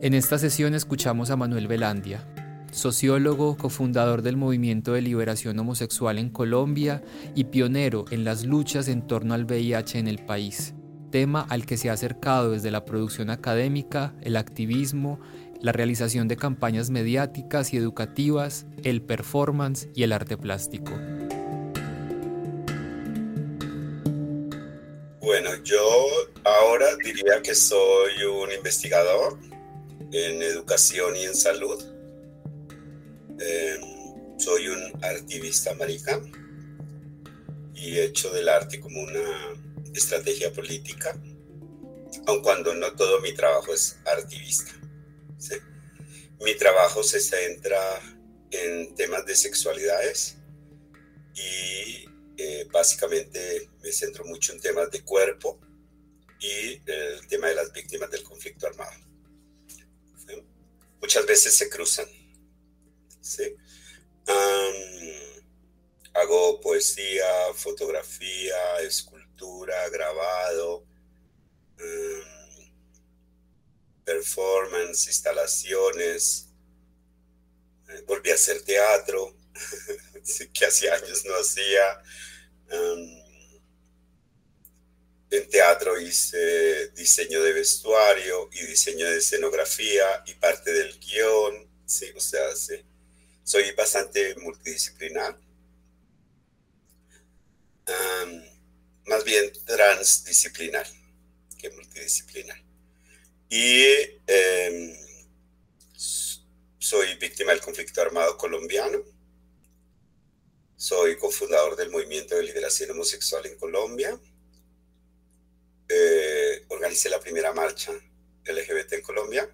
En esta sesión escuchamos a Manuel Velandia, sociólogo, cofundador del Movimiento de Liberación Homosexual en Colombia y pionero en las luchas en torno al VIH en el país, tema al que se ha acercado desde la producción académica, el activismo, la realización de campañas mediáticas y educativas, el performance y el arte plástico. Bueno, yo ahora diría que soy un investigador en educación y en salud. Em, soy un artivista marica y he hecho del arte como una estrategia política, aun cuando no todo mi trabajo es artivista. Mi trabajo se centra en temas de sexualidades y eh, básicamente me centro mucho en temas de cuerpo y el tema de las víctimas del conflicto armado muchas veces se cruzan. hago poesía, fotografía, escultura, grabado, performance, instalaciones. Eh, volví a hacer teatro, que hace años no hacía. En teatro hice diseño de vestuario y diseño de escenografía y parte del guion. Sí, o sea, soy bastante multidisciplinar. más bien transdisciplinar que multidisciplinar. Y em, soy víctima del conflicto armado colombiano. Soy cofundador del Movimiento de Liberación Homosexual en Colombia eh, organicé la primera marcha LGBT en Colombia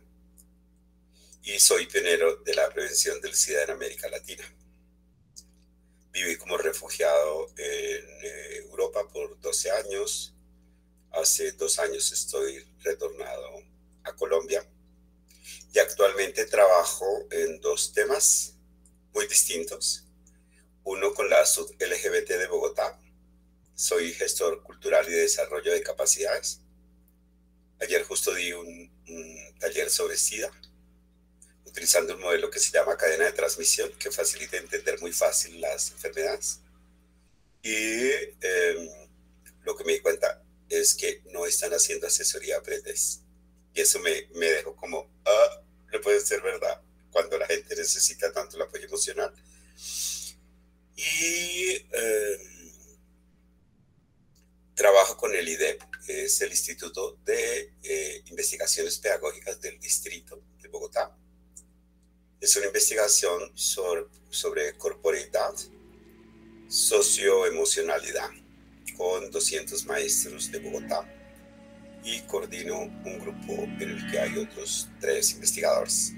y soy pionero de la prevención del SIDA en América Latina. Viví como refugiado en eh, Europa por 12 años. Hace dos años estoy retornado a Colombia y actualmente trabajo en dos temas muy distintos. Uno con la sub LGBT de Bogotá, soy gestor cultural y de desarrollo de capacidades. Ayer justo di un, taller sobre SIDA, utilizando un modelo que se llama cadena de transmisión, que facilita entender muy fácil las enfermedades. Y em, lo que me di cuenta es que no están haciendo asesoría predes. Y eso me, me dejó como, ah, no puede ser verdad, cuando la gente necesita tanto el apoyo emocional. Y... Em, Trabajo con el IDEP, es el Instituto de eh, Investigaciones Pedagógicas del Distrito de Bogotá. Es una investigación sobre, sobre corporeidad, socioemocionalidad, con 200 maestros de Bogotá y coordino un grupo en el que hay otros tres investigadores.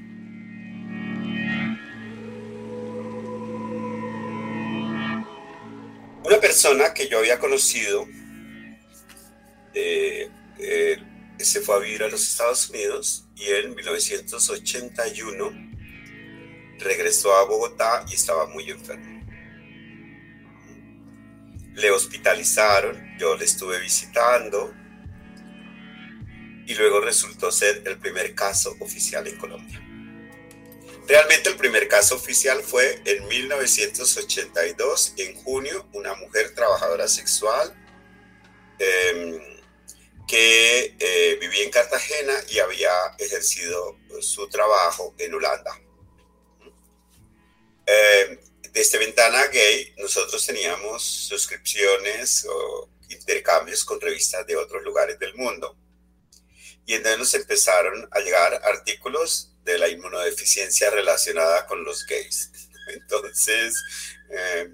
Una persona que yo había conocido eh, eh, se fue a vivir a los Estados Unidos y en 1981 regresó a Bogotá y estaba muy enfermo. Le hospitalizaron, yo le estuve visitando y luego resultó ser el primer caso oficial en Colombia. Realmente el primer caso oficial fue en 1982, en junio, una mujer trabajadora sexual eh, que eh, vivía en Cartagena y había ejercido su trabajo en Holanda. Eh, desde Ventana Gay nosotros teníamos suscripciones o intercambios con revistas de otros lugares del mundo. Y entonces nos empezaron a llegar artículos de la inmunodeficiencia relacionada con los gays. Entonces, eh,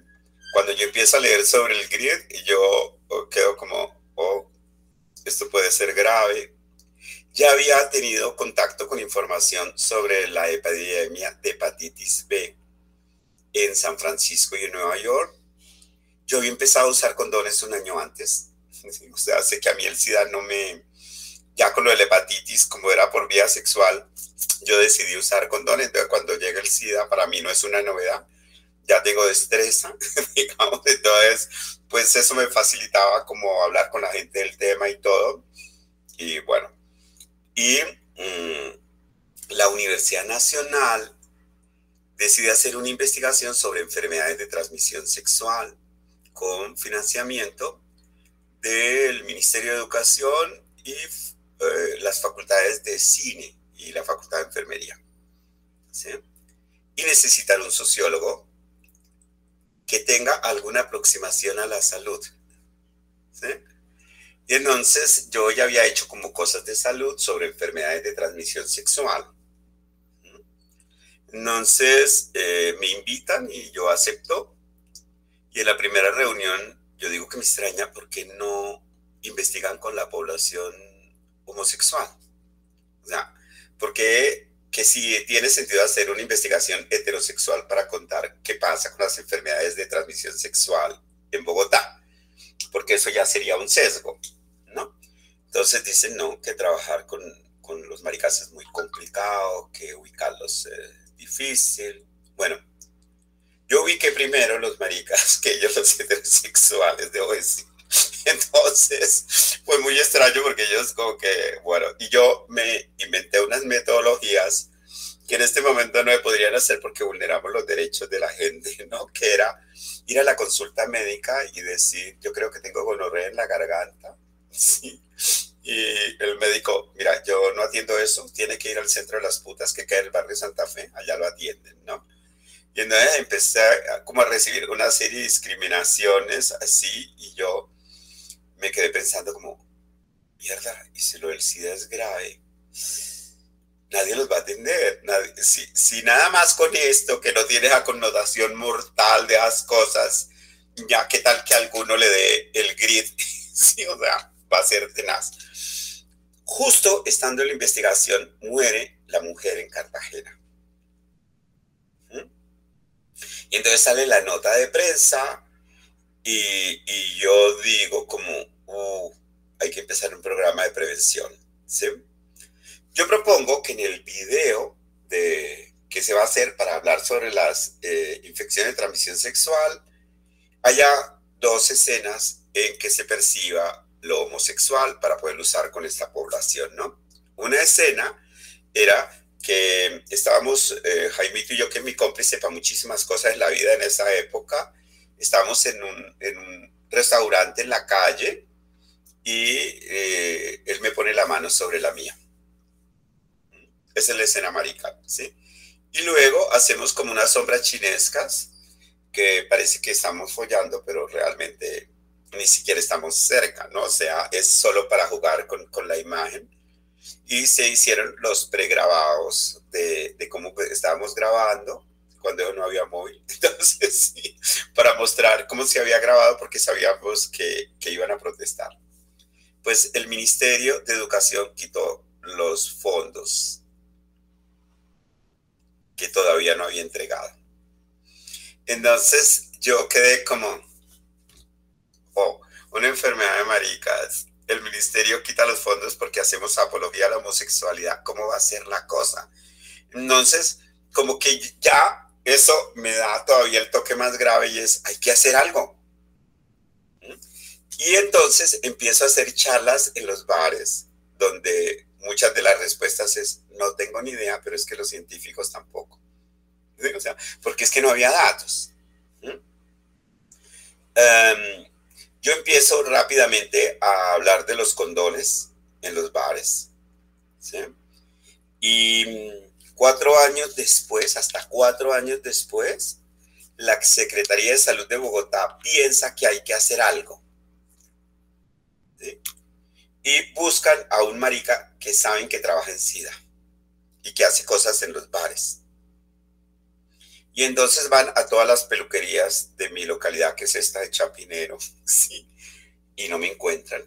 cuando yo empiezo a leer sobre el GRID, yo quedo como, esto puede ser grave. ya había tenido contacto con información sobre la epidemia de hepatitis B en San Francisco y en Nueva York. Yo había empezado a usar condones un año antes. O sea, que a mí el SIDA no me... Ya con lo de la hepatitis, como era por vía sexual, yo decidí usar condones. Entonces, cuando llega el SIDA, para mí no es una novedad. Ya tengo destreza, digamos. Entonces, pues eso me facilitaba como hablar con la gente del tema y todo. Y bueno, y mm, la Universidad Nacional decide hacer una investigación sobre enfermedades de transmisión sexual con financiamiento del Ministerio de Educación y eh, las facultades de cine y la facultad de enfermería. Y necesitan un sociólogo que tenga alguna aproximación a la salud. Y entonces yo ya había hecho como cosas de salud sobre enfermedades de transmisión sexual. Entonces eh, me invitan y yo acepto. Y en la primera reunión yo digo que me extraña porque no investigan con la población homosexual. O sea, porque que si tiene sentido hacer una investigación heterosexual para contar qué pasa con las enfermedades de transmisión sexual en Bogotá porque eso ya sería un sesgo, ¿no? Entonces dicen, no, que trabajar con, con los maricas es muy complicado, que ubicarlos es difícil. Bueno, yo ubiqué primero los maricas que ellos los heterosexuales, debo decir. Entonces, fue muy extraño porque ellos como que, bueno, y yo me inventé unas metodologías que en este momento no me podrían hacer porque vulneramos los derechos de la gente, ¿no? Que era ir a la consulta médica y decir, yo creo que tengo gonorrea en la garganta, ¿sí? Y el médico, mira, yo no atiendo eso, tiene que ir al centro de las putas que queda en el barrio Santa Fe, allá lo atienden, ¿no? Y entonces empecé a, como a recibir una serie de discriminaciones así y yo me quedé pensando como, mierda, y si lo del SIDA es grave, nadie los va a atender. si, nada más con esto, que no tiene esa connotación mortal de las cosas, ya que tal que alguno le dé el grit, sí, o sea, va a ser tenaz. Justo estando en la investigación, muere la mujer en Cartagena. ¿Mm? Y entonces sale la nota de prensa y, y yo digo como, hay que empezar un programa de prevención. ¿sí? Yo propongo que en el video de, que se va a hacer para hablar sobre las eh, infecciones de transmisión sexual haya dos escenas en que se perciba lo homosexual para poder usar con esta población, ¿no? Una escena era que estábamos, eh, Jaimito y yo, que es mi cómplice para muchísimas cosas en la vida en esa época, estábamos en un restaurante en la calle y eh, él me pone la mano sobre la mía. Esa es la escena marica, ¿sí? Y luego hacemos como unas sombras chinescas que parece que estamos follando, pero realmente ni siquiera estamos cerca, ¿no? O sea, es solo para jugar con, con la imagen. Y se hicieron los pregrabados de, de cómo estábamos grabando cuando no había móvil. Entonces, sí, para mostrar cómo se había grabado porque sabíamos que, que iban a protestar. Pues el Ministerio de Educación quitó los fondos que todavía no había entregado. Entonces yo quedé como, oh, una enfermedad de maricas. El ministerio quita los fondos porque hacemos apología a la homosexualidad. ¿Cómo va a ser la cosa? Entonces, como que ya eso me da todavía el toque más grave y es, hay que hacer algo. Y entonces empiezo a hacer charlas en los bares, donde muchas de las respuestas es, no tengo ni idea, pero es que los científicos tampoco. O sea, porque es que no había datos. Em, yo empiezo rápidamente a hablar de los condones en los bares. Y cuatro años después, hasta cuatro años después, la Secretaría de Salud de Bogotá piensa que hay que hacer algo. Y buscan a un marica que saben que trabaja en SIDA y que hace cosas en los bares. Y entonces van a todas las peluquerías de mi localidad, que es esta de Chapinero, sí, y no me encuentran.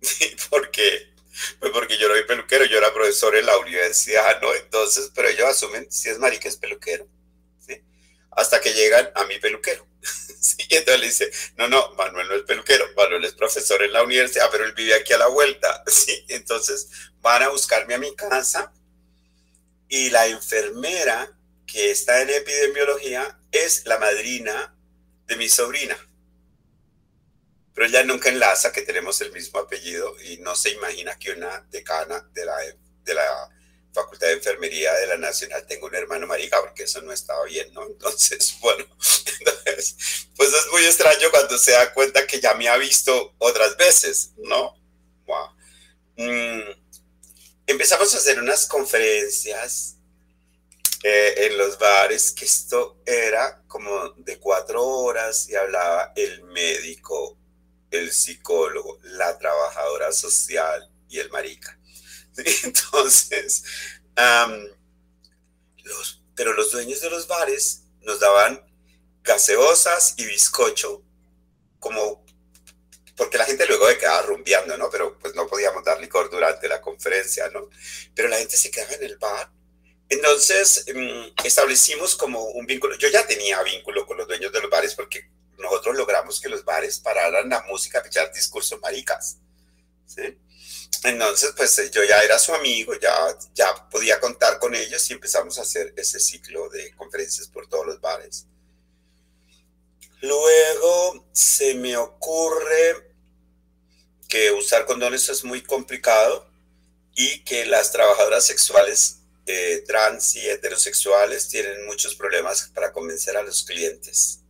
Porque Pues porque yo no soy peluquero, yo era profesor en la universidad, ¿no? Entonces, pero ellos asumen si es marica es peluquero, ¿sí? Hasta que llegan a mi peluquero. ¿sí? Entonces le dice, no, no, Manuel no es peluquero, Manuel es profesor en la universidad, pero él vive aquí a la vuelta, ¿sí? Entonces van a buscarme a mi casa y la enfermera que está en epidemiología es la madrina de mi sobrina pero ella nunca enlaza que tenemos el mismo apellido y no se imagina que una decana de la, de la Facultad de Enfermería de la Nacional tenga un hermano marica, porque eso no estaba bien, ¿no? Entonces, bueno, pues es muy extraño cuando se da cuenta que ya me ha visto otras veces, ¿no? Wow. Mm, empezamos a hacer unas conferencias eh, en los bares, que esto era como de cuatro horas y hablaba el médico, el psicólogo, la trabajadora social y el marica. Entonces, los, pero los dueños de los bares nos daban gaseosas y bizcocho, como porque la gente luego se quedaba rumbeando, ¿no? Pero pues no podíamos dar licor durante la conferencia, ¿no? Pero la gente se quedaba en el bar. Entonces em, establecimos como un vínculo. Yo ya tenía vínculo con los dueños de los bares porque nosotros logramos que los bares pararan la música a echar discursos maricas. ¿sí? Entonces, pues yo ya era su amigo, ya, ya podía contar con ellos y empezamos a hacer ese ciclo de conferencias por todos los bares. Luego se me ocurre que usar condones es muy complicado y que las trabajadoras sexuales eh, trans y heterosexuales tienen muchos problemas para convencer a los clientes.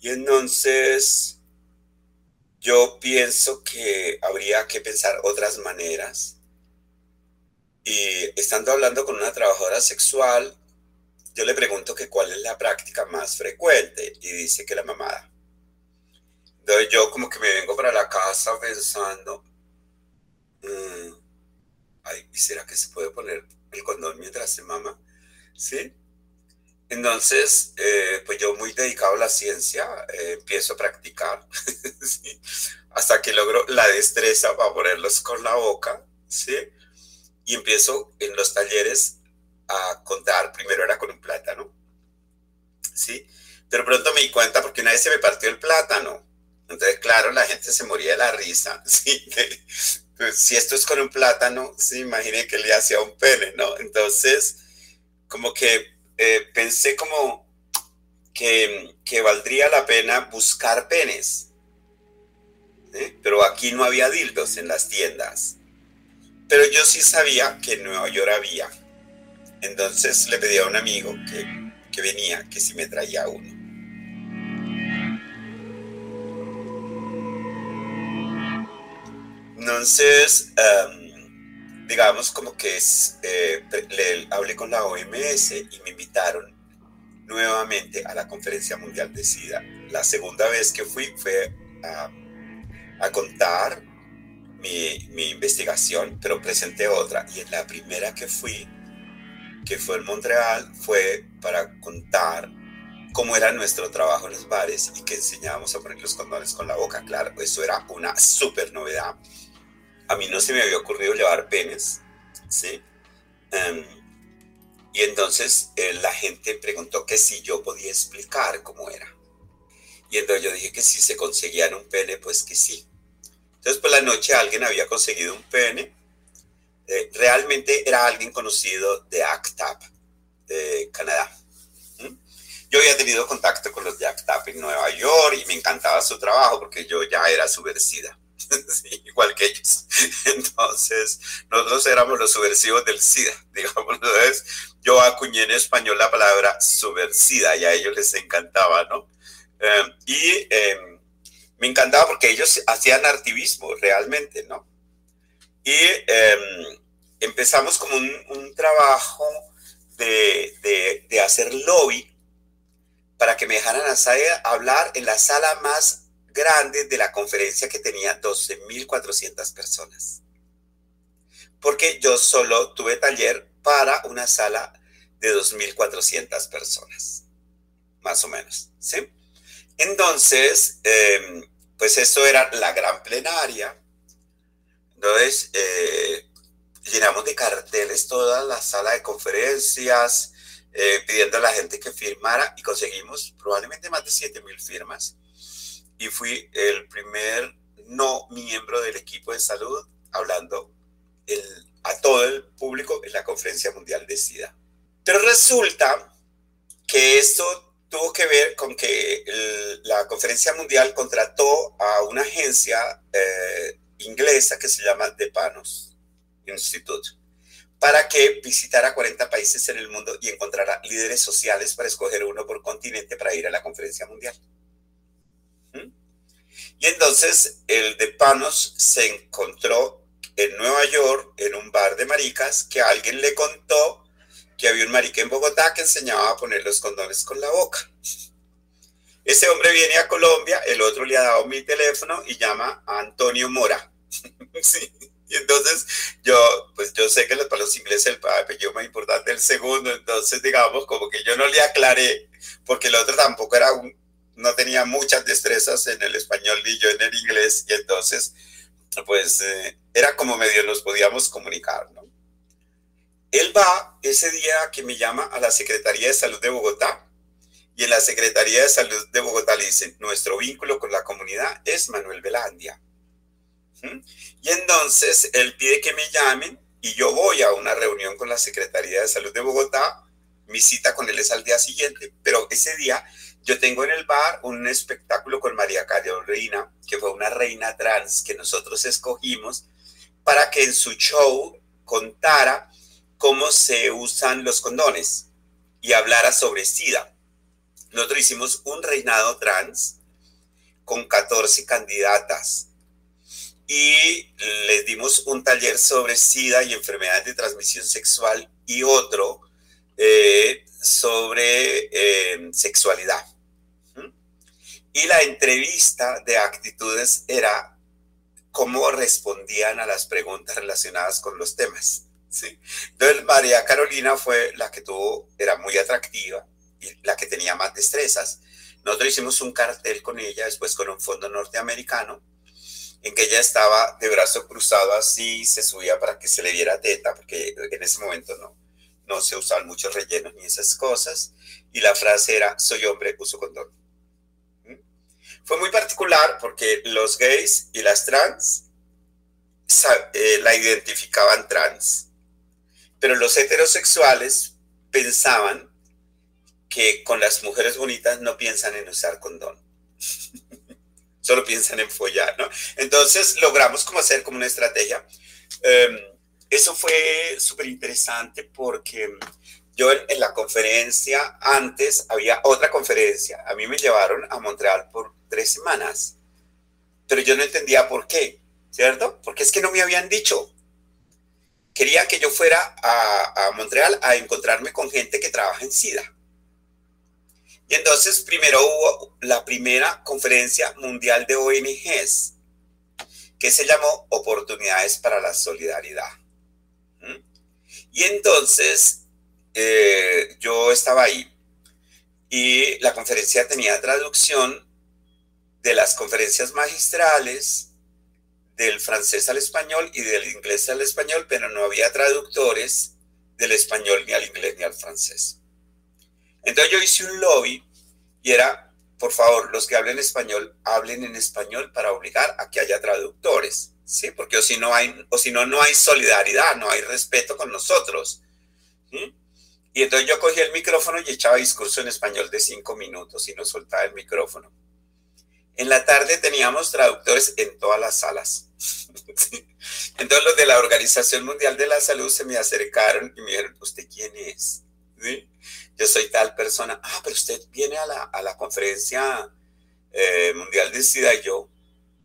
Y entonces yo pienso que habría que pensar otras maneras. Y estando hablando con una trabajadora sexual, yo le pregunto que cuál es la práctica más frecuente y dice que la mamada. Entonces yo como que me vengo para la casa pensando, mm, ay, ¿y será que se puede poner el condón mientras se mama? ¿Sí? Entonces, eh, pues yo muy dedicado a la ciencia, eh, empiezo a practicar hasta que logro la destreza para ponerlos con la boca, ¿sí? Y empiezo en los talleres a contar, primero era con un plátano, ¿sí? Pero pronto me di cuenta porque una vez se me partió el plátano. Entonces, claro, la gente se moría de la risa, ¿sí? Pues, si esto es con un plátano, ¿sí? Imagine que le hacía un pene, ¿no? Entonces, como que eh, pensé como que, valdría la pena buscar penes. Pero aquí no había dildos en las tiendas. Pero yo sí sabía que en Nueva York había. Entonces le pedí a un amigo que, que venía, que si me traía uno. Entonces, um, digamos, como que es, eh, le hablé con la OMS y me invitaron nuevamente a la Conferencia Mundial de SIDA. La segunda vez que fui fue a, a contar mi, mi, investigación, pero presenté otra. Y en la primera que fui, que fue en Montreal, fue para contar cómo era nuestro trabajo en los bares y que enseñábamos a poner los condones con la boca. Claro, eso era una súper novedad a mí no se me había ocurrido llevar penes, ¿sí? Em, y entonces eh, la gente preguntó que si yo podía explicar cómo era. Y entonces yo dije que si se conseguían un pene, pues que sí. Entonces por la noche alguien había conseguido un pene. Eh, realmente era alguien conocido de ACTAP, de Canadá. Yo había tenido contacto con los de ACTAP en Nueva York y me encantaba su trabajo porque yo ya era subversida. igual que ellos. Entonces, nosotros éramos los subversivos del SIDA, digamos. Entonces, yo acuñé en español la palabra subversida y a ellos les encantaba, ¿no? Em, y em, me encantaba porque ellos hacían activismo realmente, ¿no? Y em, empezamos como un, trabajo de, de, hacer lobby para que me dejaran hablar en la sala más grande de la conferencia que tenía 12.400 personas. Porque yo solo tuve taller para una sala de 2.400 personas, más o menos. ¿sí? Entonces, em, pues eso era la gran plenaria, Entonces, eh, llenamos de carteles toda la sala de conferencias, eh, pidiendo a la gente que firmara y conseguimos probablemente más de 7 mil firmas. Y fui el primer no miembro del equipo de salud hablando a todo el público en la conferencia mundial de SIDA. Pero resulta que esto tuvo que ver con que la conferencia mundial contrató a una agencia eh, inglesa que se llama The Panos Institute para que visitara 40 países en el mundo y encontrara líderes sociales para escoger uno por continente para ir a la conferencia mundial. Y entonces el de Panos se encontró en Nueva York, en un bar de maricas, que alguien le contó que había un marica en Bogotá que enseñaba a poner los condones con la boca. Ese hombre viene a Colombia, el otro le ha dado mi teléfono y llama a Antonio Mora. Y entonces yo, pues yo sé que para los ingleses el apellido más importante es el segundo, entonces digamos como que yo no le aclaré, porque el otro tampoco era un, no tenía muchas destrezas en el español ni yo en el inglés, y entonces pues eh, era como medio nos podíamos comunicar, ¿no? Él va ese día que me llama a la Secretaría de Salud de Bogotá, y en la Secretaría de Salud de Bogotá le dicen, nuestro vínculo con la comunidad es Manuel Velandia. Y entonces él pide que me llamen y yo voy a una reunión con la Secretaría de Salud de Bogotá. Mi cita con él es al día siguiente, pero ese día yo tengo en el bar un espectáculo con María Carolina, que fue una reina trans que nosotros escogimos para que en su show contara cómo se usan los condones y hablara sobre SIDA. Nosotros hicimos un reinado trans con 14 candidatas y les dimos un taller sobre SIDA y enfermedades de transmisión sexual y otro eh, sobre eh, sexualidad. Y la entrevista de actitudes era cómo respondían a las preguntas relacionadas con los temas. ¿sí? Entonces, María Carolina fue la que tuvo, era muy atractiva y la que tenía más destrezas. Nosotros hicimos un cartel con ella, después con un fondo norteamericano, en que ella estaba de brazo cruzado así, se subía para que se le viera teta, porque en ese momento no, no se usaban muchos rellenos ni esas cosas, y la frase era, soy hombre, uso condón. ¿Mm? Fue muy particular porque los gays y las trans eh, la identificaban trans, pero los heterosexuales pensaban que con las mujeres bonitas no piensan en usar condón. solo piensan en follar, ¿no? Entonces logramos como hacer como una estrategia. Em, eso fue súper interesante porque yo en, la conferencia, antes había otra conferencia, a mí me llevaron a Montreal por tres semanas, pero yo no entendía por qué, ¿cierto? Porque es que no me habían dicho. Quería que yo fuera a, a Montreal a encontrarme con gente que trabaja en SIDA y entonces primero hubo la primera conferencia mundial de ONGs, que se llamó Oportunidades para la Solidaridad. Y entonces eh, yo estaba ahí y la conferencia tenía traducción de las conferencias magistrales del francés al español y del inglés al español, pero no había traductores del español ni al inglés ni al francés. Entonces yo hice un lobby y era, por favor, los que hablen español, hablen en español para obligar a que haya traductores, ¿sí? Porque o si no hay, o si no, no hay solidaridad, no hay respeto con nosotros. Y entonces yo cogí el micrófono y echaba discurso en español de cinco minutos y no soltaba el micrófono. En la tarde teníamos traductores en todas las salas. Entonces los de la Organización Mundial de la Salud se me acercaron y me dijeron, ¿usted quién es? Yo soy tal persona. Ah, pero usted viene a la, a la conferencia eh, mundial de SIDA. Y yo,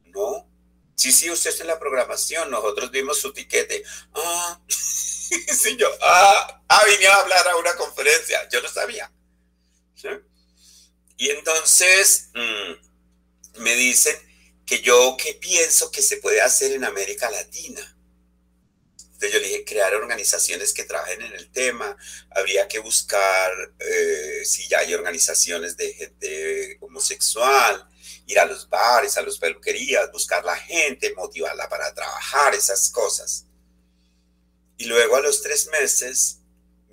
no. Sí, sí, usted está en la programación. Nosotros vimos su tiquete. Ah, sí, yo, ah, ah, vine a hablar a una conferencia. Yo no sabía. Y entonces mm, me dicen que yo qué pienso que se puede hacer en América Latina yo le dije, crear organizaciones que trabajen en el tema, habría que buscar eh, si ya hay organizaciones de gente homosexual, ir a los bares, a las peluquerías, buscar la gente, motivarla para trabajar, esas cosas. Y luego a los tres meses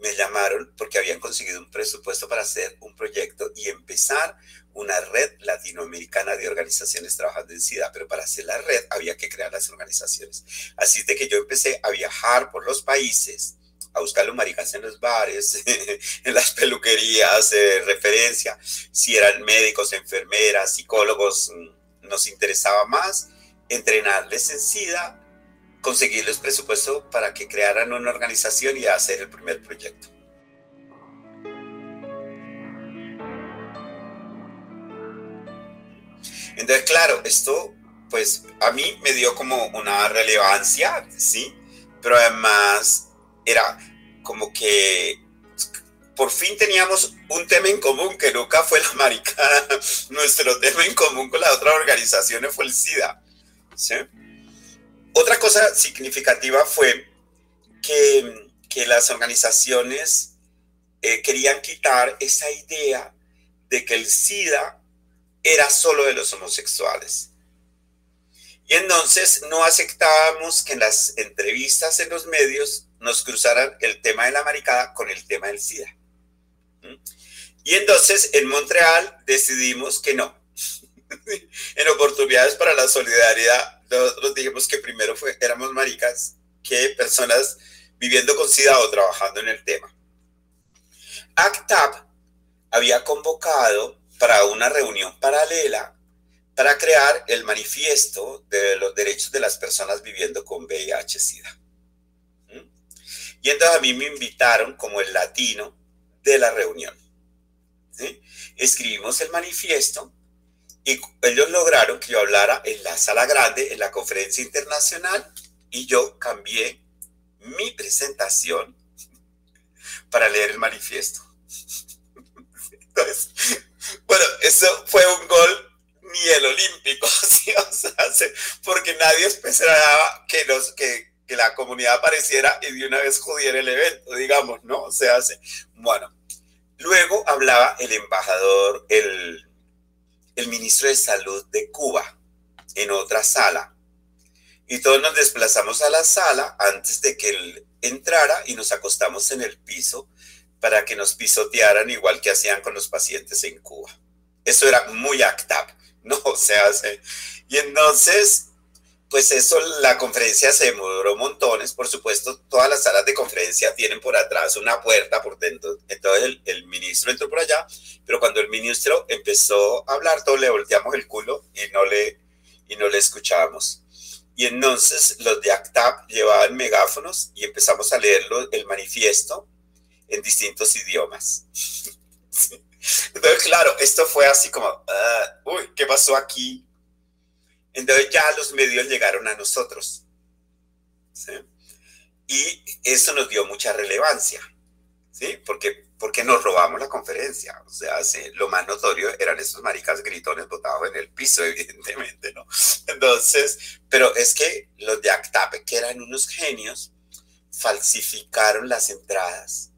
me llamaron porque habían conseguido un presupuesto para hacer un proyecto y empezar una red latinoamericana de organizaciones trabajando en SIDA, pero para hacer la red había que crear las organizaciones. Así de que yo empecé a viajar por los países, a buscar los maricas en los bares, en las peluquerías, eh, referencia, si eran médicos, enfermeras, psicólogos, mm, nos interesaba más entrenarles en SIDA conseguirles presupuesto para que crearan una organización y hacer el primer proyecto. Entonces, claro, esto pues a mí me dio como una relevancia, ¿sí? Pero además era como que por fin teníamos un tema en común que nunca fue la maricada. Nuestro tema en común con las otras organizaciones fue el SIDA, ¿sí? Otra cosa significativa fue que, las organizaciones eh, querían quitar esa idea de que el SIDA era solo de los homosexuales. Y entonces no aceptábamos que en las entrevistas en los medios nos cruzaran el tema de la maricada con el tema del SIDA. ¿Mm? Y entonces en Montreal decidimos que no. en oportunidades para la solidaridad nosotros dijimos que primero fue, éramos maricas que personas viviendo con SIDA o trabajando en el tema. ACTAP había convocado para una reunión paralela para crear el manifiesto de los derechos de las personas viviendo con VIH-Sida. ¿Mm? Y entonces a mí me invitaron como el latino de la reunión. Escribimos el manifiesto y ellos lograron que yo hablara en la sala grande, en la conferencia internacional, y yo cambié mi presentación para leer el manifiesto. Entonces, bueno, eso fue un gol ni el olímpico, porque nadie esperaba que, los, que, que la comunidad apareciera y de una vez jodiera el evento, digamos, ¿no? O sea, bueno, luego hablaba el embajador, el el ministro de Salud de Cuba en otra sala. Y todos nos desplazamos a la sala antes de que él entrara y nos acostamos en el piso para que nos pisotearan igual que hacían con los pacientes en Cuba. Eso era muy ACTAP, ¿no? O sea, y entonces pues eso, la conferencia se demoró montones, por supuesto, todas las salas de conferencia tienen por atrás una puerta por dentro, entonces el, ministro entró por allá, pero cuando el ministro empezó a hablar, todos le volteamos el culo y no le, y no le escuchábamos. Y entonces los de ACTAP llevaban megáfonos y empezamos a leerlo, el manifiesto en distintos idiomas. Entonces, claro, esto fue así como, ah, uy, ¿qué pasó aquí? Entonces ya los medios llegaron a nosotros. Y eso nos dio mucha relevancia, ¿sí? Porque, porque nos robamos la conferencia. O sea, lo más notorio eran esos maricas gritones botados en el piso, evidentemente, ¿no? Entonces, pero es que los de Actape, que eran unos genios, falsificaron las entradas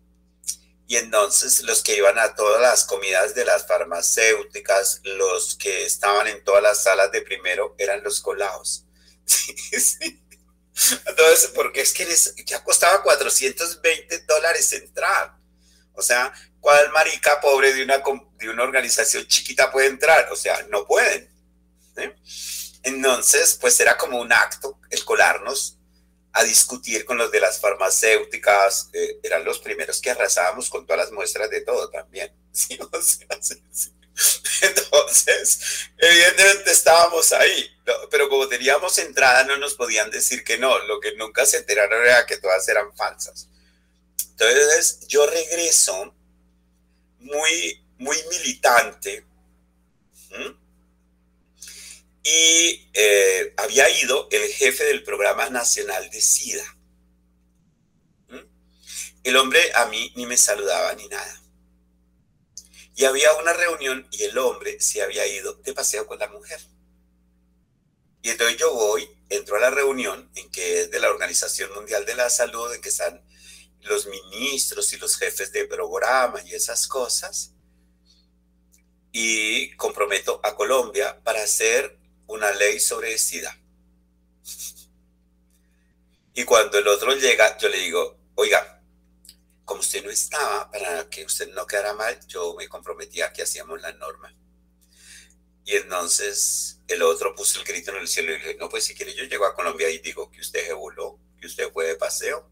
y entonces los que iban a todas las comidas de las farmacéuticas, los que estaban en todas las salas de primero, eran los colados. Entonces, porque es que ya costaba 420 dólares entrar. O sea, ¿cuál marica pobre de una, de una organización chiquita puede entrar? O sea, no pueden. Entonces, pues era como un acto el colarnos a discutir con los de las farmacéuticas, eran los primeros que arrasábamos con todas las muestras de todo también. Entonces, evidentemente estábamos ahí, pero como teníamos entrada no nos podían decir que no, lo que nunca se enteraron era que todas eran falsas. Entonces, yo regreso muy, muy militante y eh, había ido el jefe del programa nacional de SIDA. ¿Mm? El hombre a mí ni me saludaba ni nada. Y había una reunión y el hombre se había ido de paseo con la mujer. Y entonces yo voy, entro a la reunión en que es de la Organización Mundial de la Salud, en que están los ministros y los jefes de programa y esas cosas. y comprometo a Colombia para hacer una ley sobre SIDA. Y cuando el otro llega, yo le digo, oiga, como usted no estaba, para que usted no quedara mal, yo me comprometía que hacíamos la norma. Y entonces el otro puso el grito en el cielo y le dije, no, pues si quiere yo llego a Colombia y digo que usted se voló, que usted fue de paseo.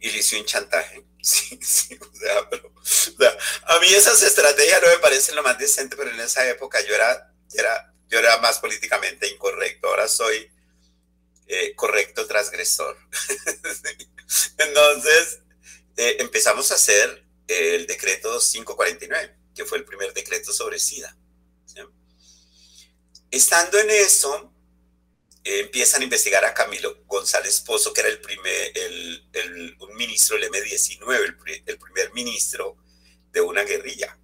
Y le hice un chantaje. Sí, sí, o sea, pero, a mí esas estrategias no me parecen lo más decente, pero en esa época yo era, era, yo era más políticamente incorrecto. Ahora soy eh, correcto transgresor. Entonces, eh, empezamos a hacer el decreto 549, que fue el primer decreto sobre SIDA. Estando en eso, eh, empiezan a investigar a Camilo González Pozo, que era el primer, el, un ministro del M19, el, primer ministro de una guerrilla,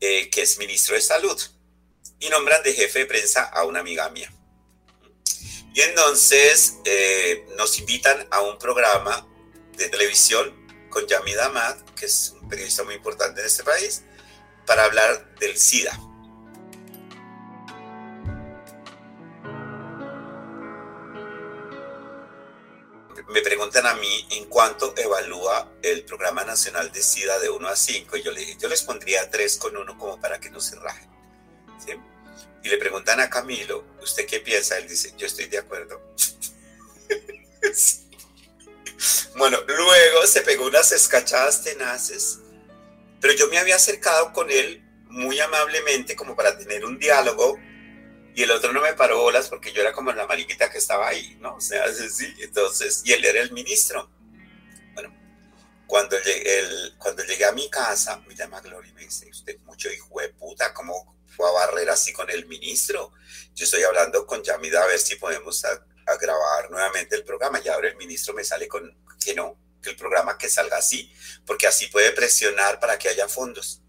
que es ministro de salud. Y nombran de jefe de prensa a una amiga mía. Y entonces eh, nos invitan a un programa de televisión con Yamid Ahmad, que es un periodista muy importante en este país, para hablar del SIDA. Me preguntan a mí en cuánto evalúa el Programa Nacional de SIDA de 1 a 5. Y yo, le, yo les pondría 3 con 1 como para que no se rajen. ¿sí? Y le preguntan a Camilo, ¿usted qué piensa? Él dice, yo estoy de acuerdo. Bueno, luego se pegó unas escachadas tenaces, pero yo me había acercado con él muy amablemente como para tener un diálogo y el otro no me paró bolas porque yo era como la mariquita que estaba ahí, ¿no? O sea, sí, entonces, y él era el ministro. Bueno, cuando llegué, cuando llegué a mi casa, me llama Gloria y me dice, usted mucho hijo de puta, ¿cómo, fue a barrer así con el ministro. Yo estoy hablando con Yamida a ver si podemos a, grabar nuevamente el programa y ahora el ministro me sale con que no, que el programa que salga así, porque así puede presionar para que haya fondos.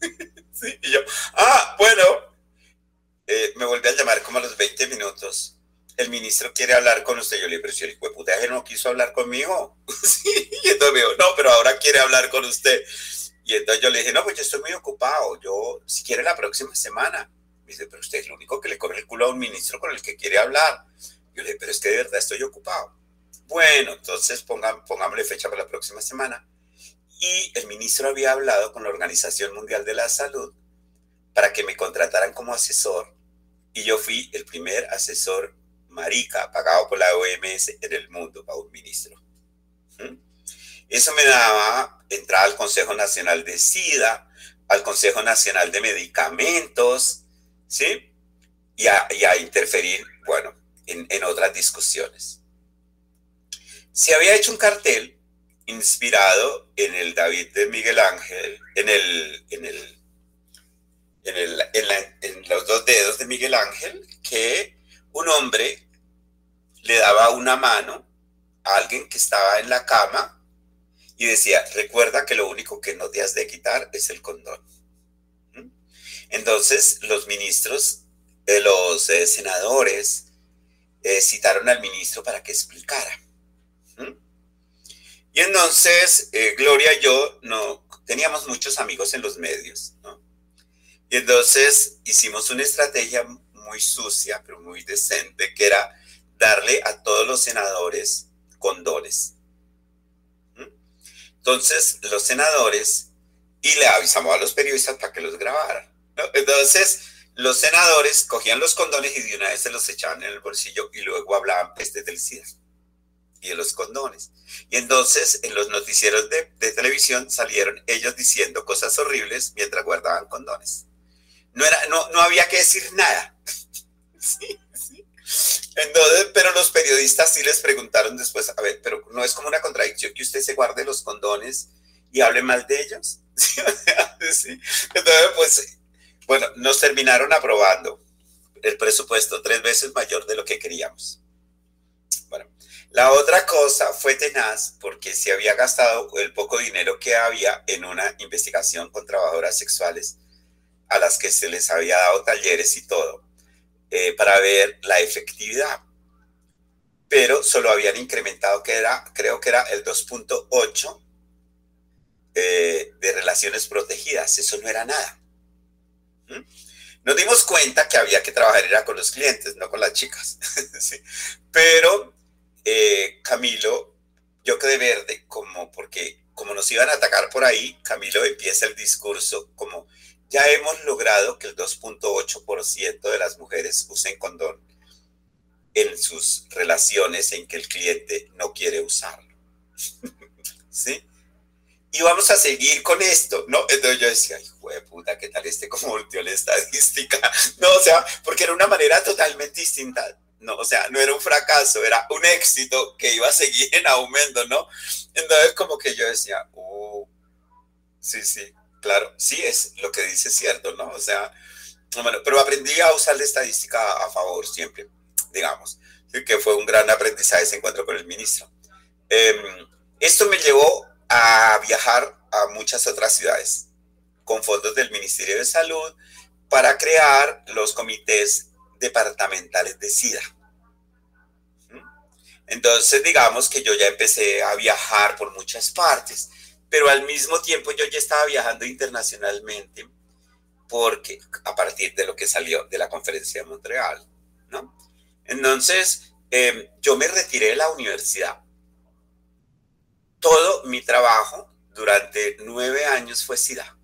sí, y yo, ah, bueno, eh, me vuelve a llamar como a los 20 minutos. El ministro quiere hablar con usted. Yo le dije, pero si el no quiso hablar conmigo. sí, y entonces me dijo, no, pero ahora quiere hablar con usted. Y entonces yo le dije, no, pues yo estoy muy ocupado, yo, si quiere la próxima semana. Me dice, pero usted es lo único que le corre el culo a un ministro con el que quiere hablar. Yo le dije, pero es que de verdad estoy ocupado. Bueno, entonces pongámosle fecha para la próxima semana. Y el ministro había hablado con la Organización Mundial de la Salud para que me contrataran como asesor. Y yo fui el primer asesor marica pagado por la OMS en el mundo para un ministro. ¿Mm? Eso me daba entrada al Consejo Nacional de SIDA, al Consejo Nacional de Medicamentos, ¿sí? Y a, interferir, bueno, en, otras discusiones. Se había hecho un cartel inspirado en el David de Miguel Ángel, en el, en el, en los dos dedos de Miguel Ángel, que un hombre le daba una mano a alguien que estaba en la cama y decía, recuerda que lo único que no te has de quitar es el condón. ¿Mm? Entonces los ministros, los eh, senadores, eh, citaron al ministro para que explicara. ¿Mm? Y entonces eh, Gloria y yo no teníamos muchos amigos en los medios, Y entonces hicimos una estrategia muy sucia, pero muy decente, que era darle a todos los senadores condones. Entonces, los senadores, y le avisamos a los periodistas para que los grabaran. Entonces, los senadores cogían los condones y de una vez se los echaban en el bolsillo y luego hablaban peste del SIDA y de los condones. Y entonces en los noticieros de, televisión salieron ellos diciendo cosas horribles mientras guardaban condones. No, era, no, no había que decir nada. sí, sí. Entonces, pero los periodistas sí les preguntaron después, a ver, pero no es como una contradicción que usted se guarde los condones y hable mal de ellos. sí. Entonces, pues, bueno, nos terminaron aprobando el presupuesto tres veces mayor de lo que queríamos. Bueno, la otra cosa fue tenaz porque se había gastado el poco dinero que había en una investigación con trabajadoras sexuales a las que se les había dado talleres y todo eh, para ver la efectividad. Pero solo habían incrementado, que era, creo que era el 2.8 eh, de relaciones protegidas. Eso no era nada. ¿Mm? Nos dimos cuenta que había que trabajar era con los clientes, no con las chicas. Pero eh, Camilo, yo quedé verde, como porque como nos iban a atacar por ahí, Camilo empieza el discurso como ya hemos logrado que el 2.8% de las mujeres usen condón en sus relaciones en que el cliente no quiere usarlo. ¿Sí? Y vamos a seguir con esto, ¿no? Entonces yo decía, de puta, ¿qué tal este como volteó la estadística? No, o sea, porque era una manera totalmente distinta. No, o sea, no era un fracaso, era un éxito que iba a seguir en aumento, ¿no? Entonces como que yo decía, uh, sí, sí, claro, sí es lo que dice cierto, ¿no? O sea, bueno, pero aprendí a usar la estadística a favor siempre, digamos, que fue un gran aprendizaje ese encuentro con el ministro. Em, esto me llevó a viajar a muchas otras ciudades con fondos del Ministerio de Salud para crear los comités departamentales de SIDA. Entonces, digamos que yo ya empecé a viajar por muchas partes, pero al mismo tiempo yo ya estaba viajando internacionalmente porque a partir de lo que salió de la conferencia de Montreal, ¿no? Entonces, em, yo me retiré de la universidad todo mi trabajo durante nueve años fue SIDA.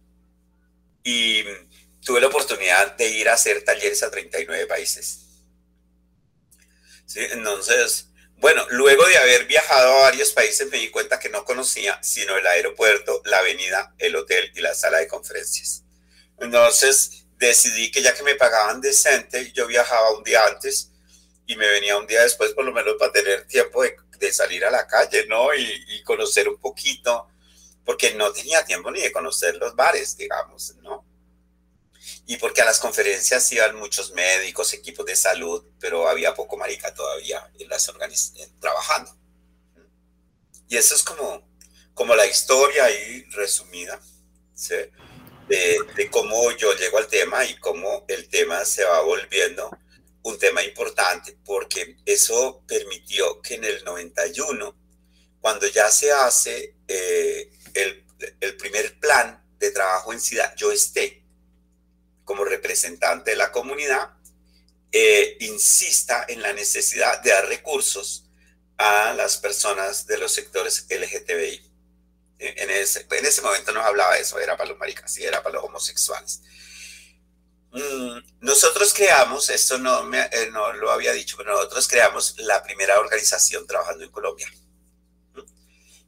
Y tuve la oportunidad de ir a hacer talleres a 39 países. ¿Sí? Entonces, bueno, luego de haber viajado a varios países me di cuenta que no conocía sino el aeropuerto, la avenida, el hotel y la sala de conferencias. Entonces decidí que ya que me pagaban decente, yo viajaba un día antes y me venía un día después por lo menos para tener tiempo de salir a la calle, ¿no? Y, conocer un poquito, porque no tenía tiempo ni de conocer los bares, digamos, ¿no? Y porque a las conferencias iban muchos médicos, equipos de salud, pero había poco marica todavía en las trabajando. Y eso es como, como la historia ahí resumida, ¿sí? de, de cómo yo llego al tema y cómo el tema se va volviendo un tema importante porque eso permitió que en el 91, cuando ya se hace eh, el, el, primer plan de trabajo en SIDA, yo esté como representante de la comunidad, eh, insista en la necesidad de dar recursos a las personas de los sectores LGTBI. En ese, en ese momento no hablaba de eso, era para los maricas, y era para los homosexuales. Mm, nosotros creamos, esto no, me, eh, no lo había dicho, pero nosotros creamos la primera organización trabajando en Colombia.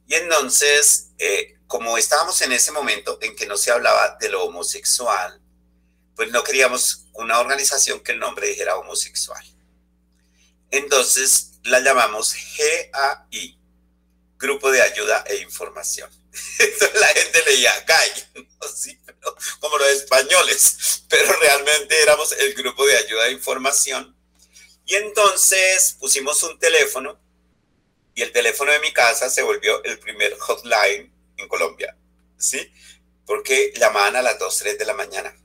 Y entonces, eh, como estábamos en ese momento en que no se hablaba de lo homosexual, pues no queríamos una organización que el nombre dijera homosexual. Entonces la llamamos GAI, Grupo de Ayuda e Información. Entonces la gente leía GAI, como los españoles, pero realmente éramos el grupo de ayuda de información. Y entonces pusimos un teléfono y el teléfono de mi casa se volvió el primer hotline en Colombia, ¿sí? Porque llamaban a las 2, 3 de la mañana.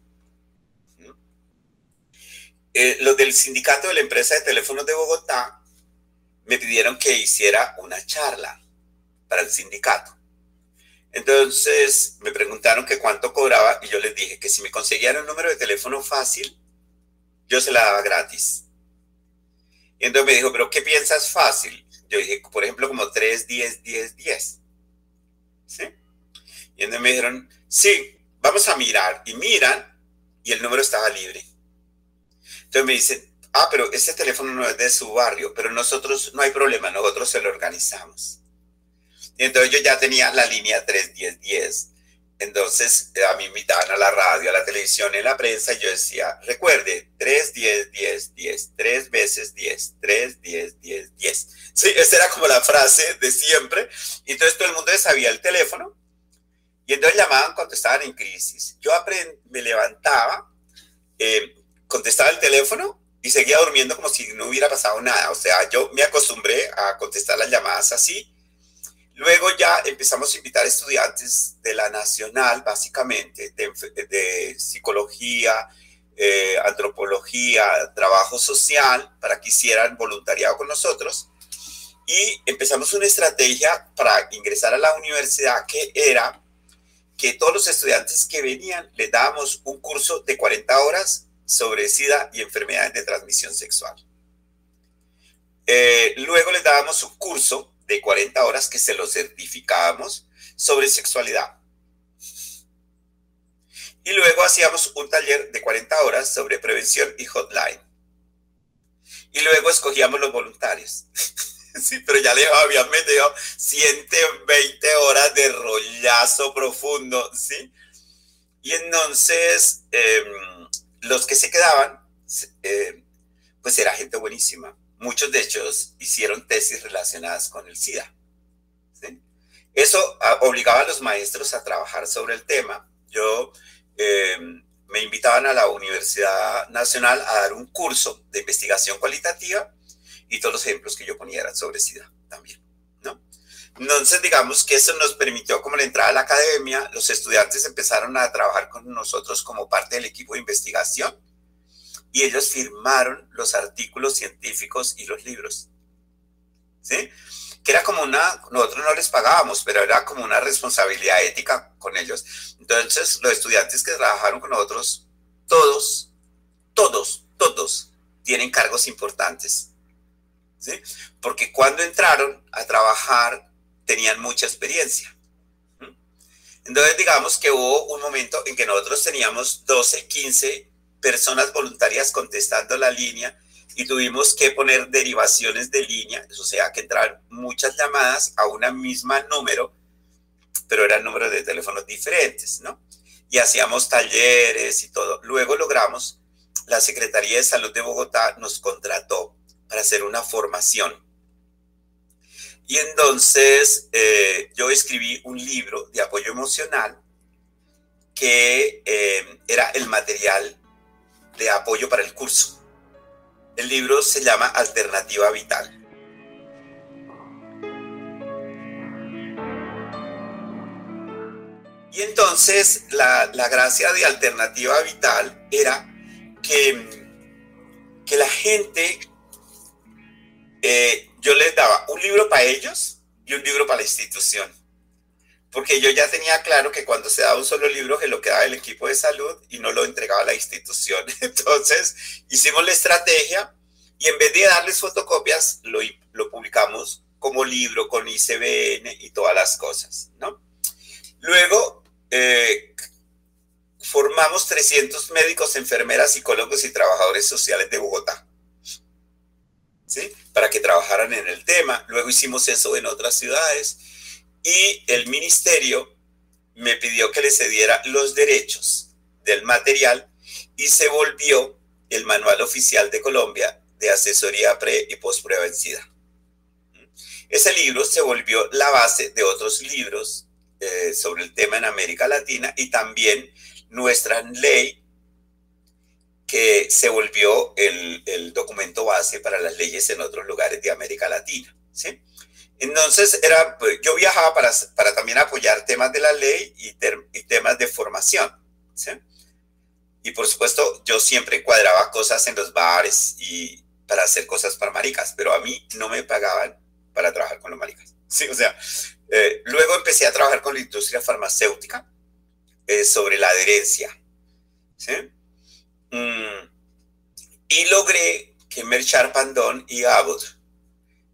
Eh, los del sindicato de la empresa de teléfonos de Bogotá me pidieron que hiciera una charla para el sindicato. Entonces me preguntaron que cuánto cobraba y yo les dije que si me conseguían un número de teléfono fácil, yo se la daba gratis. Y entonces me dijo, pero ¿qué piensas fácil? Yo dije, por ejemplo, como 3, 10, 10, 10. ¿Sí? Y entonces me dijeron, sí, vamos a mirar. Y miran y el número estaba libre. Entonces me dicen, ah, pero ese teléfono no es de su barrio, pero nosotros no hay problema, nosotros se lo organizamos. Y entonces yo ya tenía la línea 31010. Entonces a mí me invitaban a la radio, a la televisión, en la prensa, y yo decía, recuerde, 3, 10, 10, 10, 3 veces 10, 3, 10, 10, 10. Sí, esa era como la frase de siempre. Y entonces todo el mundo sabía el teléfono. Y entonces llamaban cuando estaban en crisis. Yo me levantaba, eh, contestaba el teléfono y seguía durmiendo como si no hubiera pasado nada. O sea, yo me acostumbré a contestar las llamadas así Luego ya empezamos a invitar estudiantes de la nacional, básicamente, de, psicología, eh, antropología, trabajo social, para que hicieran voluntariado con nosotros. Y empezamos una estrategia para ingresar a la universidad que era que todos los estudiantes que venían les dábamos un curso de 40 horas sobre SIDA y enfermedades de transmisión sexual. Eh, luego les dábamos un curso de 40 horas que se lo certificábamos sobre sexualidad. Y luego hacíamos un taller de 40 horas sobre prevención y hotline. Y luego escogíamos los voluntarios. sí, pero ya le habían metido 120 horas de rollazo profundo, ¿sí? Y entonces, em, los que se quedaban, eh, pues era gente buenísima. Muchos de ellos hicieron tesis relacionadas con el SIDA. Eso ah, obligaba a los maestros a trabajar sobre el tema. Yo em, me invitaban a la Universidad Nacional a dar un curso de investigación cualitativa y todos los ejemplos que yo ponía eran sobre SIDA también. Entonces, digamos que eso nos permitió como la entrada a la academia, los estudiantes empezaron a trabajar con nosotros como parte del equipo de investigación y ellos firmaron los artículos científicos y los libros, ¿sí? Que era como una, nosotros no les pagábamos, pero era como una responsabilidad ética con ellos. Entonces, los estudiantes que trabajaron con nosotros, todos, todos, todos tienen cargos importantes porque cuando entraron a trabajar tenían mucha experiencia. Entonces, digamos que hubo un momento en que nosotros teníamos 12, 15 personas voluntarias contestando la línea y tuvimos que poner derivaciones de línea, o sea, que entraron muchas llamadas a una misma número, pero eran números de teléfonos diferentes, ¿no? Y hacíamos talleres y todo. Luego logramos, la Secretaría de Salud de Bogotá nos contrató para hacer una formación. Y entonces eh, yo escribí un libro de apoyo emocional que eh, era el material de apoyo para el curso. El libro se llama Alternativa Vital. Y entonces la, la, gracia de Alternativa Vital era que, que la gente eh, yo les daba un libro para ellos y un libro para la institución. Porque yo ya tenía claro que cuando se daba un solo libro, que lo quedaba el equipo de salud y no lo entregaba a la institución. Entonces, hicimos la estrategia y en vez de darles fotocopias, lo, lo publicamos como libro con ICBN y todas las cosas, ¿no? Luego, eh, formamos 300 médicos, enfermeras, psicólogos y trabajadores sociales de Bogotá. Para que trabajaran en el tema. Luego hicimos eso en otras ciudades. Y el ministerio me pidió que le cediera los derechos del material y se volvió el manual oficial de Colombia de asesoría pre y post-prueba Ese libro se volvió la base de otros libros eh, sobre el tema en América Latina y también nuestra ley que se volvió el, documento base para las leyes en otros lugares de América Latina. ¿sí? Entonces, era, pues, yo viajaba para, para también apoyar temas de la ley y, temas de formación. ¿sí? Y por supuesto, yo siempre cuadraba cosas en los bares y para hacer cosas para maricas, pero a mí no me pagaban para trabajar con los maricas. Sí, o sea, eh, luego empecé a trabajar con la industria farmacéutica eh, sobre la adherencia. ¿sí? Mm. y logré que Merchar Pandón y Abbott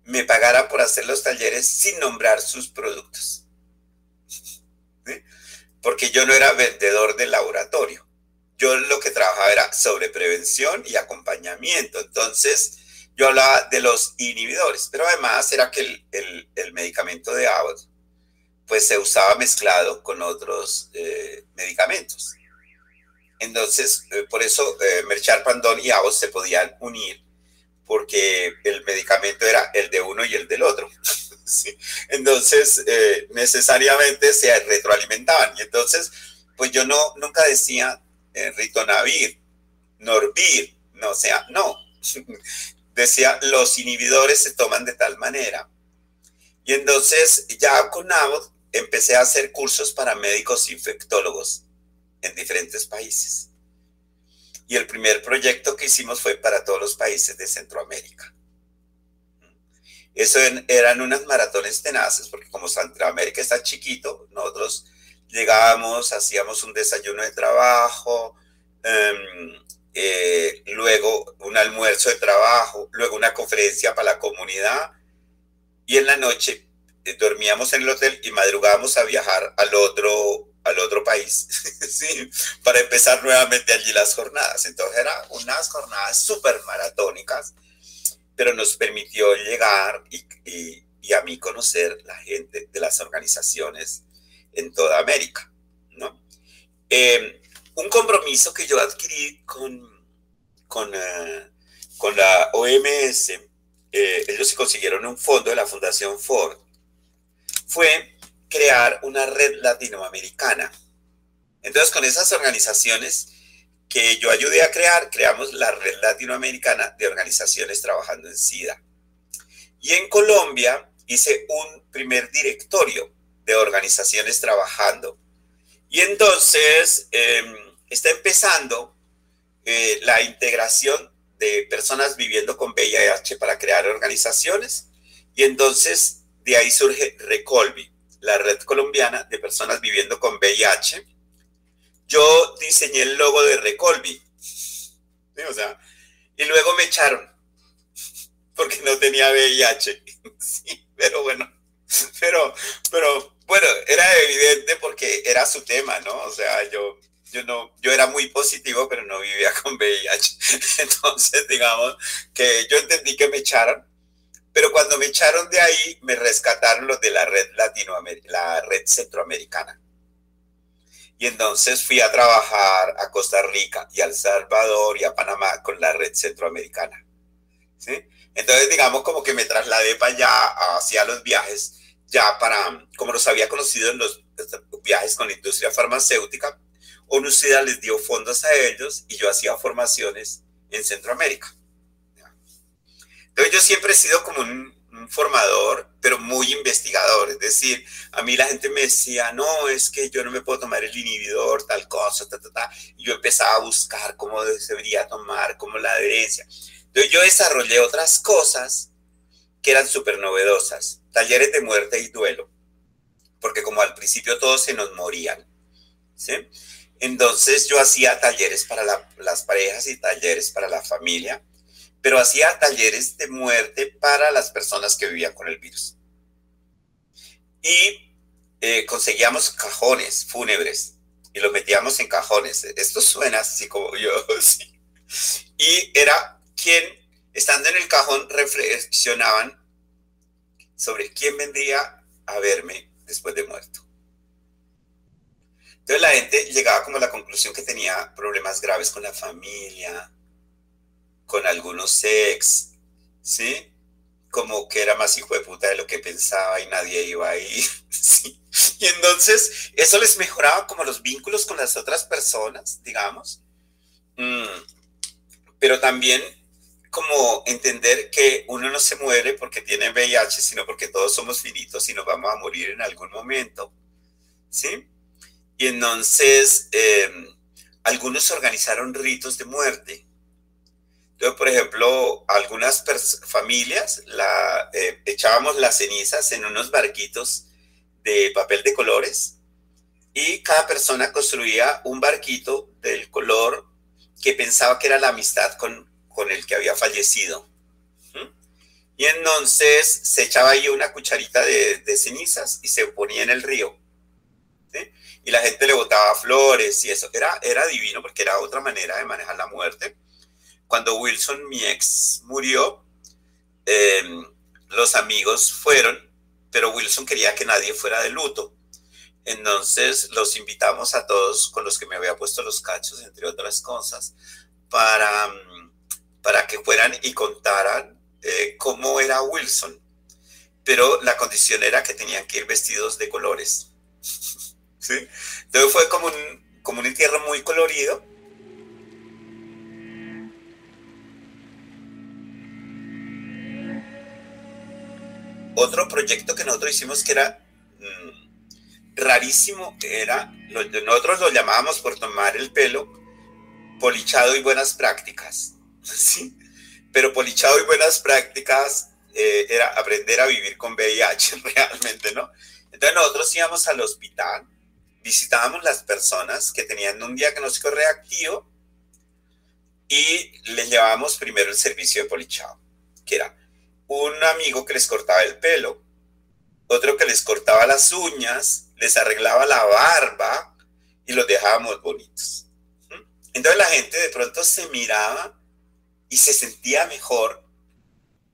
me pagaran por hacer los talleres sin nombrar sus productos. Porque yo no era vendedor del laboratorio. Yo lo que trabajaba era sobre prevención y acompañamiento. Entonces, yo hablaba de los inhibidores, pero además era que el, medicamento de Abbott pues se usaba mezclado con otros eh, medicamentos. Entonces, eh, por eso eh, Merchar Pandón y Avos se podían unir, porque el medicamento era el de uno y el del otro. Entonces, eh, necesariamente se retroalimentaban. Y entonces, pues yo no, nunca decía ritonavir, norbir, no, o sea, no. decía, los inhibidores se toman de tal manera. Y entonces, ya con Avot empecé a hacer cursos para médicos infectólogos en diferentes países. Y el primer proyecto que hicimos fue para todos los países de Centroamérica. Eso eran unas maratones tenaces, porque como Centroamérica está chiquito, nosotros llegábamos, hacíamos un desayuno de trabajo, em, eh, luego un almuerzo de trabajo, luego una conferencia para la comunidad y en la noche eh, dormíamos en el hotel y madrugábamos a viajar al otro, al otro país, ¿sí? para empezar nuevamente allí las jornadas. Entonces eran unas jornadas súper maratónicas, pero nos permitió llegar y, y, a mí conocer la gente de las organizaciones en toda América. ¿no? Eh, un compromiso que yo adquirí con, con, eh, con la OMS, eh, ellos consiguieron un fondo de la Fundación Ford, fue crear una red latinoamericana. Entonces, con esas organizaciones que yo ayudé a crear, creamos la red latinoamericana de organizaciones trabajando en SIDA. Y en Colombia hice un primer directorio de organizaciones trabajando. Y entonces em, está empezando eh, la integración de personas viviendo con VIH para crear organizaciones. Y entonces de ahí surge Recolvi, la red colombiana de personas viviendo con VIH. Yo diseñé el logo de Recolvi. Y luego me echaron porque no tenía VIH. Sí, pero bueno, pero, pero bueno, era evidente porque era su tema, ¿no? O sea, yo, yo no, yo era muy positivo, pero no vivía con VIH. Entonces, digamos que yo entendí que me echaron, pero cuando me echaron de ahí, me rescataron los de la red latinoamericana, la red centroamericana. Y entonces fui a trabajar a Costa Rica y a El Salvador y a Panamá con la red centroamericana. ¿Sí? Entonces, digamos, como que me trasladé para allá, hacia los viajes, ya para, como los había conocido en los viajes con la industria farmacéutica, ONUCIDA les dio fondos a ellos y yo hacía formaciones en Centroamérica. Entonces yo siempre he sido como un, formador, pero muy investigador. Es decir, a mí la gente me decía, no, es que yo no me puedo tomar el inhibidor, tal cosa, ta, ta, ta. Y yo empezaba a buscar cómo debería tomar, cómo la adherencia. Entonces yo desarrollé otras cosas que eran súper novedosas. Talleres de muerte y duelo. Porque como al principio todos se nos morían. ¿sí? Entonces yo hacía talleres para las parejas y talleres para la familia, pero hacía talleres de muerte para las personas que vivían con el virus. Y eh, conseguíamos cajones fúnebres y los metíamos en cajones. Esto suena así como yo, sí. Y era quien, estando en el cajón, reflexionaban sobre quién vendría a verme después de muerto. Entonces la gente llegaba como a la conclusión que tenía problemas graves con la familia, con algunos ex, ¿sí? Como que era más hijo de puta de lo que pensaba y nadie iba ahí, ¿sí? Y entonces eso les mejoraba como los vínculos con las otras personas, digamos. Mm, pero también como entender que uno no se muere porque tiene VIH, sino porque todos somos finitos y nos vamos a morir en algún momento, ¿sí? Y entonces em, algunos organizaron ritos de muerte. Entonces, por ejemplo, algunas familias la, eh, echábamos las cenizas en unos barquitos de papel de colores y cada persona construía un barquito del color que pensaba que era la amistad con, con el que había fallecido. Y entonces se echaba ahí una cucharita de, de cenizas y se ponía en el río y la gente le botaba flores y eso. Era, era divino porque era otra manera de manejar la muerte. Cuando Wilson, mi ex, murió, em, los amigos fueron, pero Wilson quería que nadie fuera de luto. Entonces los invitamos a todos con los que me había puesto los cachos, entre otras cosas, para, para que fueran y contaran eh, cómo era Wilson. Pero la condición era que tenían que ir vestidos de colores. Entonces fue como un, como un entierro muy colorido. Otro proyecto que nosotros hicimos que era mm, rarísimo, era, nosotros lo llamábamos por tomar el pelo, polichado y buenas prácticas, ¿sí? Pero polichado y buenas prácticas eh, era aprender a vivir con VIH realmente, ¿no? Entonces nosotros íbamos al hospital visitábamos las personas que tenían un diagnóstico reactivo y les llevábamos primero el servicio de polichado, que era un amigo que les cortaba el pelo, otro que les cortaba las uñas, les arreglaba la barba y los dejábamos bonitos. Entonces la gente de pronto se miraba y se sentía mejor,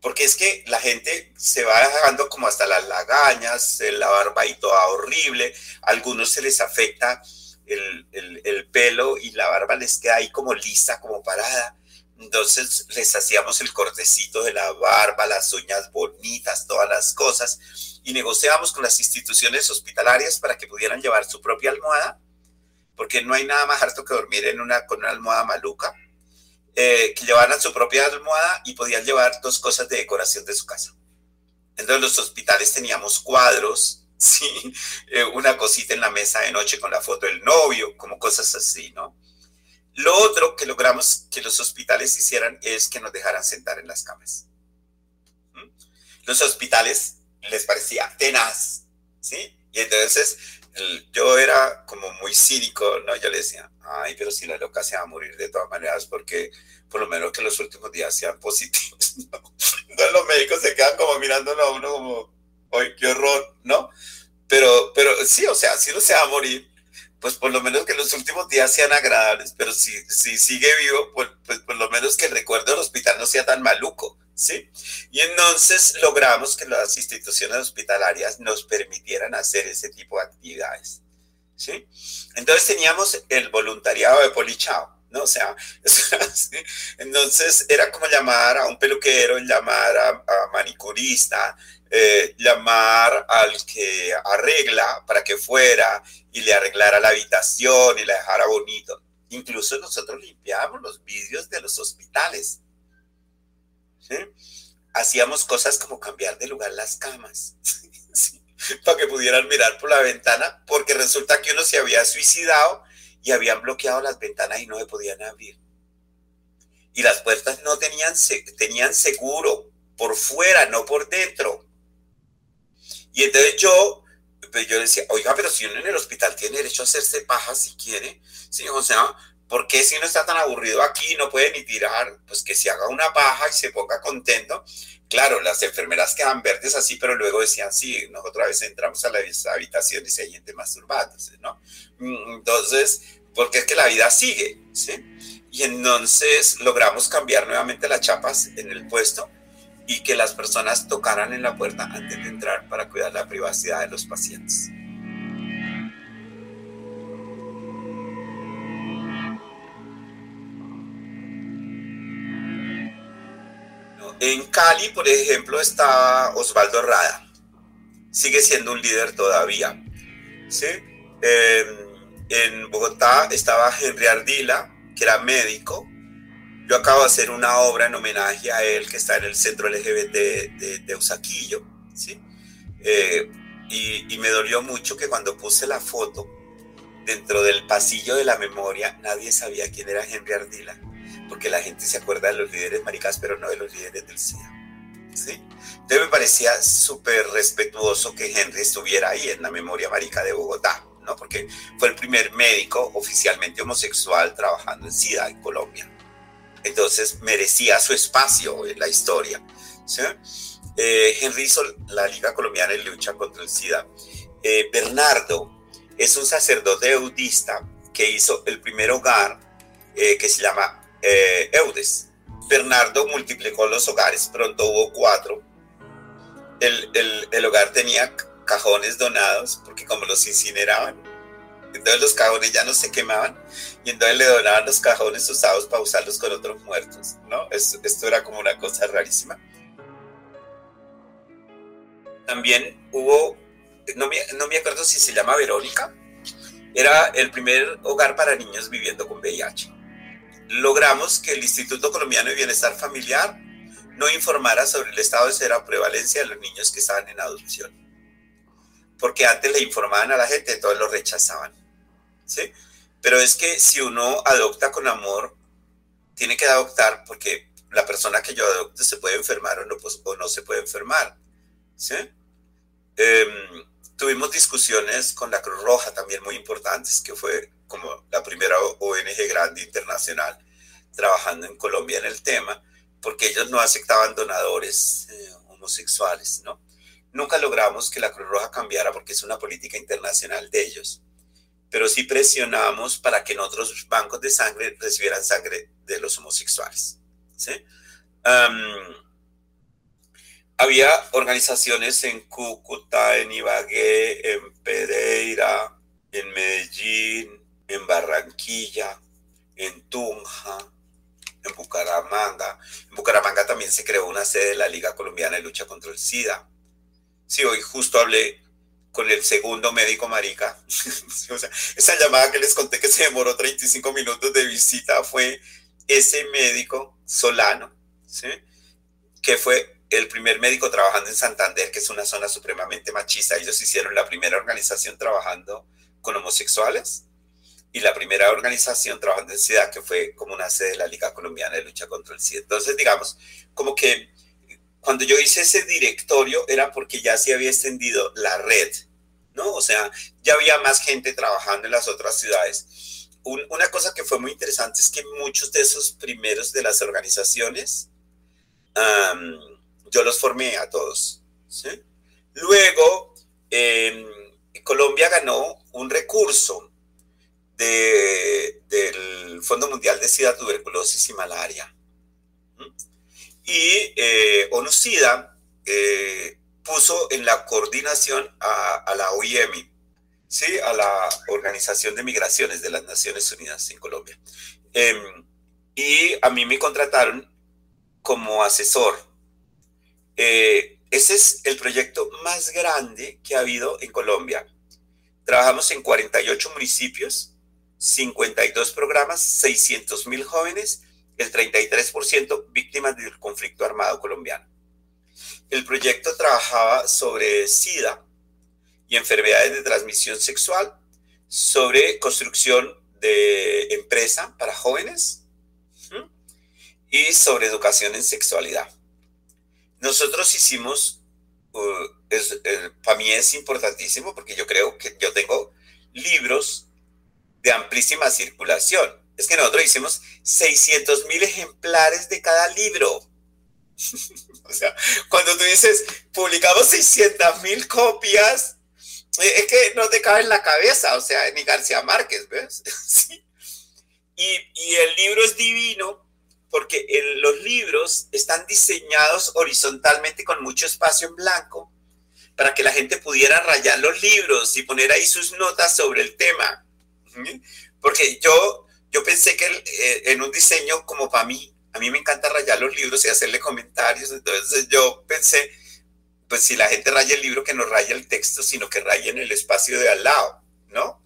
porque es que la gente se va dejando como hasta las lagañas, la barba y toda horrible, a algunos se les afecta el, el, pelo y la barba les queda ahí como lisa, como parada. Entonces les hacíamos el cortecito de la barba, las uñas bonitas, todas las cosas, y negociábamos con las instituciones hospitalarias para que pudieran llevar su propia almohada, porque no hay nada más harto que dormir en una, con una almohada maluca, eh, que llevaran su propia almohada y podían llevar dos cosas de decoración de su casa. Entonces los hospitales teníamos cuadros, ¿sí? Eh, una cosita en la mesa de noche con la foto del novio, como cosas así, ¿no? Lo otro que logramos que los hospitales hicieran es que nos dejaran sentar en las camas. ¿Mm? Los hospitales les parecía tenaz, ¿sí? Y entonces yo era como muy cínico, ¿no? Yo le decía, ay, pero si la loca se va a morir de todas maneras, porque por lo menos que los últimos días sean positivos, ¿no? Entonces los médicos se quedan como mirándolo a uno como, ay, qué horror, ¿no? Pero, pero sí, o sea, si no se va a morir, pues por lo menos que los últimos días sean agradables, pero si, si sigue vivo, pues, pues por lo menos que el recuerdo del hospital no sea tan maluco, ¿sí? Y entonces logramos que las instituciones hospitalarias nos permitieran hacer ese tipo de actividades, ¿sí? Entonces teníamos el voluntariado de Polichao, ¿no? O sea, entonces era como llamar a un peluquero, llamar a, manicurista, eh, llamar al que arregla para que fuera y le arreglara la habitación y la dejara bonito. Incluso nosotros limpiábamos los vidrios de los hospitales. Hacíamos cosas como cambiar de lugar las camas. Para que pudieran mirar por la ventana, porque resulta que uno se había suicidado y habían bloqueado las ventanas y no se podían abrir. Y las puertas no tenían, tenían seguro por fuera, no por dentro. Y entonces yo, pues yo decía, oiga, pero si uno en el hospital tiene derecho a hacerse paja si quiere, ¿sí? O sea, ¿por qué si uno está tan aburrido aquí no puede ni tirar? Pues que se haga una paja y se ponga contento. Claro, las enfermeras quedan verdes así, pero luego decían, sí, nosotros a veces entramos a la habitación y se hay gente masturbándose, ¿no? Mm, entonces, porque es que la vida sigue, ¿sí? Y entonces logramos cambiar nuevamente las chapas en el puesto y que las personas tocaran en la puerta antes de entrar para cuidar la privacidad de los pacientes. En Cali, por ejemplo, está Osvaldo Rada. Sigue siendo un líder todavía. ¿sí? en Bogotá estaba Henry Ardila, que era médico, yo acabo de hacer una obra en homenaje a él que está en el centro LGBT de, de Usaquillo, ¿sí? Eh, y, me dolió mucho que cuando puse la foto dentro del pasillo de la memoria, nadie sabía quién era Henry Ardila, porque la gente se acuerda de los líderes maricas, pero no de los líderes del SIDA. ¿sí? Entonces me parecía súper respetuoso que Henry estuviera ahí en la memoria marica de Bogotá, ¿no? porque fue el primer médico oficialmente homosexual trabajando en SIDA en Colombia entonces merecía su espacio en la historia. Eh, Henry hizo la Liga Colombiana en lucha contra el SIDA. Eh, Bernardo es un sacerdote eudista que hizo el primer hogar eh, que se llama Eudes. Bernardo multiplicó los hogares, pronto hubo cuatro. El, el hogar tenía cajones donados porque como los incineraban, entonces los cajones ya no se quemaban y entonces le donaban los cajones usados para usarlos con otros muertos, ¿no? Esto, era como una cosa rarísima. También hubo, no me, no me acuerdo si se llama Verónica, era el primer hogar para niños viviendo con VIH. Logramos que el Instituto Colombiano de Bienestar Familiar no informara sobre el estado de cero prevalencia de los niños que estaban en adopción. Porque antes le informaban a la gente, todos lo rechazaban. ¿sí? Pero es que si uno adopta con amor, tiene que adoptar porque la persona que yo adopte se puede enfermar o no, pues, o no se puede enfermar, ¿sí? Em, tuvimos discusiones con la Cruz Roja también muy importantes, que fue como la primera ONG grande internacional trabajando en Colombia en el tema, porque ellos no aceptaban donadores eh, homosexuales, ¿no? Nunca logramos que la Cruz Roja cambiara porque es una política internacional de ellos, pero sí presionamos para que en otros bancos de sangre recibieran sangre de los homosexuales, ¿sí? había organizaciones en Cúcuta, en Ibagué, en Pereira, en Medellín, en Barranquilla, en Tunja, en Bucaramanga. En Bucaramanga también se creó una sede de la Liga Colombiana de Lucha contra el SIDA. Sí, hoy justo hablé con el segundo médico marica. esa llamada que les conté que se demoró 35 minutos de visita fue ese médico Solano, ¿sí? que fue el primer médico trabajando en Santander, que es una zona supremamente machista. Ellos hicieron la primera organización trabajando con homosexuales y la primera organización trabajando en SIDA, que fue como una sede de la Liga Colombiana de Lucha contra el SIDA. Entonces, digamos, como que cuando yo hice ese directorio era porque ya se había extendido la red, ¿no? O sea, ya había más gente trabajando en las otras ciudades. una cosa que fue muy interesante es que muchos de esos primeros de las organizaciones, yo los formé a todos. Luego, em, Colombia ganó un recurso del Fondo Mundial de SIDA, Tuberculosis y Malaria. Y eh, ONU-SIDA eh, puso en la coordinación a, la OIM, ¿sí? a la Organización de Migraciones de las Naciones Unidas en Colombia. Em, y a mí me contrataron como asesor eh, ese es el proyecto más grande que ha habido en Colombia. Trabajamos en 48 municipios, 52 programas, 600 mil jóvenes, el 33% víctimas del conflicto armado colombiano. El proyecto trabajaba sobre SIDA y enfermedades de transmisión sexual, sobre construcción de empresa para jóvenes y sobre educación en sexualidad. Nosotros hicimos, uh, para mí es importantísimo porque yo creo que yo tengo libros de amplísima circulación. Es que nosotros hicimos 600 mil ejemplares de cada libro. o sea, cuando tú dices, publicamos 600 mil copias, eh, es que no te cabe en la cabeza, o sea, ni García Márquez, ¿ves? y, y el libro es divino porque los libros están diseñados horizontalmente con mucho espacio en blanco para que la gente pudiera rayar los libros y poner ahí sus notas sobre el tema. Porque yo, yo pensé que eh, en un diseño como para mí, a mí me encanta rayar los libros y hacerle comentarios, entonces yo pensé, pues si la gente raya el libro, que no raya el texto, sino que raya en el espacio de al lado, ¿no?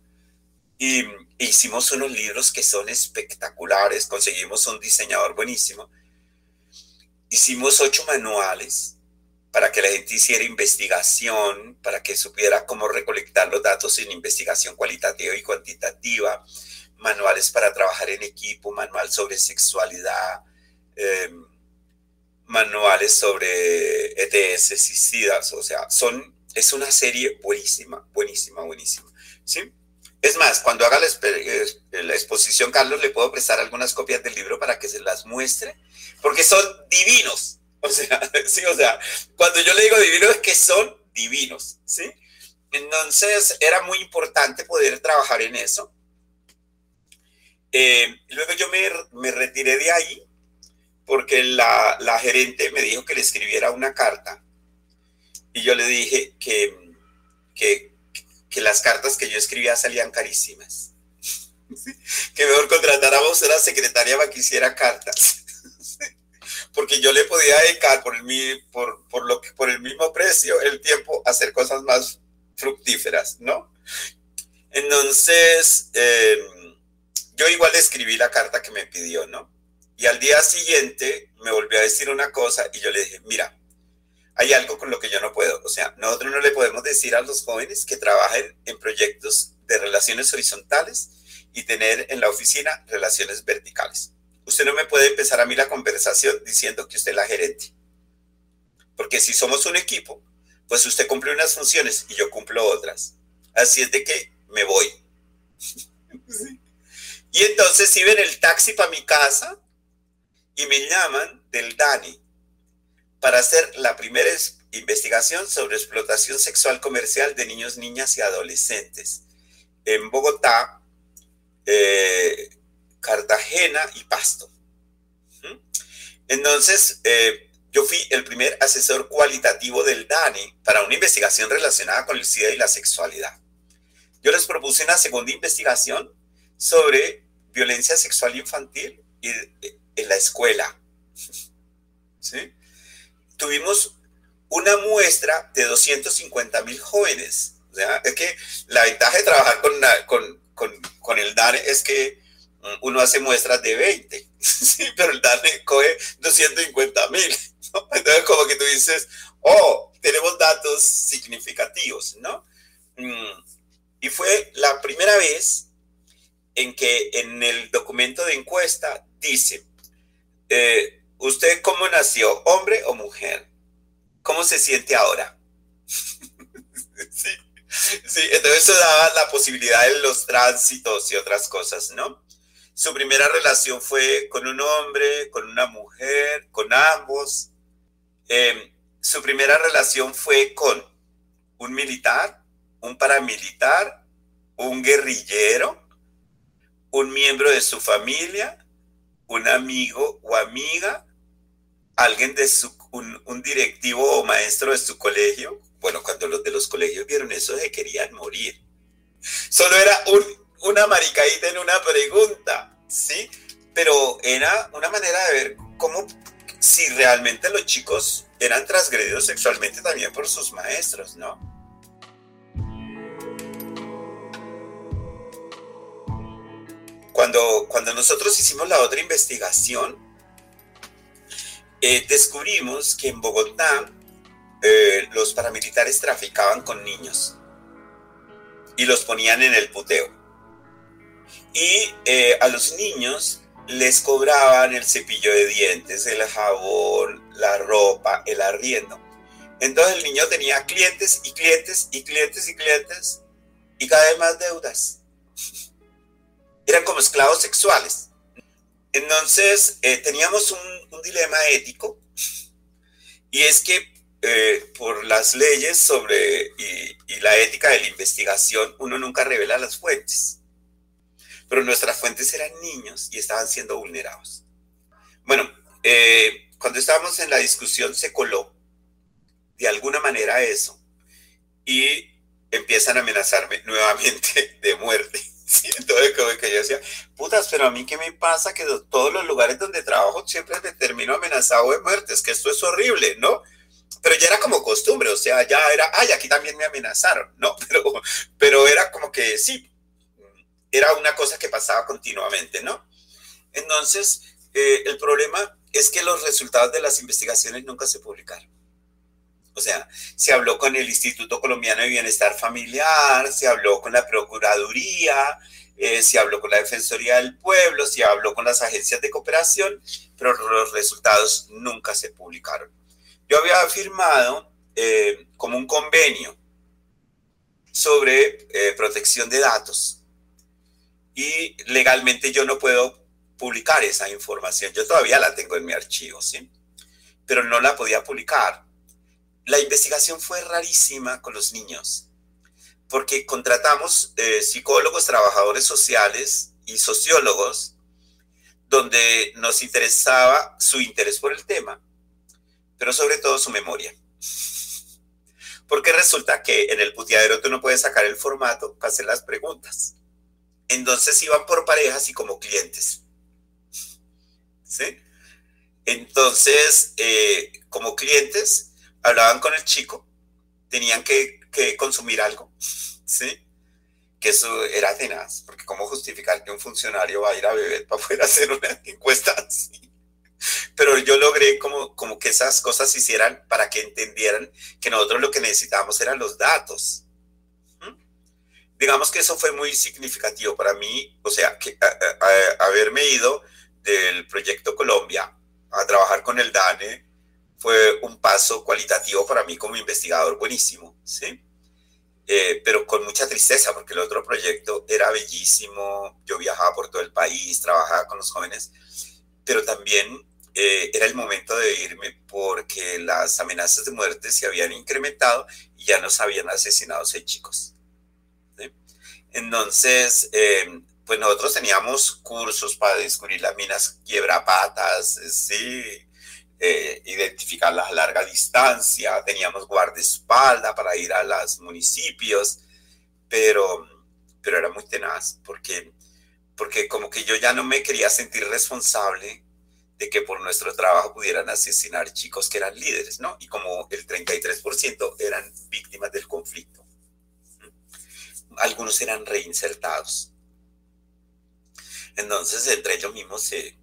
Y hicimos unos libros que son espectaculares, conseguimos un diseñador buenísimo. Hicimos ocho manuales para que la gente hiciera investigación, para que supiera cómo recolectar los datos en investigación cualitativa y cuantitativa, manuales para trabajar en equipo, manual sobre sexualidad, em, manuales sobre ETS y o sea, son, es una serie buenísima, buenísima, buenísima, ¿sí? Es más, cuando haga eh, la, exposición, Carlos, le puedo prestar algunas copias del libro para que se las muestre, porque son divinos. O sea, sí, o sea, cuando yo le digo divinos es que son divinos, ¿sí? Entonces, era muy importante poder trabajar en eso. Eh, luego yo me, retiré de ahí porque la, gerente me dijo que le escribiera una carta y yo le dije que, que las cartas que yo escribía salían carísimas. Que mejor contratáramos una secretaria para que hiciera cartas. Porque yo le podía dedicar por el, mismo precio el tiempo a hacer cosas más fructíferas, ¿no? Entonces, em, yo igual escribí la carta que me pidió, ¿no? Y al día siguiente me volvió a decir una cosa y yo le dije, mira, hay algo con lo que yo no puedo. O sea, nosotros no le podemos decir a los jóvenes que trabajen en proyectos de relaciones horizontales y tener en la oficina relaciones verticales. Usted no me puede empezar a mí la conversación diciendo que usted es la gerente. Porque si somos un equipo, pues usted cumple unas funciones y yo cumplo otras. Así es de que me voy. Y entonces iba en el taxi para mi casa y me llaman del DANI para hacer la primera investigación sobre explotación sexual comercial de niños, niñas y adolescentes en Bogotá, eh, Cartagena y Pasto. Entonces, eh, yo fui el primer asesor cualitativo del DANI para una investigación relacionada con el SIDA y la sexualidad. Yo les propuse una segunda investigación sobre violencia sexual infantil en la escuela. ¿Sí? Tuvimos una muestra de 250 mil jóvenes. Es que la ventaja de trabajar con, con, con, con el DANE es que uno hace muestras de 20, ¿sí? pero el DANE coge 250 mil. Entonces, como que tú dices, oh, tenemos datos significativos, ¿no? Mm, y fue la primera vez en que en el documento de encuesta dice, eh, ¿usted cómo nació, hombre o mujer? ¿Cómo se siente ahora? sí, sí, entonces eso daba la posibilidad de los tránsitos y otras cosas, ¿no? Su primera relación fue con un hombre, con una mujer, con ambos. Em, su primera relación fue con un militar, un paramilitar, un guerrillero, un miembro de su familia, un amigo o amiga, alguien de su, un, directivo o maestro de su colegio. Bueno, cuando los de los colegios vieron eso, se querían morir. Solo era un, una maricaíta en una pregunta, ¿sí? Pero era una manera de ver cómo, si realmente los chicos eran transgredidos sexualmente también por sus maestros, ¿no? Cuando, cuando nosotros hicimos la otra investigación, eh, descubrimos que en Bogotá eh, los paramilitares traficaban con niños y los ponían en el puteo y eh, a los niños les cobraban el cepillo de dientes, el jabón, la ropa, el arriendo. Entonces el niño tenía clientes y clientes y clientes y clientes y cada vez más deudas. Eran como esclavos sexuales. Entonces eh, teníamos un, dilema ético y es que eh, por las leyes sobre y la ética de la investigación uno nunca revela las fuentes pero nuestras fuentes eran niños y estaban siendo vulnerados. Bueno, eh, cuando estábamos en la discusión se coló de alguna manera eso y empiezan a amenazarme nuevamente de muerte. Entonces, como que yo decía, putas, pero a mí qué me pasa que todos los lugares donde trabajo siempre me termino amenazado de muerte, es que esto es horrible, ¿no? Pero ya era como costumbre, o sea, ya era, ay, aquí también me amenazaron, ¿no? Pero, pero era como que sí, era una cosa que pasaba continuamente, ¿no? Entonces, eh, el problema es que los resultados de las investigaciones nunca se publicaron. O sea, se habló con el Instituto Colombiano de Bienestar Familiar, se habló con la Procuraduría, eh, se habló con la Defensoría del Pueblo, se habló con las agencias de cooperación, pero los resultados nunca se publicaron. Yo había firmado eh, como un convenio sobre protección de datos y legalmente yo no puedo publicar esa información. Yo todavía la tengo en mi archivo, ¿sí? Pero no la podía publicar. La investigación fue rarísima con los niños, porque contratamos eh, psicólogos, trabajadores sociales y sociólogos, donde nos interesaba su interés por el tema, pero sobre todo su memoria. Porque resulta que en el puteadero tú no puedes sacar el formato para hacer las preguntas. Entonces iban por parejas y como clientes. ¿Sí? Entonces, eh, como clientes, hablaban con el chico, tenían que, consumir algo, ¿sí? Que eso era tenaz, porque cómo justificar que un funcionario va a ir a beber para poder hacer una encuesta así. Pero yo logré como, como que esas cosas se hicieran para que entendieran que nosotros lo que necesitábamos eran los datos, digamos que eso fue muy significativo para mí, o sea, que haberme ido del proyecto Colombia a trabajar con el DANE fue un paso cualitativo para mí como investigador buenísimo, ¿sí? Eh, pero con mucha tristeza, porque el otro proyecto era bellísimo, yo viajaba por todo el país, trabajaba con los jóvenes, pero también eh, era el momento de irme porque las amenazas de muerte se habían incrementado y ya nos habían asesinado seis chicos. Entonces, eh, pues nosotros teníamos cursos para descubrir las minas quiebrapatas, sí, eh, identificarlas a larga distancia, teníamos guardaespaldas para ir a los municipios, pero, pero era muy tenaz porque, porque como que yo ya no me quería sentir responsable de que por nuestro trabajo pudieran asesinar chicos que eran líderes, ¿no? Y como el 33% eran víctimas del conflicto. Algunos eran reinsertados. Entonces, entre ellos mismos se,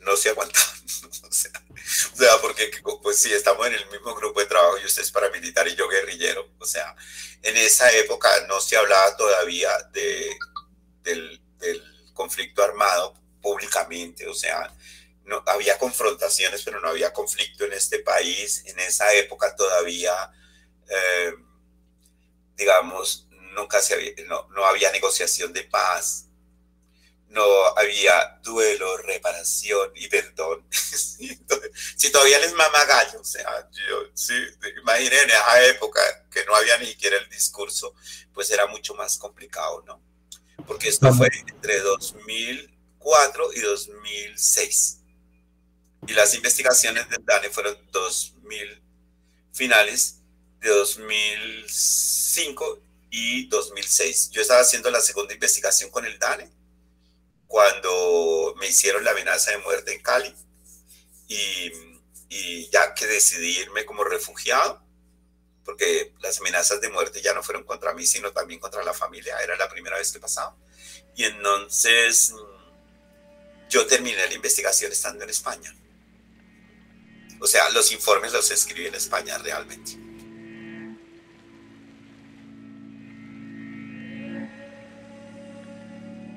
no se aguantaban. o, sea, porque pues si estamos en el mismo grupo de trabajo y usted es paramilitar y yo guerrillero, o sea, en esa época no se hablaba todavía de, del, conflicto armado públicamente, o sea, no, había confrontaciones, pero no había conflicto en este país. En esa época todavía, eh, digamos, nunca se había, no, no había negociación de paz no había duelo, reparación y perdón. si todavía les mama gallo, o sea, yo, sí, imaginen en esa época que no había ni siquiera el discurso, pues era mucho más complicado, ¿no? Porque esto fue entre 2004 y 2006. Y las investigaciones del DANE fueron 2000 finales de 2005 y 2006. Yo estaba haciendo la segunda investigación con el DANE cuando me hicieron la amenaza de muerte en Cali y, y, ya que decidí irme como refugiado, porque las amenazas de muerte ya no fueron contra mí, sino también contra la familia, era la primera vez que pasaba. Y entonces yo terminé la investigación estando en España. O sea, los informes los escribí en España realmente.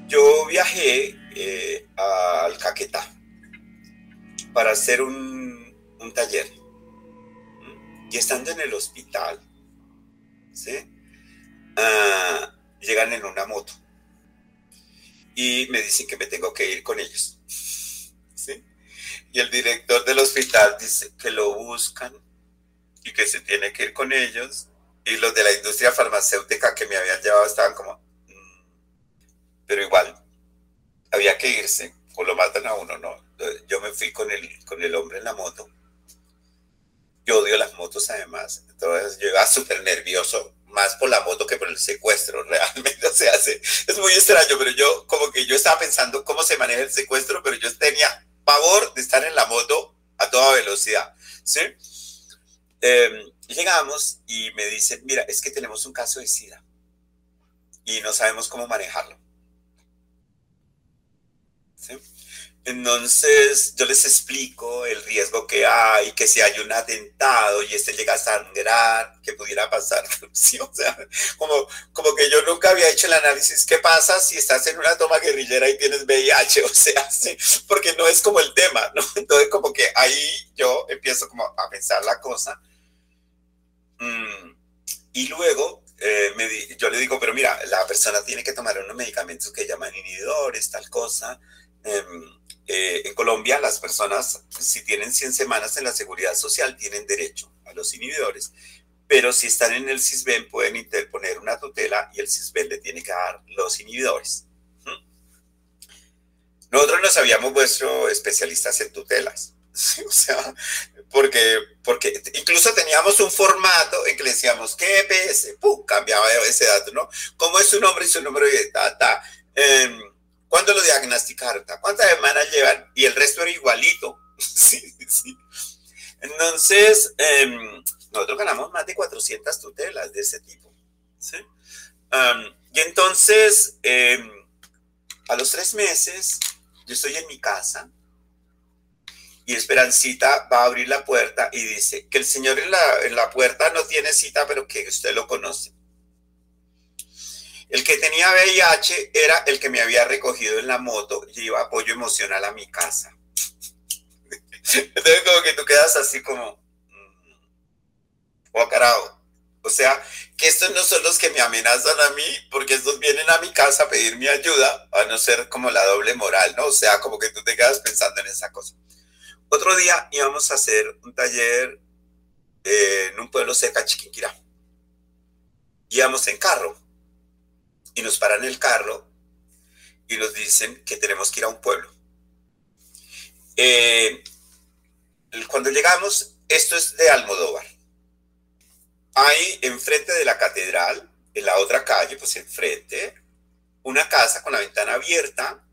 Yo viajé eh, al Caquetá para hacer un, taller. Y estando en el hospital, ah, llegan en una moto y me dicen que me tengo que ir con ellos. Y el director del hospital dice que lo buscan y que se tiene que ir con ellos. Y los de la industria farmacéutica que me habían llevado estaban como, pero igual había que irse, o lo matan a uno, ¿no? Yo me fui con el, con el hombre en la moto. Yo odio las motos además, entonces yo iba súper nervioso, más por la moto que por el secuestro, realmente, o sea, es muy extraño, pero yo como que yo estaba pensando cómo se maneja el secuestro, pero yo tenía pavor de estar en la moto a toda velocidad, ¿sí? Em, llegamos y me dicen, mira, es que tenemos un caso de SIDA y no sabemos cómo manejarlo. Entonces yo les explico el riesgo que hay, que si hay un atentado y este llega a sangrar, que pudiera pasar. O sea, como, como que yo nunca había hecho el análisis, ¿qué pasa si estás en una toma guerrillera y tienes VIH? O sea, sí, porque no es como el tema, ¿no? Entonces como que ahí yo empiezo como a pensar la cosa. Mm, y luego eh, yo le digo, pero mira, la persona tiene que tomar unos medicamentos que llaman inhibidores, tal cosa Em, eh, en Colombia las personas, si tienen 100 semanas en la seguridad social, tienen derecho a los inhibidores, pero si están en el CISBEN pueden interponer una tutela y el CISBEN le tiene que dar los inhibidores. Nosotros nos habíamos vuestro especialistas en tutelas, o sea, porque, porque incluso teníamos un formato en que le decíamos, ¿qué EPS? ¡Pum! Cambiaba ese dato, ¿no? ¿Cómo es su nombre y su número de data? Eh, ¿Cuándo lo diagnosticaron? ¿Cuántas semanas llevan? Y el resto era igualito. sí, sí. Entonces, em, nosotros ganamos más de 400 tutelas de ese tipo. ¿sí? y entonces, em, a los tres meses, yo estoy en mi casa y Esperancita va a abrir la puerta y dice que el señor en la, en la puerta no tiene cita, pero que usted lo conoce. El que tenía VIH era el que me había recogido en la moto y iba apoyo emocional a mi casa. Entonces como que tú quedas así como, oh carajo. O sea, que estos no son los que me amenazan a mí, porque estos vienen a mi casa a pedir mi ayuda, a no ser como la doble moral, ¿no? O sea, como que tú te quedas pensando en esa cosa. Otro día íbamos a hacer un taller en un pueblo cerca de Chiquinquirá. Íbamos en carro y nos paran el carro y nos dicen que tenemos que ir a un pueblo. Eh, cuando llegamos, esto es de Almodóvar. Hay enfrente de la catedral, en la otra calle, pues enfrente, una casa con la ventana abierta,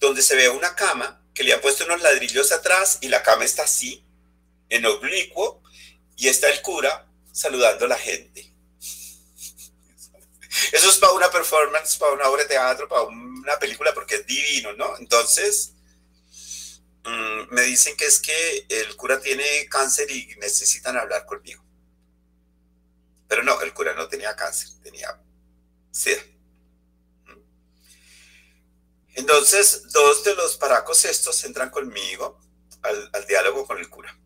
donde se ve una cama que le ha puesto unos ladrillos atrás y la cama está así, en oblicuo, y está el cura saludando a la gente. Eso es para una performance, para una obra de teatro, para una película, porque es divino, ¿no? Entonces, mm, me dicen que es que el cura tiene cáncer y necesitan hablar conmigo. Pero no, el cura no tenía cáncer, tenía sida. Entonces, dos de los paracos estos entran conmigo al, diálogo con el cura.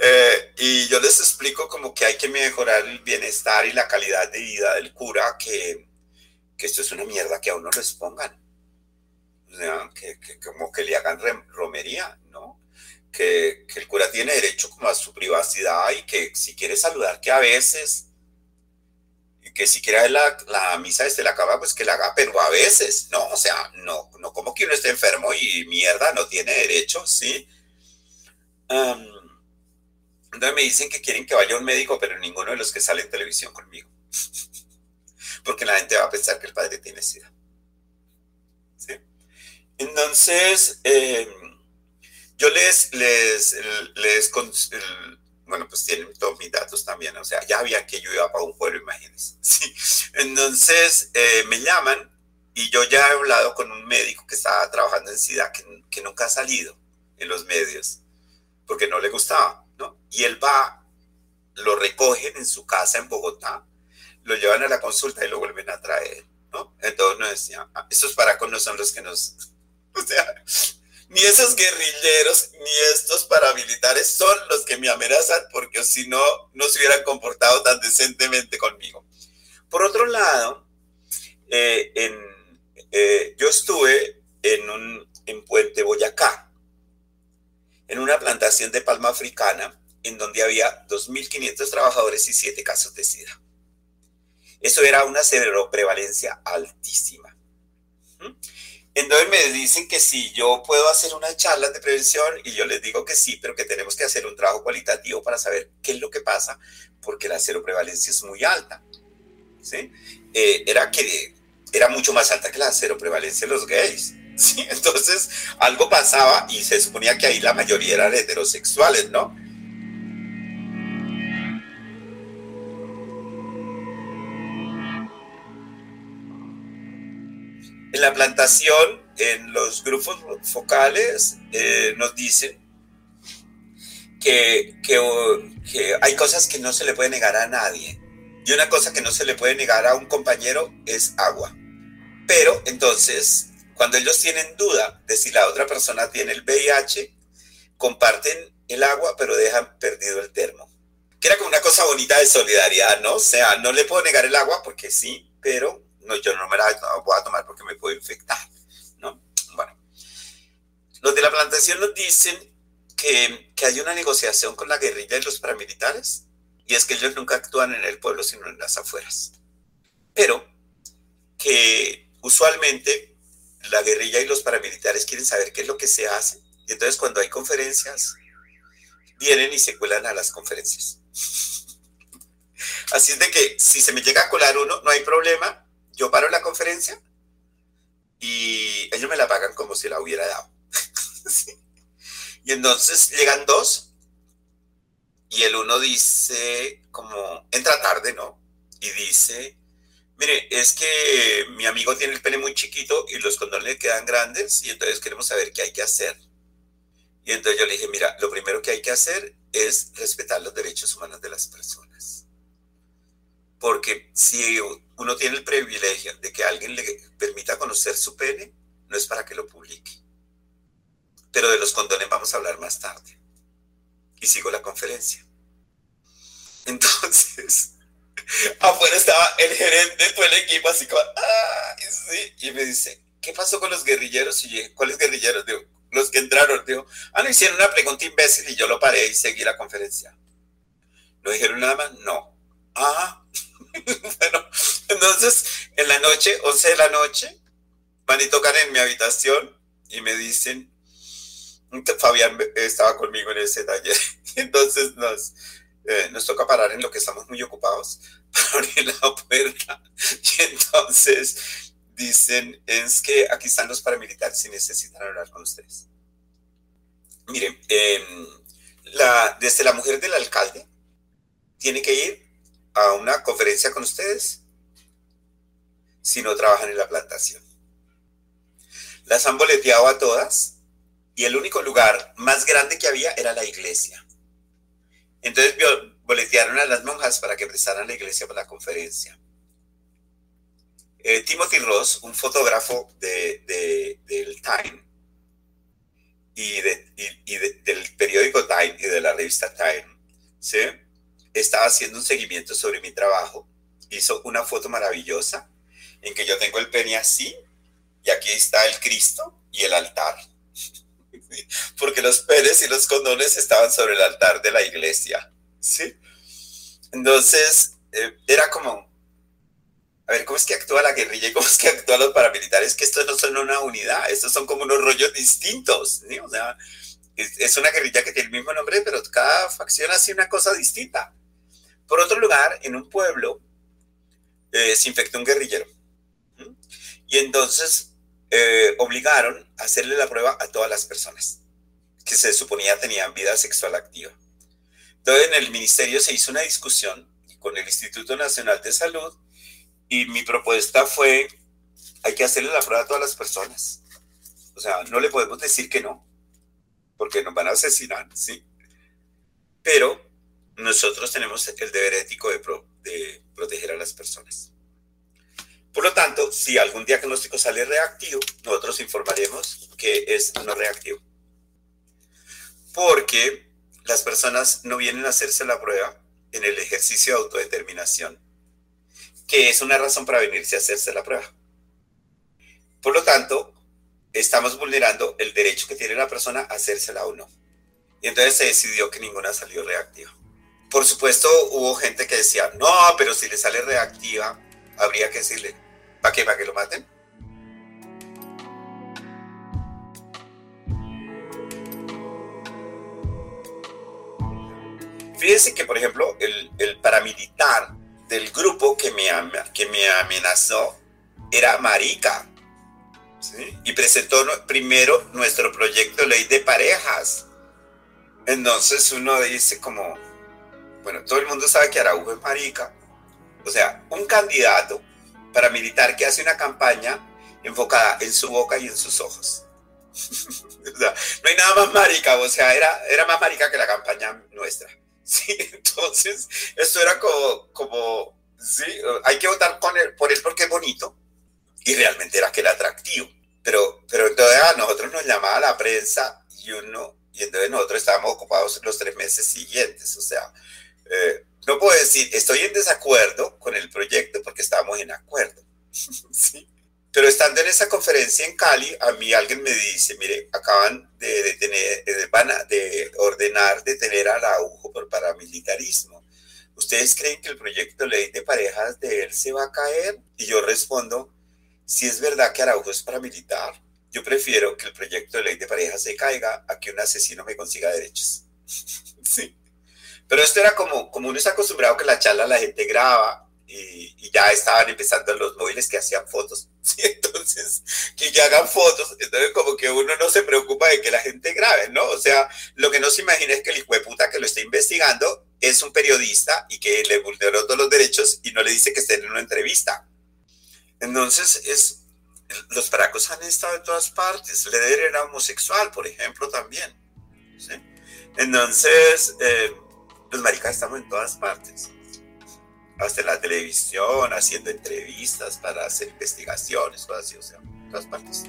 Eh, y yo les explico como que hay que mejorar el bienestar y la calidad de vida del cura, que, esto es una mierda que a uno les pongan. que, como que le hagan romería, ¿no? Que, que, el cura tiene derecho como a su privacidad y que si quiere saludar, que a veces que si quiere la, la misa desde la cama, pues que la haga, pero a veces, no, o sea, no, no como que uno esté enfermo y mierda, no tiene derecho, ¿sí? Entonces me dicen que quieren que vaya un médico, pero ninguno de los que sale en televisión conmigo. Porque la gente va a pensar que el padre tiene sida. ¿Sí? Entonces, em, yo les, les, les, bueno, pues tienen todos mis datos también, o sea, ya había que yo iba para un pueblo, imagínense. Sí. Entonces eh, me llaman y yo ya he hablado con un médico que estaba trabajando en SIDA, que, que nunca ha salido en los medios, porque no le gustaba, ¿no? Y él va, lo recogen en su casa en Bogotá, lo llevan a la consulta y lo vuelven a traer, ¿no? Entonces nos decían, ah, estos paracos son los que nos... O sea, ni esos guerrilleros ni estos paramilitares son los que me amenazan porque si no, no se hubieran comportado tan decentemente conmigo. Por otro lado, eh, eh, yo estuve en, un, en Puente Boyacá, en una plantación de palma africana en donde había 2.500 trabajadores y 7 casos de SIDA. Eso era una prevalencia altísima. ¿Mm? Entonces me dicen que si yo puedo hacer una charla de prevención y yo les digo que sí, pero que tenemos que hacer un trabajo cualitativo para saber qué es lo que pasa, porque la prevalencia es muy alta. ¿sí? Eh, era que era mucho más alta que la prevalencia de los gays. Entonces algo pasaba y se suponía que ahí la mayoría eran heterosexuales, ¿no? En la plantación, en los grupos focales, eh, nos dicen que, que, hay cosas que no se le puede negar a nadie. Y una cosa que no se le puede negar a un compañero es agua. Pero entonces, cuando ellos tienen duda de si la otra persona tiene el VIH, comparten el agua, pero dejan perdido el termo. Que era como una cosa bonita de solidaridad, ¿no? O sea, no le puedo negar el agua porque sí, pero no, yo no me la voy a tomar porque me puedo infectar, ¿no? Bueno, los de la plantación nos dicen que, que hay una negociación con la guerrilla y los paramilitares, y es que ellos nunca actúan en el pueblo, sino en las afueras. Pero que usualmente la guerrilla y los paramilitares quieren saber qué es lo que se hace, y entonces cuando hay conferencias, vienen y se cuelan a las conferencias. Así es de que si se me llega a colar uno, no hay problema, yo paro la conferencia y ellos me la pagan como si la hubiera dado. Y entonces llegan dos y el uno dice como, entra tarde, ¿no? Y dice, mire, es que mi amigo tiene el pene muy chiquito y los condones le quedan grandes y entonces queremos saber qué hay que hacer. Y entonces yo le dije, mira, lo primero que hay que hacer es respetar los derechos humanos de las personas. Porque si uno tiene el privilegio de que alguien le permita conocer su pene, no es para que lo publique, pero de los condones vamos a hablar más tarde. Y sigo la conferencia. Entonces, afuera estaba el gerente de todo el equipo, así como, y me dice, ¿qué pasó con los guerrilleros? Y yo, ¿cuáles guerrilleros? Digo, los que entraron, digo, ah, no hicieron una pregunta imbécil y yo lo paré y seguí la conferencia. ¿No dijeron nada más? No. Ah, bueno, entonces en la noche, 11 de la noche, van y tocan en mi habitación y me dicen, Fabián estaba conmigo en ese taller, entonces nos, eh, nos toca parar en lo que estamos muy ocupados para abrir la puerta. Y entonces dicen, es que aquí están los paramilitares y necesitan hablar con ustedes. Miren, em, desde la mujer del alcalde tiene que ir a una conferencia con ustedes si no trabajan en la plantación. Las han boleteado a todas y el único lugar más grande que había era la iglesia. Entonces boletearon a las monjas para que prestaran la iglesia para la conferencia. Eh, Timothy Ross, un fotógrafo de, del Time y, del periódico Time y de la revista Time, ¿sí? estaba haciendo un seguimiento sobre mi trabajo. Hizo una foto maravillosa en que yo tengo el pene así y aquí está el Cristo y el altar. Porque los penes y los condones estaban sobre el altar de la iglesia. ¿sí? Entonces, eh, era como, a ver, ¿cómo es que actúa la guerrilla y cómo es que actúan los paramilitares? Que estos no son una unidad, estos son como unos rollos distintos. O sea, es, una guerrilla que tiene el mismo nombre, pero cada facción hace una cosa distinta. Por otro lugar, en un pueblo eh, se infectó un guerrillero. Y entonces eh, obligaron a hacerle la prueba a todas las personas que se suponía tenían vida sexual activa. Entonces en el ministerio se hizo una discusión con el Instituto Nacional de Salud y mi propuesta fue, hay que hacerle la prueba a todas las personas. O sea, no le podemos decir que no, porque nos van a asesinar, ¿sí? Pero nosotros tenemos el deber ético de, de proteger a las personas. Por lo tanto, si algún diagnóstico sale reactivo, nosotros informaremos que es no reactivo. Porque las personas no vienen a hacerse la prueba en el ejercicio de autodeterminación, que es una razón para venirse a hacerse la prueba. Por lo tanto, estamos vulnerando el derecho que tiene la persona a hacérsela o no. Y entonces se decidió que ninguna salió reactiva. Por supuesto, hubo gente que decía, no, pero si le sale reactiva, habría que decirle, ¿para qué? ¿Para que lo maten? Fíjense que, por ejemplo, el, paramilitar del grupo que me, que me amenazó era Marica. Y presentó primero nuestro proyecto ley de parejas. Entonces uno dice como, bueno, todo el mundo sabe que Araujo es marica. O sea, un candidato paramilitar que hace una campaña enfocada en su boca y en sus ojos. o no hay nada más marica, o sea, era, era más marica que la campaña nuestra. Sí, entonces, esto era como, como sí, hay que votar con él, por él porque es bonito y realmente era que era atractivo. Pero, pero entonces a nosotros nos llamaba la prensa y uno, y entonces nosotros estábamos ocupados los tres meses siguientes, o sea, eh, no puedo decir, estoy en desacuerdo con el proyecto porque estamos en acuerdo. ¿sí? Pero estando en esa conferencia en Cali, a mí alguien me dice, mire, acaban de, detener, de ordenar detener a Araujo por paramilitarismo. ¿Ustedes creen que el proyecto ley de parejas de él se va a caer? Y yo respondo, si es verdad que Araujo es paramilitar, yo prefiero que el proyecto de ley de parejas se caiga a que un asesino me consiga derechos. sí. Pero esto era como, como uno está acostumbrado que la charla la gente graba y, ya estaban empezando los móviles que hacían fotos. Entonces, que ya hagan fotos. Entonces, como que uno no se preocupa de que la gente grabe, ¿no? O sea, lo que no se imagina es que el hijo de puta que lo está investigando es un periodista y que le vulneró todos los derechos y no le dice que esté en una entrevista. Entonces, es, los paracos han estado en todas partes. Leder era homosexual, por ejemplo, también. ¿sí? Entonces, eh, pues, Los maricas estamos en todas partes. Hasta en la televisión, haciendo entrevistas para hacer investigaciones, cosas así, o sea, en todas partes.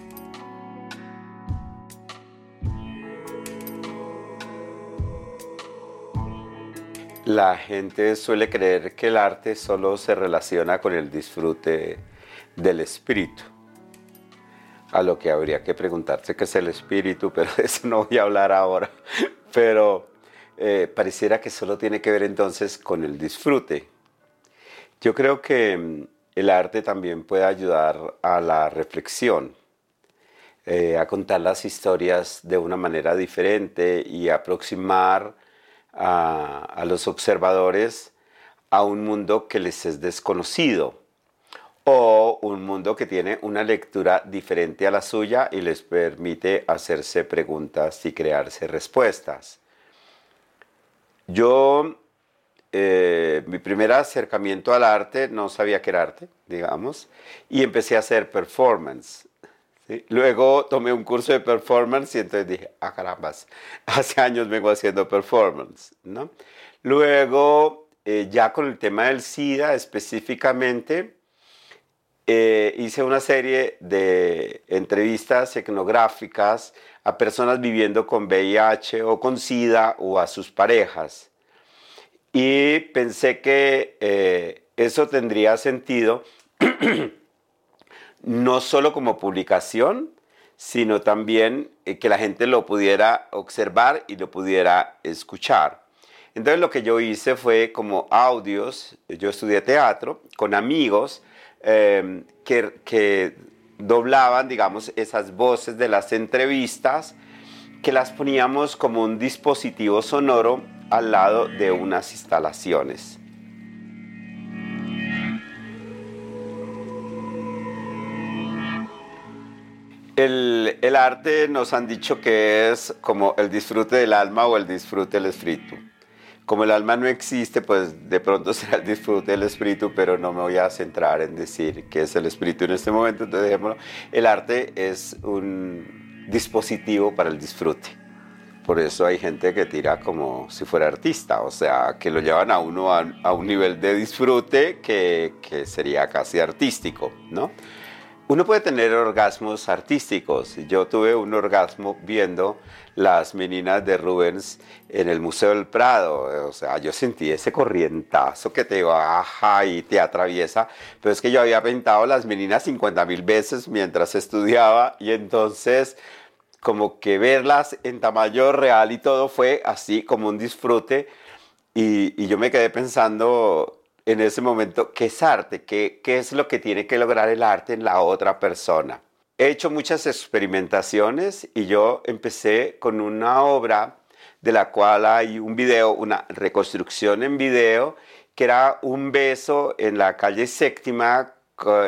La gente suele creer que el arte solo se relaciona con el disfrute del espíritu. A lo que habría que preguntarse qué es el espíritu, pero de eso no voy a hablar ahora. Pero eh, pareciera que solo tiene que ver entonces con el disfrute. Yo creo que mm, el arte también puede ayudar a la reflexión, eh, a contar las historias de una manera diferente y aproximar a, a los observadores a un mundo que les es desconocido o un mundo que tiene una lectura diferente a la suya y les permite hacerse preguntas y crearse respuestas. Yo, eh, mi primer acercamiento al arte, no sabía que era arte, digamos, y empecé a hacer performance. Luego tomé un curso de performance y entonces dije, ah, carambas, hace años vengo haciendo performance, ¿no? Luego, eh, ya con el tema del SIDA específicamente, eh, hice una serie de entrevistas etnográficas a personas viviendo con VIH o con SIDA o a sus parejas. Y pensé que eh, eso tendría sentido no solo como publicación, sino también eh, que la gente lo pudiera observar y lo pudiera escuchar. Entonces lo que yo hice fue como audios, yo estudié teatro con amigos que, que doblaban, digamos, esas voces de las entrevistas, que las poníamos como un dispositivo sonoro al lado de unas instalaciones. El, el, arte nos han dicho que es como el disfrute del alma o el disfrute del espíritu como el alma no existe, pues de pronto será el disfrute del espíritu, pero no me voy a centrar en decir qué es el espíritu en este momento. Entonces, dejémoslo. El arte es un dispositivo para el disfrute. Por eso hay gente que tira como si fuera artista, o sea, que lo llevan a uno a, a un nivel de disfrute que, que sería casi artístico, ¿no? Uno puede tener orgasmos artísticos. Yo tuve un orgasmo viendo las meninas de Rubens en el Museo del Prado. O sea, yo sentí ese corrientazo que te baja y te atraviesa. Pero es que yo había pintado las meninas 50 mil veces mientras estudiaba y entonces como que verlas en tamaño real y todo fue así como un disfrute. Y, y yo me quedé pensando en ese momento, ¿qué es arte? ¿Qué, ¿Qué es lo que tiene que lograr el arte en la otra persona? He hecho muchas experimentaciones y yo empecé con una obra de la cual hay un video, una reconstrucción en video, que era un beso en la calle séptima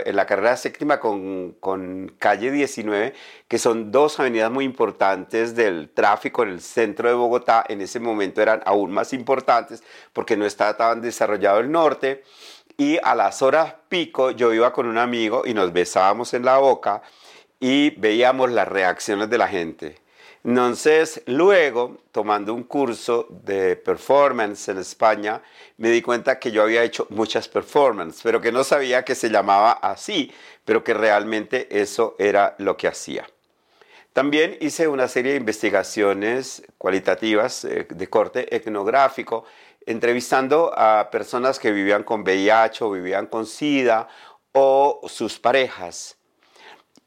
en la carrera séptima con, con, calle 19, que son dos avenidas muy importantes del tráfico en el centro de Bogotá. En ese momento eran aún más importantes porque no estaba tan desarrollado el norte. Y a las horas pico yo iba con un amigo y nos besábamos en la boca y veíamos las reacciones de la gente. Entonces, luego, tomando un curso de performance en España, me di cuenta que yo había hecho muchas performances, pero que no sabía que se llamaba así, pero que realmente eso era lo que hacía. También hice una serie de investigaciones cualitativas eh, de corte etnográfico, entrevistando a personas que vivían con VIH o vivían con SIDA o sus parejas.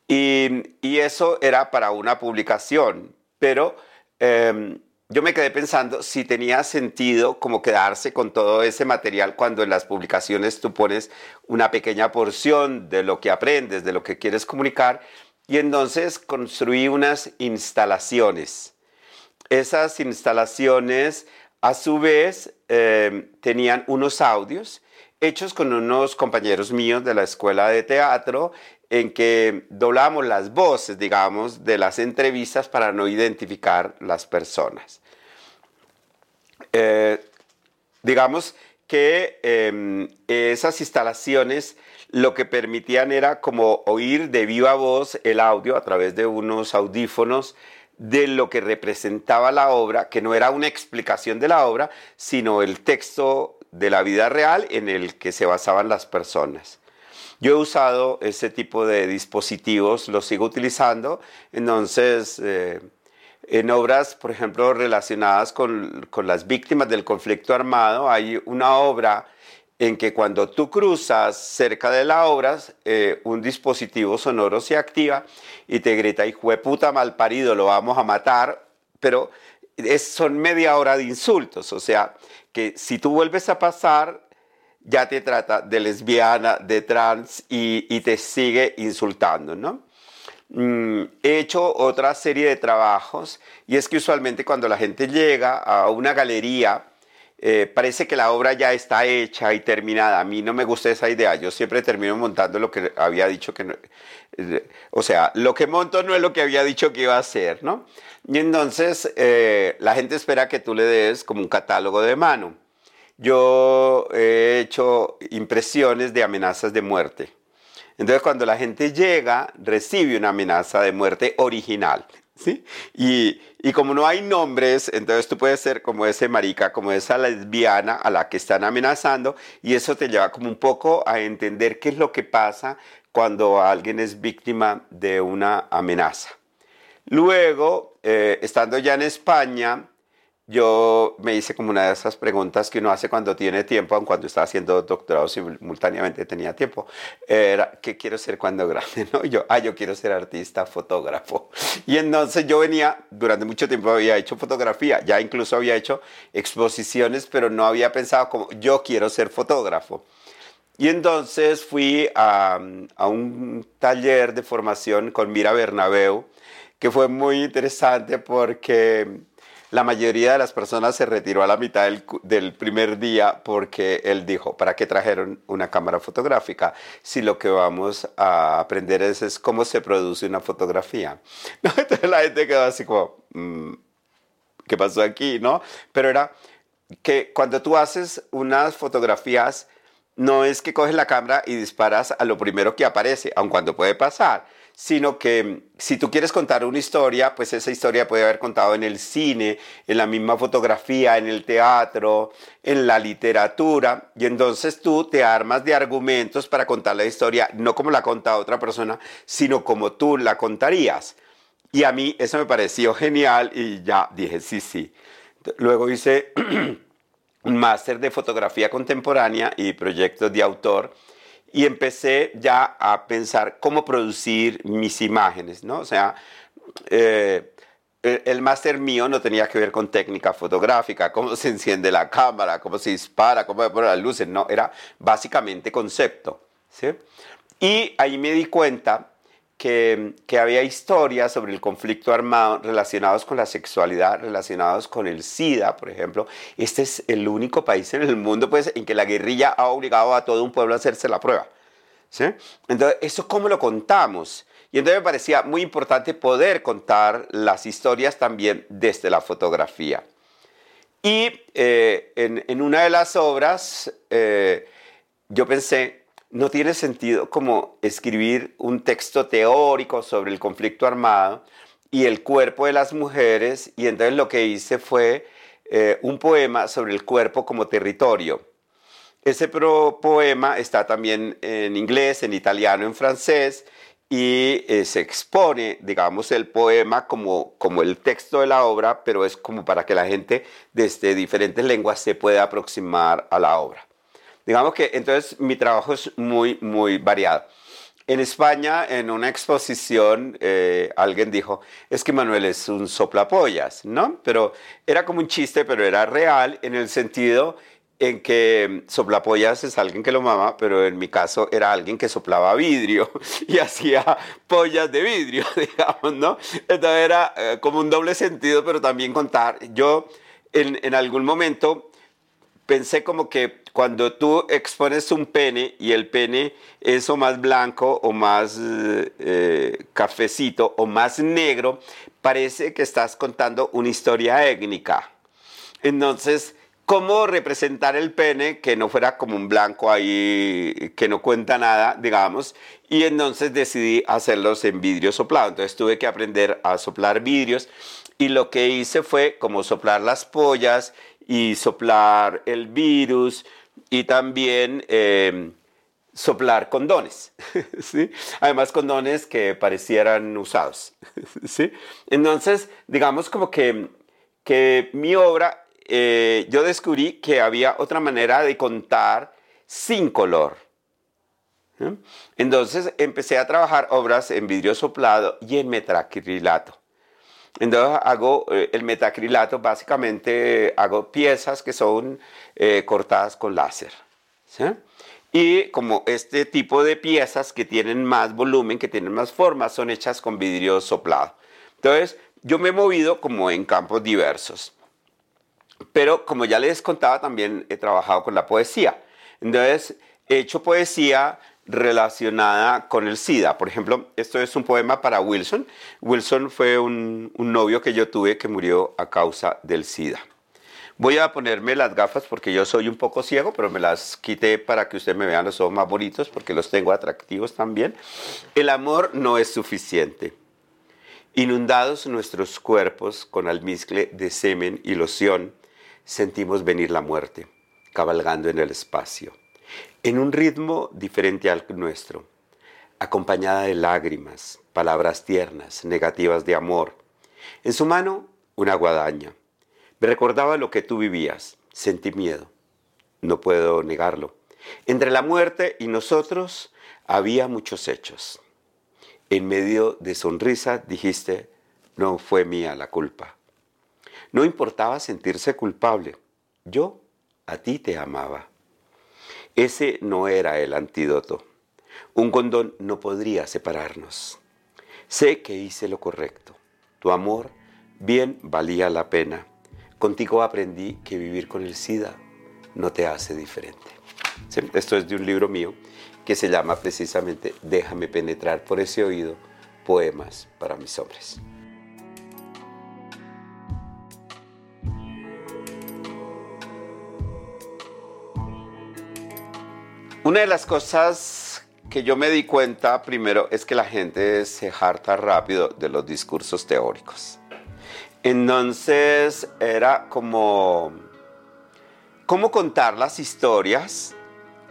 Y, y eso era para una publicación, pero em, yo me quedé pensando si tenía sentido como quedarse con todo ese material cuando en las publicaciones tú pones una pequeña porción de lo que aprendes, de lo que quieres comunicar, y entonces construí unas instalaciones. Esas instalaciones a su vez em, tenían unos audios hechos con unos compañeros míos de la escuela de teatro en que doblamos las voces, digamos, de las entrevistas para no identificar las personas. Eh, digamos que em, esas instalaciones lo que permitían era como oír de viva voz el audio a través de unos audífonos de lo que representaba la obra, que no era una explicación de la obra, sino el texto de la vida real en el que se basaban las personas. Yo he usado ese tipo de dispositivos, los sigo utilizando, entonces eh, en obras, por ejemplo, relacionadas con, con las víctimas del conflicto armado, hay una obra en que cuando tú cruzas cerca de la obra, eh, un dispositivo sonoro se activa y te grita, hijo de puta mal parido, lo vamos a matar, pero es, son media hora de insultos, o sea, que si tú vuelves a pasar, ya te trata de lesbiana, de trans y, y te sigue insultando, ¿no? Mm, he hecho otra serie de trabajos y es que usualmente cuando la gente llega a una galería, eh, parece que la obra ya está hecha y terminada. A mí no me gusta esa idea. Yo siempre termino montando lo que había dicho que no, eh, o sea, lo que monto no es lo que había dicho que iba a hacer, ¿no? Y entonces eh, la gente espera que tú le des como un catálogo de mano. Yo he hecho impresiones de amenazas de muerte. Entonces cuando la gente llega, recibe una amenaza de muerte original. ¿sí? Y, y, como no hay nombres, entonces tú puedes ser como ese marica, como esa lesbiana a la que están amenazando y eso te lleva como un poco a entender qué es lo que pasa cuando alguien es víctima de una amenaza. Luego, eh, estando ya en España, yo me hice como una de esas preguntas que uno hace cuando tiene tiempo, aun cuando está haciendo doctorado simultáneamente tenía tiempo. Era, ¿qué quiero ser cuando grande? ¿no? yo, ah, yo quiero ser artista, fotógrafo. Y entonces yo venía, durante mucho tiempo había hecho fotografía, ya incluso había hecho exposiciones, pero no había pensado como, yo quiero ser fotógrafo. Y entonces fui a, a un taller de formación con Mira Bernabeu, que fue muy interesante porque la mayoría de las personas se retiró a la mitad del, primer día porque él dijo, ¿para qué trajeron una cámara fotográfica? Si lo que vamos a aprender es, cómo se produce una fotografía. Entonces la gente quedó así como, mm, ¿qué pasó aquí? ¿no? Pero era que cuando tú haces unas fotografías, no es que coges la cámara y disparas a lo primero que aparece, aun cuando puede pasar, sino que si tú quieres contar una historia, pues esa historia puede haber contado en el cine, en la misma fotografía, en el teatro, en la literatura, y entonces tú te armas de argumentos para contar la historia, no como la contado otra persona, sino como tú la contarías. Y a mí eso me pareció genial y ya dije, sí, sí. Luego hice un máster de fotografía contemporánea y proyectos de autor y empecé ya a pensar cómo producir mis imágenes, ¿no? O sea, eh, el, máster mío no tenía que ver con técnica fotográfica, cómo se enciende la cámara, cómo se dispara, cómo se ponen las luces, no, era básicamente concepto, ¿sí? Y ahí me di cuenta que, que, había historias sobre el conflicto armado relacionados con la sexualidad, relacionados con el SIDA, por ejemplo. Este es el único país en el mundo pues, en que la guerrilla ha obligado a todo un pueblo a hacerse la prueba. ¿sí? Entonces, ¿eso cómo lo contamos? Y entonces me parecía muy importante poder contar las historias también desde la fotografía. Y eh, en, en, una de las obras, eh, yo pensé, no tiene sentido como escribir un texto teórico sobre el conflicto armado y el cuerpo de las mujeres, y entonces lo que hice fue eh, un poema sobre el cuerpo como territorio. Ese poema está también en inglés, en italiano, en francés, y eh, se expone, digamos, el poema como, como el texto de la obra, pero es como para que la gente desde diferentes lenguas se pueda aproximar a la obra. Digamos que entonces mi trabajo es muy, muy variado. En España, en una exposición, eh, alguien dijo, es que Manuel es un soplapollas, ¿no? Pero era como un chiste, pero era real en el sentido en que soplapollas es alguien que lo mama, pero en mi caso era alguien que soplaba vidrio y hacía pollas de vidrio, digamos, ¿no? Entonces era eh, como un doble sentido, pero también contar. Yo en, en algún momento pensé como que cuando tú expones un pene y el pene es o más blanco o más eh, cafecito o más negro, parece que estás contando una historia étnica. Entonces, ¿cómo representar el pene que no fuera como un blanco ahí, que no cuenta nada, digamos? Y entonces decidí hacerlos en vidrio soplado. Entonces tuve que aprender a soplar vidrios y lo que hice fue como soplar las pollas y soplar el virus y también em, soplar condones, ¿sí? Además condones que parecieran usados, ¿sí? Entonces, digamos como que, que mi obra, eh, yo descubrí que había otra manera de contar sin color. Entonces empecé a trabajar obras en vidrio soplado y en metacrilato. Entonces hago eh, el metacrilato, básicamente hago piezas que son eh, cortadas con láser. ¿sí? Y como este tipo de piezas que tienen más volumen, que tienen más forma, son hechas con vidrio soplado. Entonces, yo me he movido como en campos diversos. Pero como ya les contaba, también he trabajado con la poesía. Entonces, he hecho poesía relacionada con el SIDA. Por ejemplo, esto es un poema para Wilson. Wilson fue un, un novio que yo tuve que murió a causa del SIDA. Voy a ponerme las gafas porque yo soy un poco ciego, pero me las quité para que usted me vean los ojos más bonitos porque los tengo atractivos también. El amor no es suficiente. Inundados nuestros cuerpos con almizcle de semen y loción, sentimos venir la muerte, cabalgando en el espacio, en un ritmo diferente al nuestro, acompañada de lágrimas, palabras tiernas, negativas de amor. En su mano, una guadaña me recordaba lo que tú vivías. Sentí miedo. No puedo negarlo. Entre la muerte y nosotros había muchos hechos. En medio de sonrisa dijiste, no fue mía la culpa. No importaba sentirse culpable. Yo a ti te amaba. Ese no era el antídoto. Un condón no podría separarnos. Sé que hice lo correcto. Tu amor bien valía la pena. Contigo aprendí que vivir con el SIDA no te hace diferente. Esto es de un libro mío que se llama precisamente Déjame penetrar por ese oído, poemas para mis hombres. Una de las cosas que yo me di cuenta primero es que la gente se harta rápido de los discursos teóricos. Entonces era como cómo contar las historias,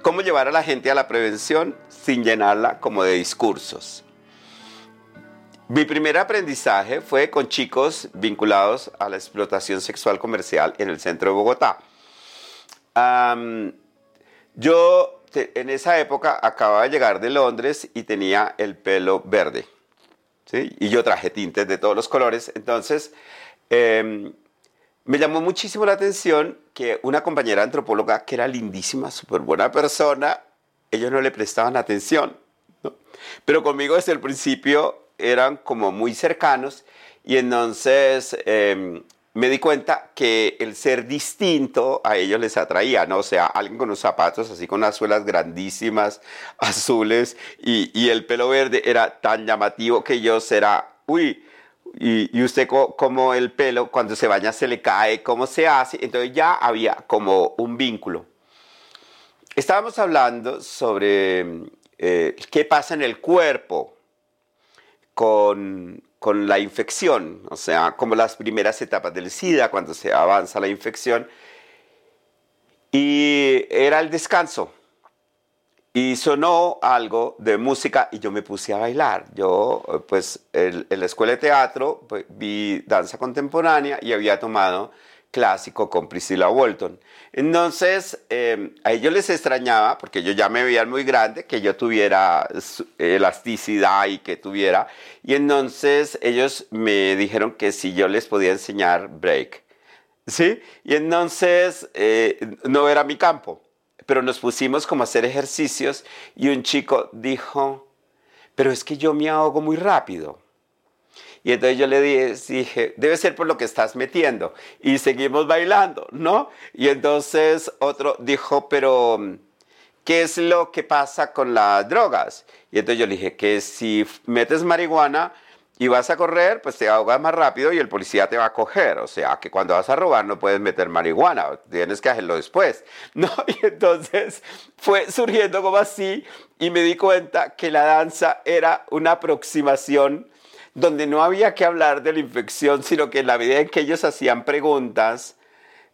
cómo llevar a la gente a la prevención sin llenarla como de discursos. Mi primer aprendizaje fue con chicos vinculados a la explotación sexual comercial en el centro de Bogotá. yo en esa época acababa de llegar de Londres y tenía el pelo verde. Y yo traje tintes de todos los colores. Entonces, Em, me llamó muchísimo la atención que una compañera antropóloga que era lindísima, súper buena persona, ellos no le prestaban atención. Pero conmigo desde el principio eran como muy cercanos y entonces em, me di cuenta que el ser distinto a ellos les atraía, ¿no? O sea, alguien con unos zapatos así con unas suelas grandísimas, azules y, y el pelo verde era tan llamativo que yo era, uy, y, usted como el pelo cuando se baña se le cae, cómo se hace, entonces ya había como un vínculo. Estábamos hablando sobre eh, qué pasa en el cuerpo con, con la infección, o sea, como las primeras etapas del SIDA, cuando se avanza la infección, y era el descanso y sonó algo de música y yo me puse a bailar. Yo, pues, en, la escuela de teatro pues, vi danza contemporánea y había tomado clásico con Priscilla Walton. Entonces, em, a ellos les extrañaba, porque yo ya me veía muy grande, que yo tuviera elasticidad y que tuviera. Y entonces ellos me dijeron que si yo les podía enseñar break. ¿Sí? Y entonces eh, no era mi campo pero nos pusimos como a hacer ejercicios y un chico dijo, pero es que yo me ahogo muy rápido. Y entonces yo le dije, debe ser por lo que estás metiendo. Y seguimos bailando, ¿no? Y entonces otro dijo, pero ¿qué es lo que pasa con las drogas? Y entonces yo le dije que si metes marihuana, y vas a correr, pues te ahogas más rápido y el policía te va a coger. O sea, que cuando vas a robar no puedes meter marihuana, tienes que hacerlo después. ¿no? Y entonces fue surgiendo como así y me di cuenta que la danza era una aproximación donde no había que hablar de la infección, sino que en la medida en que ellos hacían preguntas,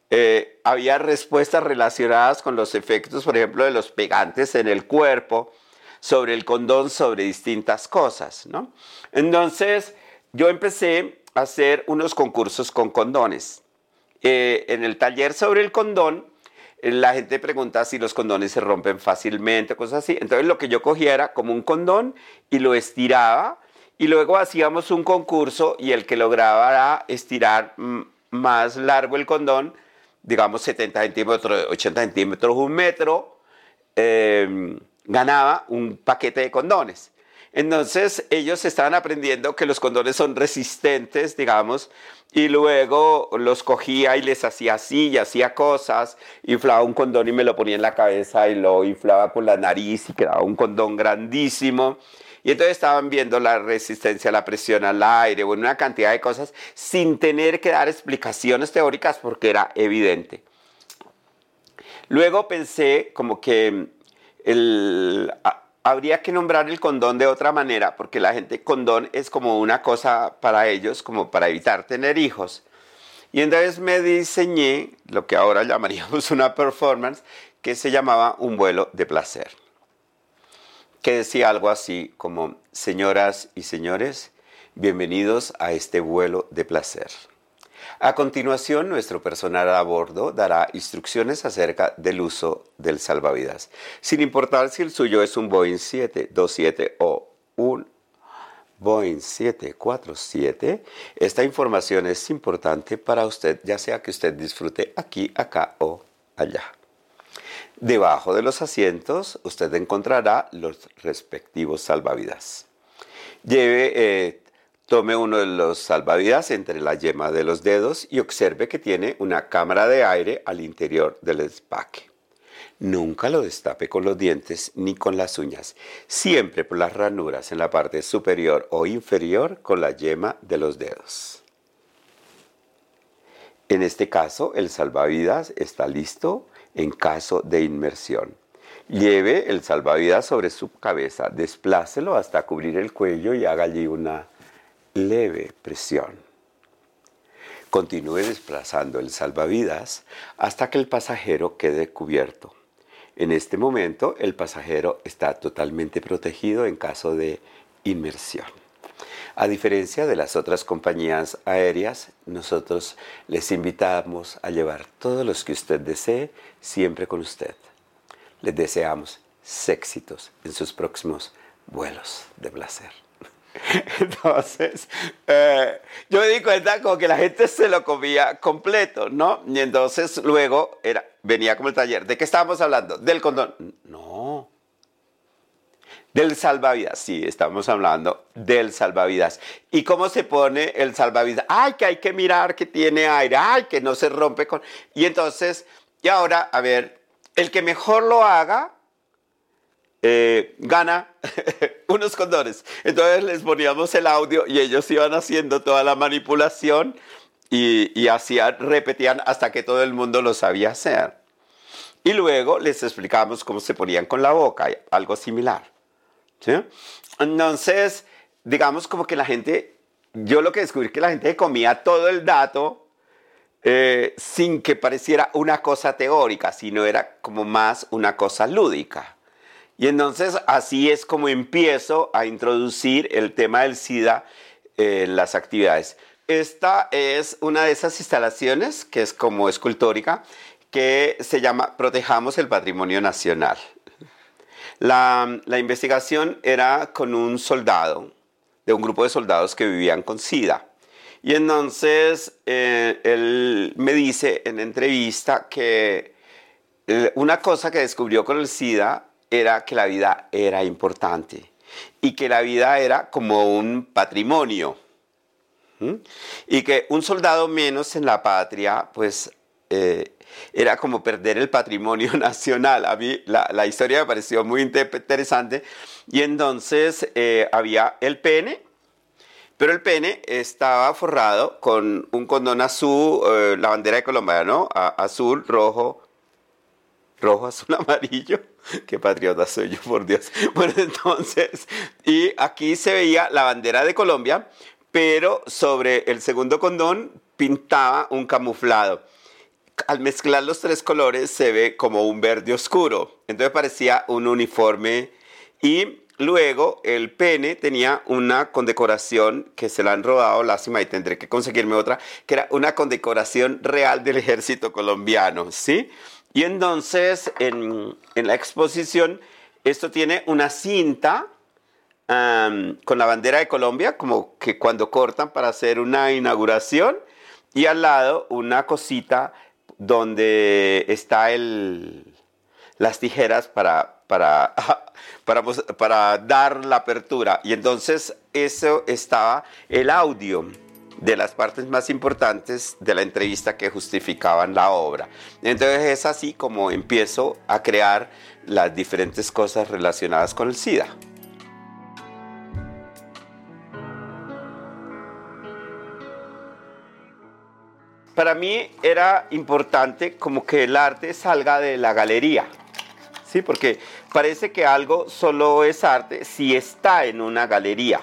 eh, había respuestas relacionadas con los efectos, por ejemplo, de los pegantes en el cuerpo, sobre el condón, sobre distintas cosas, ¿no? Entonces, yo empecé a hacer unos concursos con condones. Eh, en el taller sobre el condón, eh, la gente pregunta si los condones se rompen fácilmente, cosas así. Entonces, lo que yo cogía era como un condón y lo estiraba y luego hacíamos un concurso y el que lograba estirar más largo el condón, digamos 70 centímetros, 80 centímetros, un metro, em, ganaba un paquete de condones. Entonces ellos estaban aprendiendo que los condones son resistentes, digamos, y luego los cogía y les hacía así y hacía cosas, inflaba un condón y me lo ponía en la cabeza y lo inflaba con la nariz y quedaba un condón grandísimo. Y entonces estaban viendo la resistencia a la presión al aire, o una cantidad de cosas, sin tener que dar explicaciones teóricas porque era evidente. Luego pensé como que habría que nombrar el condón de otra manera, porque la gente condón es como una cosa para ellos, como para evitar tener hijos. Y entonces me diseñé lo que ahora llamaríamos una performance, que se llamaba un vuelo de placer que decía algo así como, señoras y señores, bienvenidos a este vuelo de placer. A continuación, nuestro personal a bordo dará instrucciones acerca del uso del salvavidas, sin importar si el suyo es un Boeing 727 o un Boeing 747. Esta información es importante para usted, ya sea que usted disfrute aquí, acá o allá. Debajo de los asientos usted encontrará los respectivos salvavidas. Lleve, eh, tome uno de los salvavidas entre la yema de los dedos y observe que tiene una cámara de aire al interior del empaque. Nunca lo destape con los dientes ni con las uñas, siempre por las ranuras en la parte superior o inferior con la yema de los dedos. En este caso, el salvavidas está listo en caso de inmersión. Lleve el salvavidas sobre su cabeza, desplácelo hasta cubrir el cuello y haga allí una leve presión. Continúe desplazando el salvavidas hasta que el pasajero quede cubierto. En este momento el pasajero está totalmente protegido en caso de inmersión. A diferencia de las otras compañías aéreas, nosotros les invitamos a llevar todos los que usted desee siempre con usted. Les deseamos éxitos en sus próximos vuelos de placer. Entonces, eh, yo me di cuenta como que la gente se lo comía completo, ¿no? Y entonces luego era, venía como el taller. ¿De qué estábamos hablando? Del condón. No, del salvavidas, sí, estamos hablando del salvavidas. ¿Y cómo se pone el salvavidas? Ay, que hay que mirar que tiene aire, ay, que no se rompe con... Y entonces, y ahora, a ver, el que mejor lo haga, eh, gana unos condones. Entonces les poníamos el audio y ellos iban haciendo toda la manipulación y, y hacían, repetían hasta que todo el mundo lo sabía hacer. Y luego les explicamos cómo se ponían con la boca, algo similar. Entonces, digamos como que la gente, yo lo que descubrí que la gente comía todo el dato eh, sin que pareciera una cosa teórica, sino era como más una cosa lúdica. Y entonces así es como empiezo a introducir el tema del SIDA en las actividades. Esta es una de esas instalaciones que es como escultórica que se llama Protejamos el Patrimonio Nacional. La, investigación era con un soldado, de un grupo de soldados que vivían con SIDA. Y entonces eh, él me dice en entrevista que eh, una cosa que descubrió con el SIDA era que la vida era importante y que la vida era como un patrimonio. Y que un soldado menos en la patria, pues eh, era como perder el patrimonio nacional. A mí la, historia me pareció muy interesante. Y entonces eh, había el pene, pero el pene estaba forrado con un condón azul, eh, la bandera de Colombia, ¿no? azul, rojo, rojo, azul, amarillo. Qué patriota soy yo, por Dios. Bueno, entonces, y aquí se veía la bandera de Colombia, pero sobre el segundo condón pintaba un camuflado al mezclar los tres colores se ve como un verde oscuro. Entonces parecía un uniforme y luego el pene tenía una condecoración que se la han rodado, lástima y tendré que conseguirme otra, que era una condecoración real del ejército colombiano, ¿sí? Y entonces en, la exposición esto tiene una cinta con la bandera de Colombia, como que cuando cortan para hacer una inauguración, y al lado una cosita donde está el, las tijeras para, para, para, para dar la apertura. Y entonces eso estaba el audio de las partes más importantes de la entrevista que justificaban la obra. Entonces es así como empiezo a crear las diferentes cosas relacionadas con el SIDA. Para mí era importante como que el arte salga de la galería, ¿sí? Porque parece que algo solo es arte si está en una galería,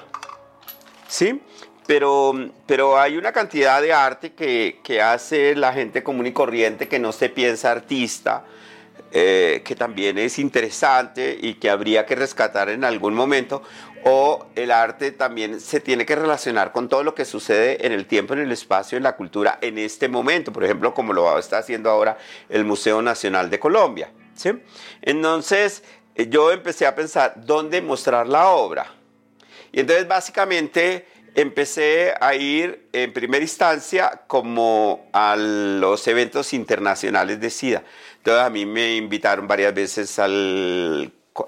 ¿sí? Pero, pero hay una cantidad de arte que, hace la gente común y corriente que no se piensa artista, eh, que también es interesante y que habría que rescatar en algún momento, o el arte también se tiene que relacionar con todo lo que sucede en el tiempo, en el espacio, en la cultura en este momento, por ejemplo, como lo está haciendo ahora el Museo Nacional de Colombia. ¿sí? Entonces, eh, yo empecé a pensar dónde mostrar la obra. Y entonces, básicamente, empecé a ir en primera instancia como a los eventos internacionales de SIDA. Entonces a mí me invitaron varias veces a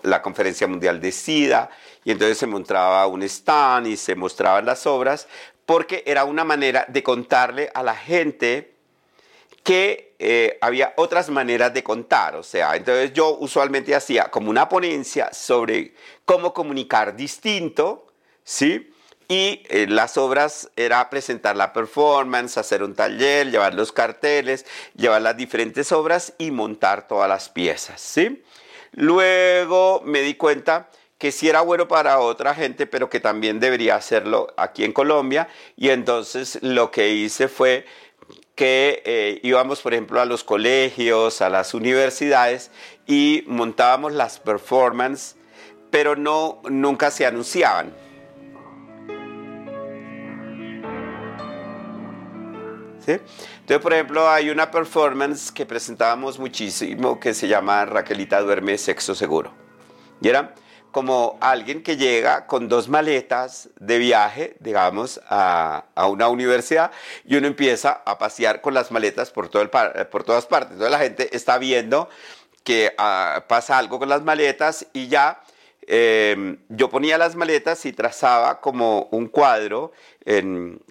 la Conferencia Mundial de SIDA y entonces se mostraba un stand y se mostraban las obras porque era una manera de contarle a la gente que eh, había otras maneras de contar, o sea, entonces yo usualmente hacía como una ponencia sobre cómo comunicar distinto, ¿sí? Y eh, las obras era presentar la performance, hacer un taller, llevar los carteles, llevar las diferentes obras y montar todas las piezas, ¿sí? Luego me di cuenta que sí era bueno para otra gente, pero que también debería hacerlo aquí en Colombia. Y entonces lo que hice fue que eh, íbamos, por ejemplo, a los colegios, a las universidades y montábamos las performances, pero no, nunca se anunciaban. Entonces, por ejemplo, hay una performance que presentábamos muchísimo que se llama Raquelita duerme sexo seguro. Y era como alguien que llega con dos maletas de viaje, digamos, a, una universidad y uno empieza a pasear con las maletas por, todo el, por todas partes. Entonces la gente está viendo que ah, pasa algo con las maletas y ya Em, yo ponía las maletas y trazaba como un cuadro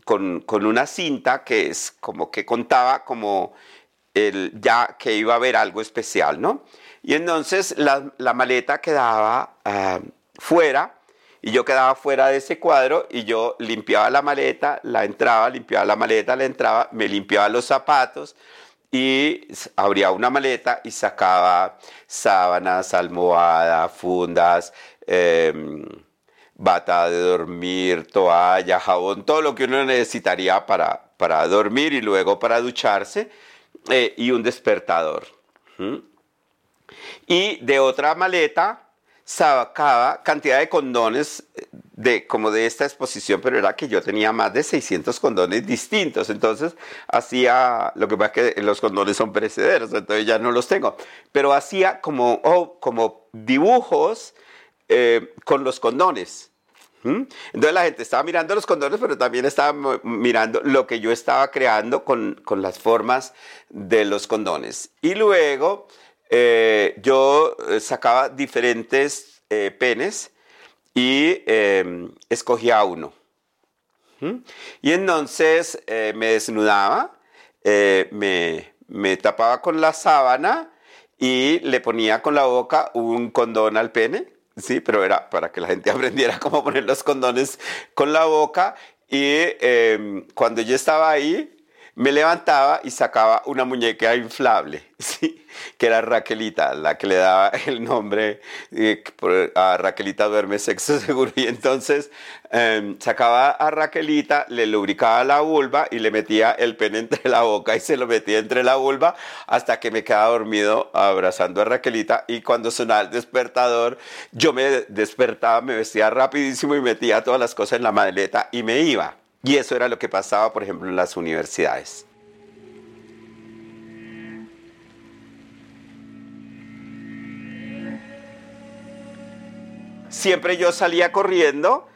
con, una cinta que es como que contaba como el, ya que iba a haber algo especial, ¿no? Y entonces la, maleta quedaba ah, fuera y yo quedaba fuera de ese cuadro y yo limpiaba la maleta, la entraba, limpiaba la maleta, la entraba, me limpiaba los zapatos, y abría una maleta y sacaba sábanas, almohadas, fundas, em, bata de dormir, toalla, jabón, todo lo que uno necesitaría para, para dormir y luego para ducharse eh, y un despertador. Y de otra maleta sacaba cantidad de condones de, como de esta exposición, pero era que yo tenía más de 600 condones distintos, entonces hacía, lo que pasa es que los condones son perecederos, entonces ya no los tengo, pero hacía como, oh, como dibujos eh, con los condones. Entonces la gente estaba mirando los condones, pero también estaba mirando lo que yo estaba creando con, con las formas de los condones. Y luego eh, yo eh, sacaba diferentes eh, penes y em, escogía uno. Y entonces me desnudaba, me, me tapaba con la sábana y le ponía con la boca un condón al pene, sí, pero era para que la gente aprendiera cómo poner los condones con la boca. Y em, cuando yo estaba ahí, me levantaba y sacaba una muñeca inflable, ¿sí? que era Raquelita, la que le daba el nombre eh, a Raquelita duerme sexo seguro. Y entonces em, sacaba a Raquelita, le lubricaba la vulva y le metía el pene entre la boca y se lo metía entre la vulva hasta que me quedaba dormido abrazando a Raquelita. Y cuando sonaba el despertador, yo me despertaba, me vestía rapidísimo y metía todas las cosas en la maleta y me iba. Y eso era lo que pasaba, por ejemplo, en las universidades. Siempre yo salía corriendo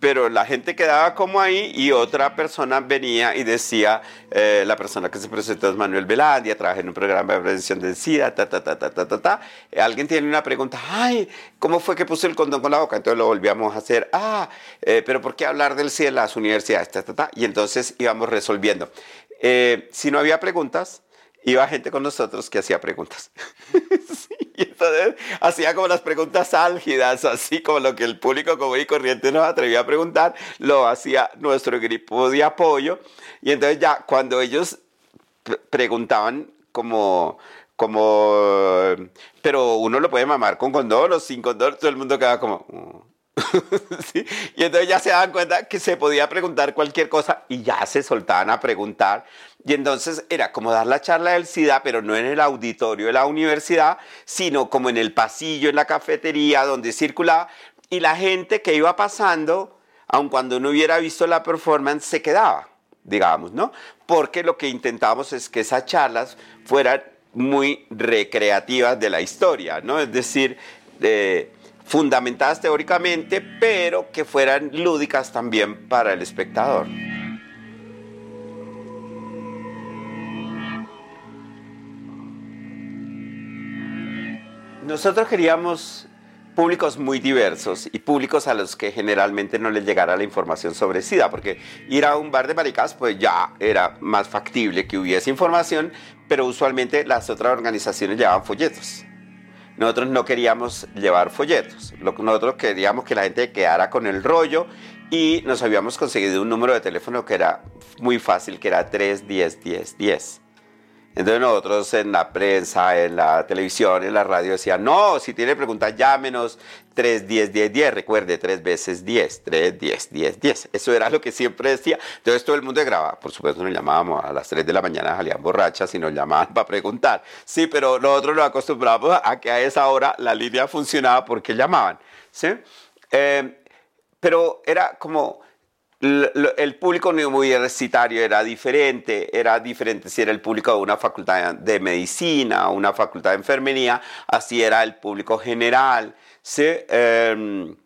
pero la gente quedaba como ahí y otra persona venía y decía, eh, la persona que se presentó es Manuel Velandia, trabaja en un programa de prevención del SIDA, ta, ta, ta, ta, ta, ta, ta. Alguien tiene una pregunta, ay, ¿cómo fue que puse el condón con la boca? Entonces lo volvíamos a hacer, ah, eh, pero ¿por qué hablar del SIDA en las universidades? Ta, ta, ta. Y entonces íbamos resolviendo. Eh, si no había preguntas, iba gente con nosotros que hacía preguntas. Y entonces hacía como las preguntas álgidas, así como lo que el público común y corriente nos atrevía a preguntar, lo hacía nuestro grupo de apoyo. Y entonces ya cuando ellos preguntaban como, como, pero uno lo puede mamar con condón o sin condón, todo el mundo queda como... Mm". Y entonces ya se daban cuenta que se podía preguntar cualquier cosa y ya se soltaban a preguntar. Y entonces era como dar la charla del SIDA, pero no en el auditorio de la universidad, sino como en el pasillo, en la cafetería, donde circulaba. Y la gente que iba pasando, aun cuando no hubiera visto la performance, se quedaba, digamos, ¿no? Porque lo que intentábamos es que esas charlas fueran muy recreativas de la historia, ¿no? Es decir, de fundamentadas teóricamente, pero que fueran lúdicas también para el espectador. Nosotros queríamos públicos muy diversos y públicos a los que generalmente no les llegara la información sobre SIDA, porque ir a un bar de maricas pues ya era más factible que hubiese información, pero usualmente las otras organizaciones llevaban folletos. Nosotros no queríamos llevar folletos, nosotros queríamos que la gente quedara con el rollo y nos habíamos conseguido un número de teléfono que era muy fácil, que era 310 10 10. Entonces nosotros en la prensa, en la televisión, en la radio decían, no, si tiene preguntas llámenos 3, 10, 10, 10, recuerde, 3 veces 10, 3, 10, 10, 10. Eso era lo que siempre decía. Entonces todo el mundo grababa. Por supuesto nos llamábamos a las 3 de la mañana, salían borrachas y nos llamaban para preguntar. Sí, pero nosotros nos acostumbramos a que a esa hora la línea funcionaba porque llamaban. ¿sí? Eh, pero era como el público universitario era diferente, era diferente si era el público de una facultad de medicina una facultad de enfermería, así era el público general. ¿sí? Em,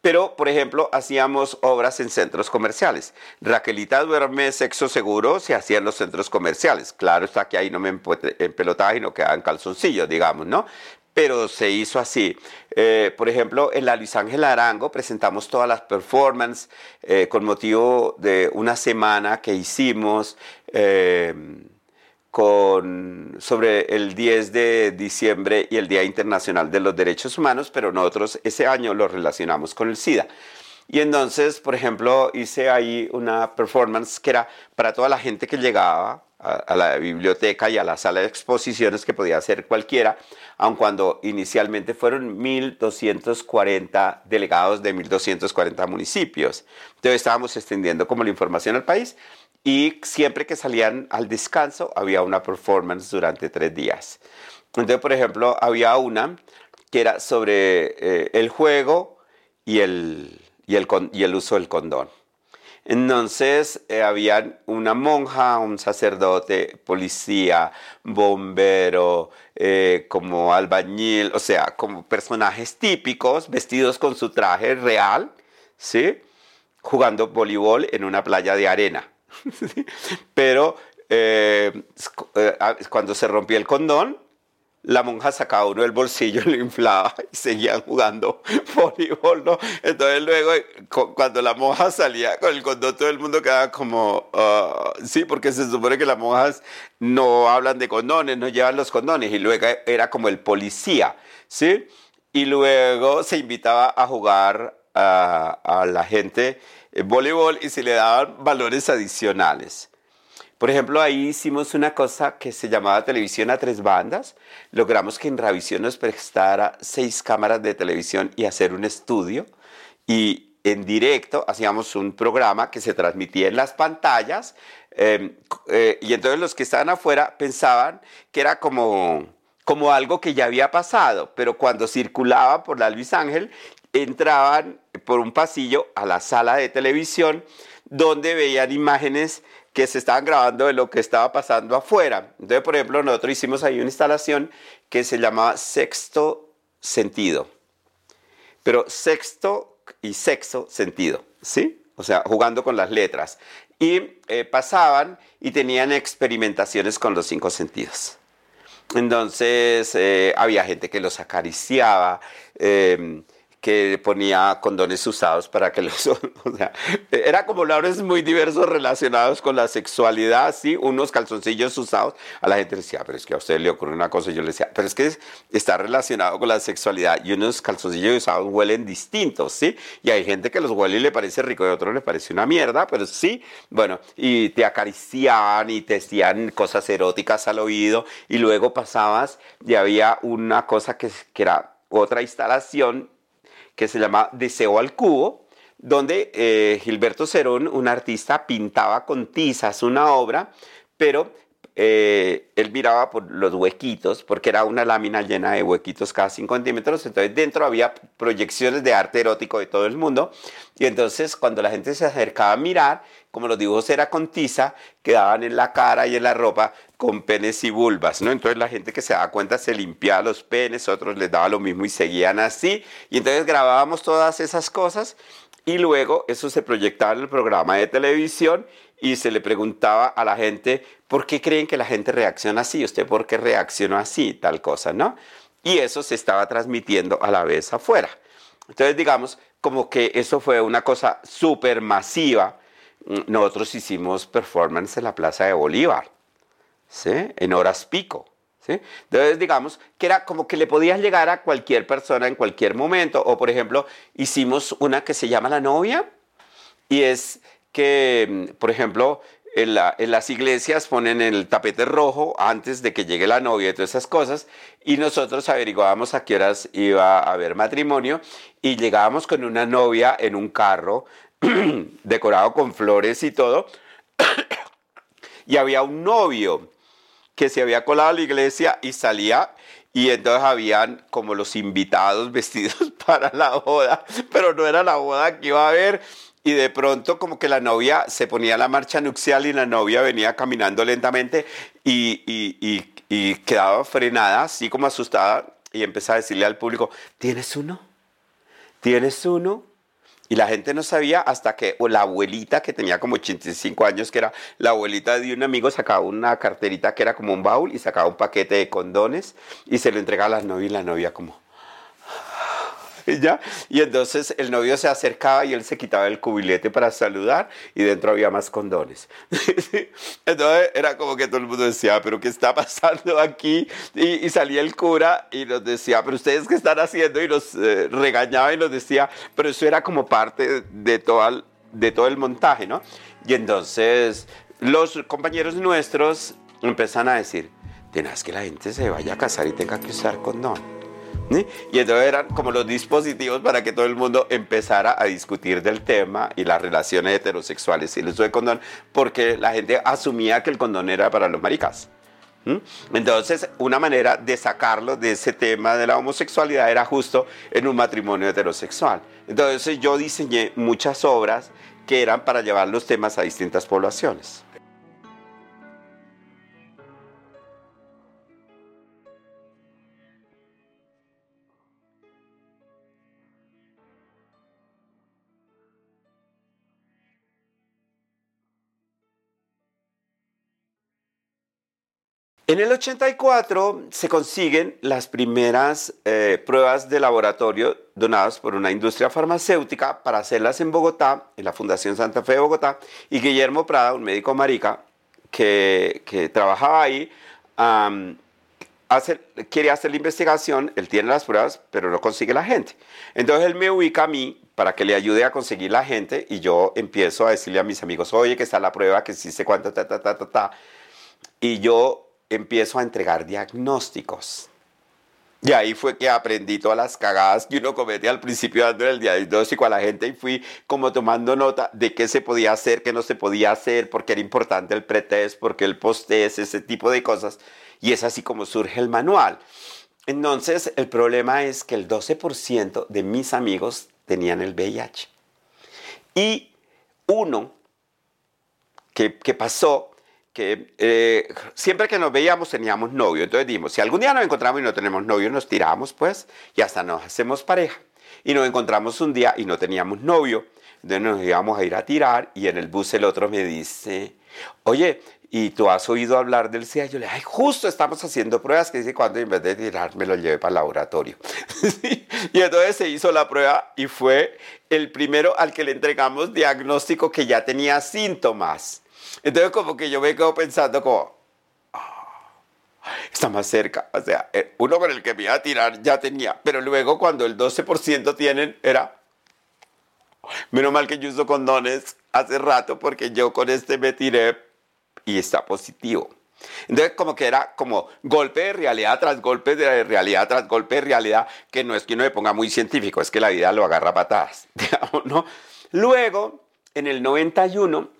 pero, por ejemplo, hacíamos obras en centros comerciales. Raquelita duerme sexo seguro se hacía en los centros comerciales. Claro está que ahí no me empelotaba y no quedaban calzoncillos, digamos, ¿no? pero se hizo así. Eh, por ejemplo, en la Luis Ángel Arango presentamos todas las performances eh, con motivo de una semana que hicimos eh, con, sobre el 10 de diciembre y el Día Internacional de los Derechos Humanos, pero nosotros ese año lo relacionamos con el SIDA. Y entonces, por ejemplo, hice ahí una performance que era para toda la gente que llegaba a, la biblioteca y a la sala de exposiciones que podía hacer cualquiera, aun cuando inicialmente fueron 1.240 delegados de 1.240 municipios. Entonces estábamos extendiendo como la información al país y siempre que salían al descanso había una performance durante tres días. Entonces, por ejemplo, había una que era sobre eh, el juego y el, y el, y el uso del condón. Entonces eh, había una monja, un sacerdote, policía, bombero, eh, como albañil, o sea, como personajes típicos vestidos con su traje real, ¿sí? Jugando voleibol en una playa de arena. Pero eh, cuando se rompía el condón, la monja sacaba uno del bolsillo, lo inflaba y seguían jugando voleibol, ¿no? Entonces luego, cuando la monja salía con el condón, todo el mundo quedaba como, ah, sí, porque se supone que las monjas no hablan de condones, no llevan los condones, y luego era como el policía, ¿sí? Y luego se invitaba a jugar a, la gente voleibol y se le daban valores adicionales. Por ejemplo, ahí hicimos una cosa que se llamaba televisión a tres bandas. Logramos que en Ravisión nos prestara seis cámaras de televisión y hacer un estudio. Y en directo hacíamos un programa que se transmitía en las pantallas. Em, eh, y entonces los que estaban afuera pensaban que era como, como algo que ya había pasado. Pero cuando circulaba por la Luis Ángel, entraban por un pasillo a la sala de televisión donde veían imágenes que se estaban grabando de lo que estaba pasando afuera. Entonces, por ejemplo, nosotros hicimos ahí una instalación que se llamaba Sexto Sentido. Pero sexto y sexto sentido, ¿sí? O sea, jugando con las letras. Y eh, pasaban y tenían experimentaciones con los cinco sentidos. Entonces, eh, había gente que los acariciaba. Eh, que ponía condones usados para que los... O sea, era como labores muy diversos relacionados con la sexualidad, ¿sí? Unos calzoncillos usados. A la gente le decía, pero es que a usted le ocurre una cosa. Yo le decía, pero es que está relacionado con la sexualidad y unos calzoncillos usados huelen distintos, ¿sí? Y hay gente que los huele y le parece rico y a otros le parece una mierda, pero sí, bueno, y te acariciaban y te decían cosas eróticas al oído y luego pasabas y había una cosa que, que era otra instalación que se llama Deseo al Cubo, donde eh, Gilberto Cerón, un artista, pintaba con tizas una obra, pero eh, él miraba por los huequitos, porque era una lámina llena de huequitos cada 5 centímetros, entonces dentro había proyecciones de arte erótico de todo el mundo, y entonces cuando la gente se acercaba a mirar, como los dibujos eran con tiza, quedaban en la cara y en la ropa con penes y vulvas, ¿no? Entonces la gente que se daba cuenta se limpiaba los penes, otros les daba lo mismo y seguían así, y entonces grabábamos todas esas cosas, y luego eso se proyectaba en el programa de televisión y se le preguntaba a la gente, ¿por qué creen que la gente reacciona así? ¿Usted por qué reaccionó así? Tal cosa, ¿no? Y eso se estaba transmitiendo a la vez afuera. Entonces, digamos, como que eso fue una cosa súper masiva. Nosotros hicimos performance en la Plaza de Bolívar, ¿sí? En horas pico. ¿Sí? Entonces, digamos que era como que le podías llegar a cualquier persona en cualquier momento. O, por ejemplo, hicimos una que se llama La Novia y es que, mm, por ejemplo, en, las iglesias ponen el tapete rojo antes de que llegue la novia y todas esas cosas, y nosotros averiguábamos a qué horas iba a haber matrimonio, y llegábamos con una novia en un carro decorado con flores y todo, y había un novio que se había colado a la iglesia y salía y entonces habían como los invitados vestidos para la boda, pero no era la boda que iba a haber y de pronto como que la novia se ponía la marcha nupcial y la novia venía caminando lentamente y, y, quedaba frenada, así como asustada, y empezaba a decirle al público, ¿tienes uno? ¿Tienes uno? Y la gente no sabía hasta que la abuelita, que tenía como 85 años, que era la abuelita de un amigo, sacaba una carterita que era como un baúl y sacaba un paquete de condones y se lo entregaba a la novia y la novia como, Y entonces el novio se acercaba y él se quitaba el cubilete para saludar y dentro había más condones. Entonces era como que todo el mundo decía, pero ¿qué está pasando aquí? Y, salía el cura y nos decía, pero ustedes qué están haciendo? Y nos eh, regañaba y nos decía, pero eso era como parte de todo, de todo el montaje, ¿no? Y entonces los compañeros nuestros empiezan a decir, tenaz que la gente se vaya a casar y tenga que usar condón. Y entonces eran como los dispositivos para que todo el mundo empezara a discutir del tema y las relaciones heterosexuales y el uso de condón, porque la gente asumía que el condón era para los maricas. Entonces, una manera de sacarlo de ese tema de la homosexualidad era justo en un matrimonio heterosexual. Entonces, yo diseñé muchas obras que eran para llevar los temas a distintas poblaciones. En el 84 se consiguen las primeras eh, pruebas de laboratorio donadas por una industria farmacéutica para hacerlas en Bogotá, en la Fundación Santa Fe de Bogotá, y Guillermo Prada, un médico marica que, trabajaba ahí, quiere hacer la investigación, él tiene las pruebas, pero no consigue la gente. Entonces él me ubica a mí para que le ayude a conseguir la gente y yo empiezo a decirle a mis amigos, oye, que está la prueba, que sí sé cuánto, ta, ta, ta, ta, ta. Y yo empiezo a entregar diagnósticos. Y ahí fue que aprendí todas las cagadas que uno comete al principio dando el diagnóstico a la gente y fui como tomando nota de qué se podía hacer, qué no se podía hacer, porque era importante el pretest, porque el post-test, ese tipo de cosas. Y es así como surge el manual. Entonces, el problema es que el 12% de mis amigos tenían el VIH. Y uno que, que pasó eh, siempre que nos veíamos teníamos novio. Entonces dijimos, si algún día nos encontramos y no tenemos novio, nos tiramos pues y hasta nos hacemos pareja. Y nos encontramos un día y no teníamos novio. Entonces nos íbamos a ir a tirar y en el bus el otro me dice, oye, ¿y tú has oído hablar del SIDA? Yo le dije, ay, justo estamos haciendo pruebas que dice cuando en vez de tirar me lo llevé para el laboratorio. Y entonces se hizo la prueba y fue el primero al que le entregamos diagnóstico que ya tenía síntomas. Entonces como que yo me quedo pensando como, ah, está más cerca. O sea, eh, uno con el que me iba a tirar ya tenía, pero luego cuando el 12% tienen era, menos mal que yo uso condones hace rato porque yo con este me tiré y está positivo. Entonces como que era como golpe de realidad tras golpe de realidad tras golpe de realidad, que no es que uno me ponga muy científico, es que la vida lo agarra a patadas, ¿no? Luego, en el 91,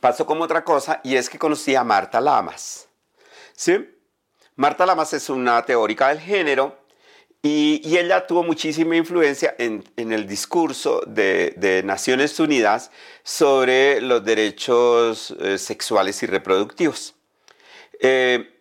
pasó como otra cosa y es que conocí a Marta Lamas. ¿Sí? Marta Lamas es una teórica del género y, ella tuvo muchísima influencia en, el discurso de, Naciones Unidas sobre los derechos eh, sexuales y reproductivos. Eh,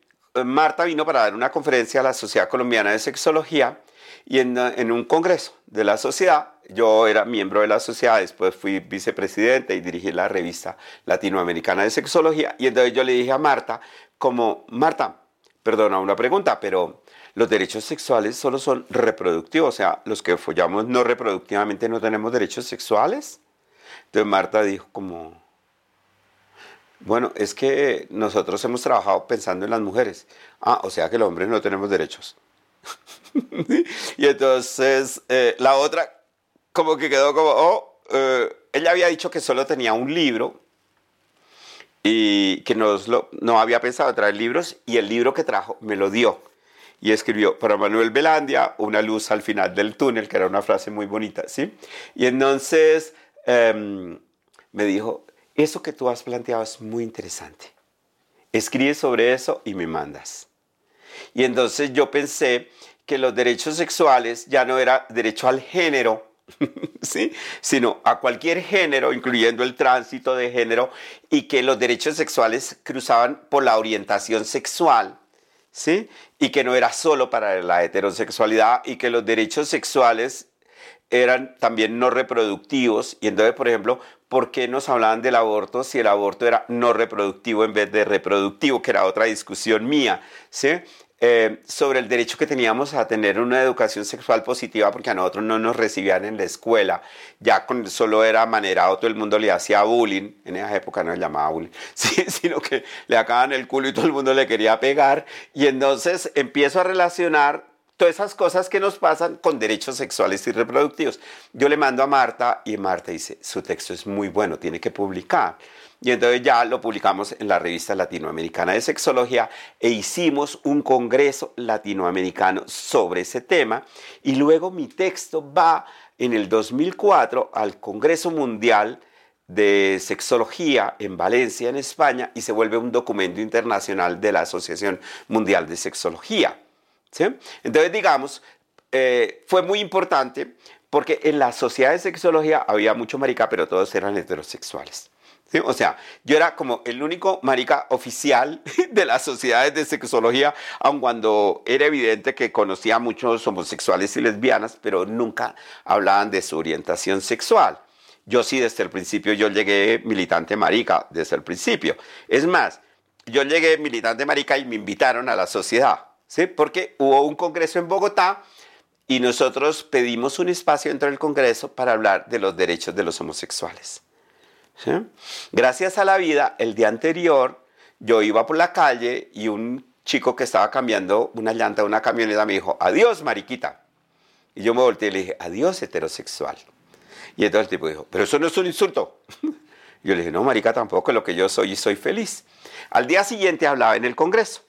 Marta vino para dar una conferencia a la Sociedad Colombiana de Sexología y en, un congreso de la sociedad, yo era miembro de la sociedad, después fui vicepresidente y dirigí la revista latinoamericana de sexología. Y entonces yo le dije a Marta, como, Marta, perdona una pregunta, pero los derechos sexuales solo son reproductivos, o sea, los que follamos no reproductivamente no tenemos derechos sexuales. Entonces Marta dijo como, bueno, es que nosotros hemos trabajado pensando en las mujeres. Ah, o sea que los hombres no tenemos derechos. y entonces eh, la otra como que quedó como, oh, eh, ella había dicho que solo tenía un libro y que no, había pensado traer libros y el libro que trajo me lo dio. Y escribió para Manuel Velandia una luz al final del túnel, que era una frase muy bonita, ¿sí? Y entonces em, me dijo, eso que tú has planteado es muy interesante. Escribe sobre eso y me mandas. Y entonces yo pensé que los derechos sexuales ya no era derecho al género, ¿sí? sino a cualquier género, incluyendo el tránsito de género, y que los derechos sexuales cruzaban por la orientación sexual. ¿Sí? Y que no era solo para la heterosexualidad y que los derechos sexuales eran también no reproductivos. Y entonces, por ejemplo, ¿por qué nos hablaban del aborto si el aborto era no reproductivo en vez de reproductivo, que era otra discusión mía? ¿sí? Eh, sobre el derecho que teníamos a tener una educación sexual positiva porque a nosotros no nos recibían en la escuela. Ya con solo era manerado, todo el mundo le hacía bullying. En esa época no se llamaba bullying, sino que le acaban el culo y todo el mundo le quería pegar. Y entonces empiezo a relacionar todas esas cosas que nos pasan con derechos sexuales y reproductivos. Yo le mando a Marta y Marta dice, su texto es muy bueno, tiene que publicar. Y entonces ya lo publicamos en la revista latinoamericana de sexología e hicimos un congreso latinoamericano sobre ese tema. Y luego mi texto va en el 2004 al Congreso Mundial de Sexología en Valencia, en España, y se vuelve un documento internacional de la Asociación Mundial de Sexología. Entonces, digamos, eh, fue muy importante porque en la sociedad de sexología había mucho marica, pero todos eran heterosexuales. O sea, yo era como el único marica oficial de las sociedades de sexología, aun cuando era evidente que conocía a muchos homosexuales y lesbianas, pero nunca hablaban de su orientación sexual. Yo sí, desde el principio, yo llegué militante marica, desde el principio. Es más, yo llegué militante marica y me invitaron a la sociedad, ¿sí? Porque hubo un congreso en Bogotá y nosotros pedimos un espacio dentro del congreso para hablar de los derechos de los homosexuales. Gracias a la vida, el día anterior yo iba por la calle y un chico que estaba cambiando una llanta de una camioneta me dijo, adiós, mariquita. Y yo me volteé y le dije, adiós, heterosexual. Y entonces el tipo dijo, pero eso no es un insulto. Yo le dije, no, marica, tampoco lo que yo soy y soy feliz. Al día siguiente hablaba en el Congreso.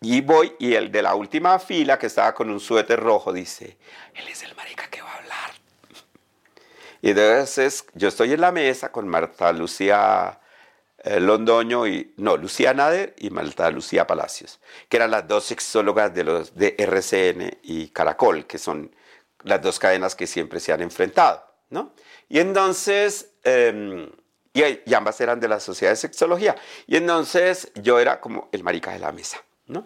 Y voy y el de la última fila que estaba con un suéter rojo dice, él es el marica que va. Y entonces yo estoy en la mesa con Marta Lucía eh, Londoño y, no, Lucía Nader y Marta Lucía Palacios, que eran las dos sexólogas de, los, de RCN y Caracol, que son las dos cadenas que siempre se han enfrentado, ¿no? Y entonces, em, y, ambas eran de la Sociedad de Sexología, y entonces yo era como el marica de la mesa, ¿no?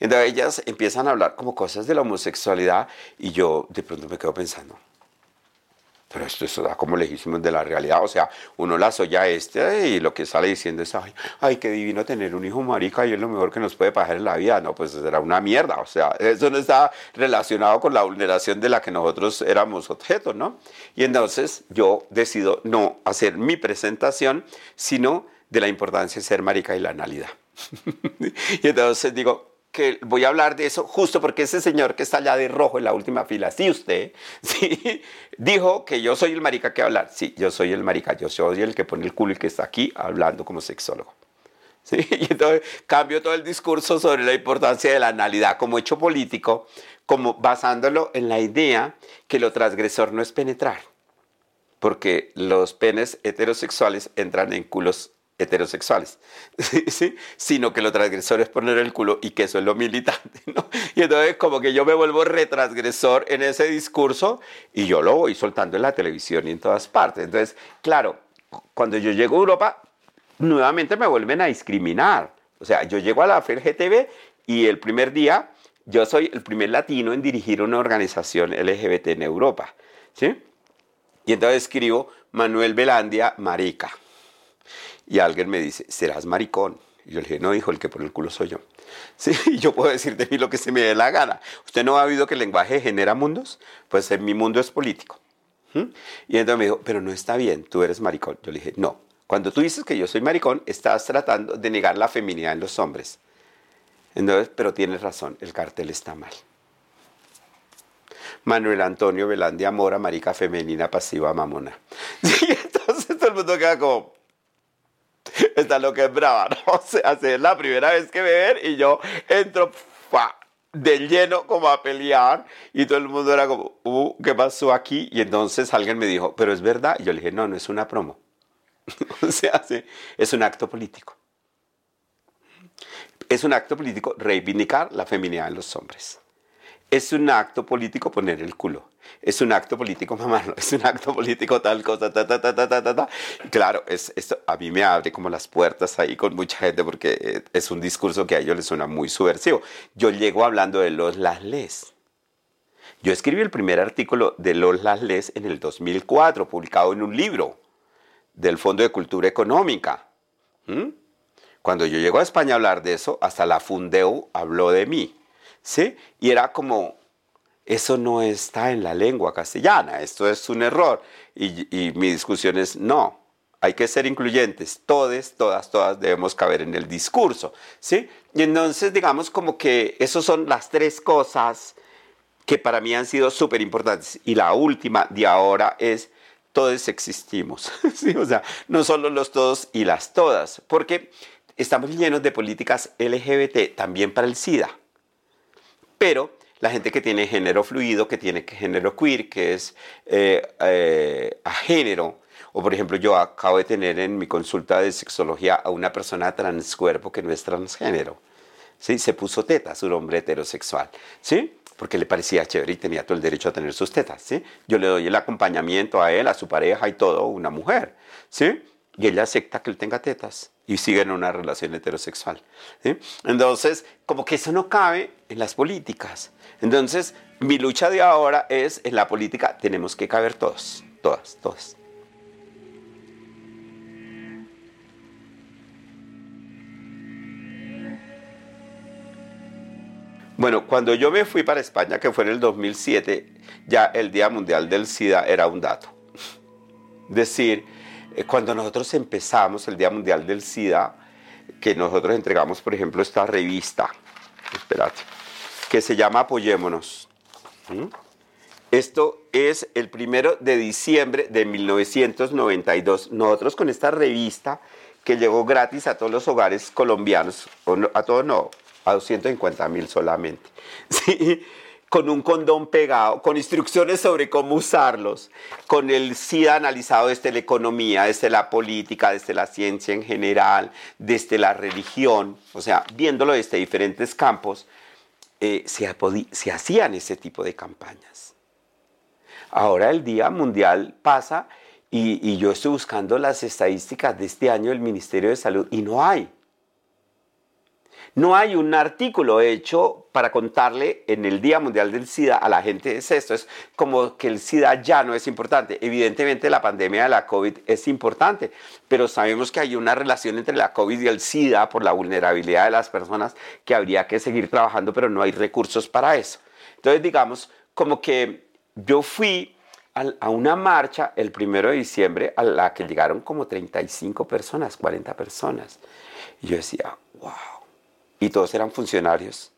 Entonces ellas empiezan a hablar como cosas de la homosexualidad y yo de pronto me quedo pensando, pero esto, da como lejísimos de la realidad. O sea, uno las oye a este y lo que sale diciendo es, ay, ay, qué divino tener un hijo marica y es lo mejor que nos puede pasar en la vida. No, pues era una mierda. O sea, eso no está relacionado con la vulneración de la que nosotros éramos objeto, ¿no? Y entonces yo decido no hacer mi presentación, sino de la importancia de ser marica y la analidad. y entonces digo, que voy a hablar de eso justo porque ese señor que está allá de rojo en la última fila, sí usted, sí, dijo que yo soy el marica que hablar. Sí, yo soy el marica, yo soy el que pone el culo y que está aquí hablando como sexólogo. ¿Sí? Y entonces cambio todo el discurso sobre la importancia de la analidad como hecho político, como basándolo en la idea que lo transgresor no es penetrar, porque los penes heterosexuales entran en culos heterosexuales, ¿sí? sino que lo transgresor es poner el culo y que eso es lo militante. ¿no? Y entonces como que yo me vuelvo retransgresor en ese discurso y yo lo voy soltando en la televisión y en todas partes. Entonces, claro, cuando yo llego a Europa, nuevamente me vuelven a discriminar. O sea, yo llego a la FERGTV y el primer día yo soy el primer latino en dirigir una organización LGBT en Europa. ¿sí? Y entonces escribo Manuel Belandia Marica. Y alguien me dice, serás maricón. Y yo le dije, no, hijo, el que por el culo soy yo. Sí, yo puedo decir de mí lo que se me dé la gana. ¿Usted no ha oído que el lenguaje genera mundos? Pues en mi mundo es político. ¿Mm? Y entonces me dijo, pero no está bien, tú eres maricón. Yo le dije, no. Cuando tú dices que yo soy maricón, estás tratando de negar la feminidad en los hombres. Entonces, pero tienes razón, el cartel está mal. Manuel Antonio Velandia Mora, marica femenina pasiva mamona. Y entonces todo el mundo queda como, Está lo que es brava, ¿no? O sea, es la primera vez que me y yo entro de lleno como a pelear y todo el mundo era como, uh, ¿qué pasó aquí? Y entonces alguien me dijo, pero es verdad. Y yo le dije, no, no es una promo. o sea, es un acto político. Es un acto político reivindicar la feminidad en los hombres. Es un acto político poner el culo. Es un acto político mamarlo. Es un acto político tal cosa. Claro, es, esto a mí me abre como las puertas ahí con mucha gente porque eh, es un discurso que a ellos les suena muy subversivo. Yo llego hablando de los las les. Yo escribí el primer artículo de los las les en el 2004, publicado en un libro del Fondo de Cultura Económica. ¿Mm? Cuando yo llego a España a hablar de eso, hasta la Fundeu habló de mí. ¿Sí? Y era como, eso no está en la lengua castellana, esto es un error. Y, mi discusión es, no, hay que ser incluyentes, todos, todas, todas debemos caber en el discurso, ¿sí? Y entonces, digamos, como que esas son las tres cosas que para mí han sido súper importantes. Y la última de ahora es, todos existimos. O sea, no solo los todos y las todas, porque estamos llenos de políticas LGBT también para el SIDA pero la gente que tiene género fluido, que tiene género queer, que es eh, eh, a género, o por ejemplo yo acabo de tener en mi consulta de sexología a una persona transcuerpo que no es transgénero, ¿sí? se puso tetas, un hombre heterosexual, ¿sí? porque le parecía chévere y tenía todo el derecho a tener sus tetas. ¿sí? Yo le doy el acompañamiento a él, a su pareja y todo, una mujer. ¿sí? Y ella acepta que él tenga tetas y sigue en una relación heterosexual. Entonces, como que eso no cabe en las políticas. Entonces, mi lucha de ahora es, en la política tenemos que caber todos, todas, todas. Bueno, cuando yo me fui para España, que fue en el 2007, ya el Día Mundial del SIDA era un dato. Decir, cuando nosotros empezamos el Día Mundial del SIDA, que nosotros entregamos, por ejemplo, esta revista, espérate, que se llama Apoyémonos. Esto es el primero de diciembre de 1992. Nosotros con esta revista que llegó gratis a todos los hogares colombianos, a todos no, a 250 mil solamente. ¿sí? Con un condón pegado, con instrucciones sobre cómo usarlos, con el SIDA analizado desde la economía, desde la política, desde la ciencia en general, desde la religión, o sea, viéndolo desde diferentes campos, eh, se, hacían ese tipo de campañas. Ahora el Día Mundial pasa y, y, yo estoy buscando las estadísticas de este año del Ministerio de Salud y no hay. No hay un artículo hecho para contarle en el Día Mundial del SIDA a la gente es esto, es como que el SIDA ya no es importante. Evidentemente la pandemia de la COVID es importante, pero sabemos que hay una relación entre la COVID y el SIDA por la vulnerabilidad de las personas que habría que seguir trabajando, pero no hay recursos para eso. Entonces, digamos, como que yo fui a una marcha el primero de diciembre a la que llegaron como 35 personas, 40 personas. Y yo decía, wow y todos eran funcionarios.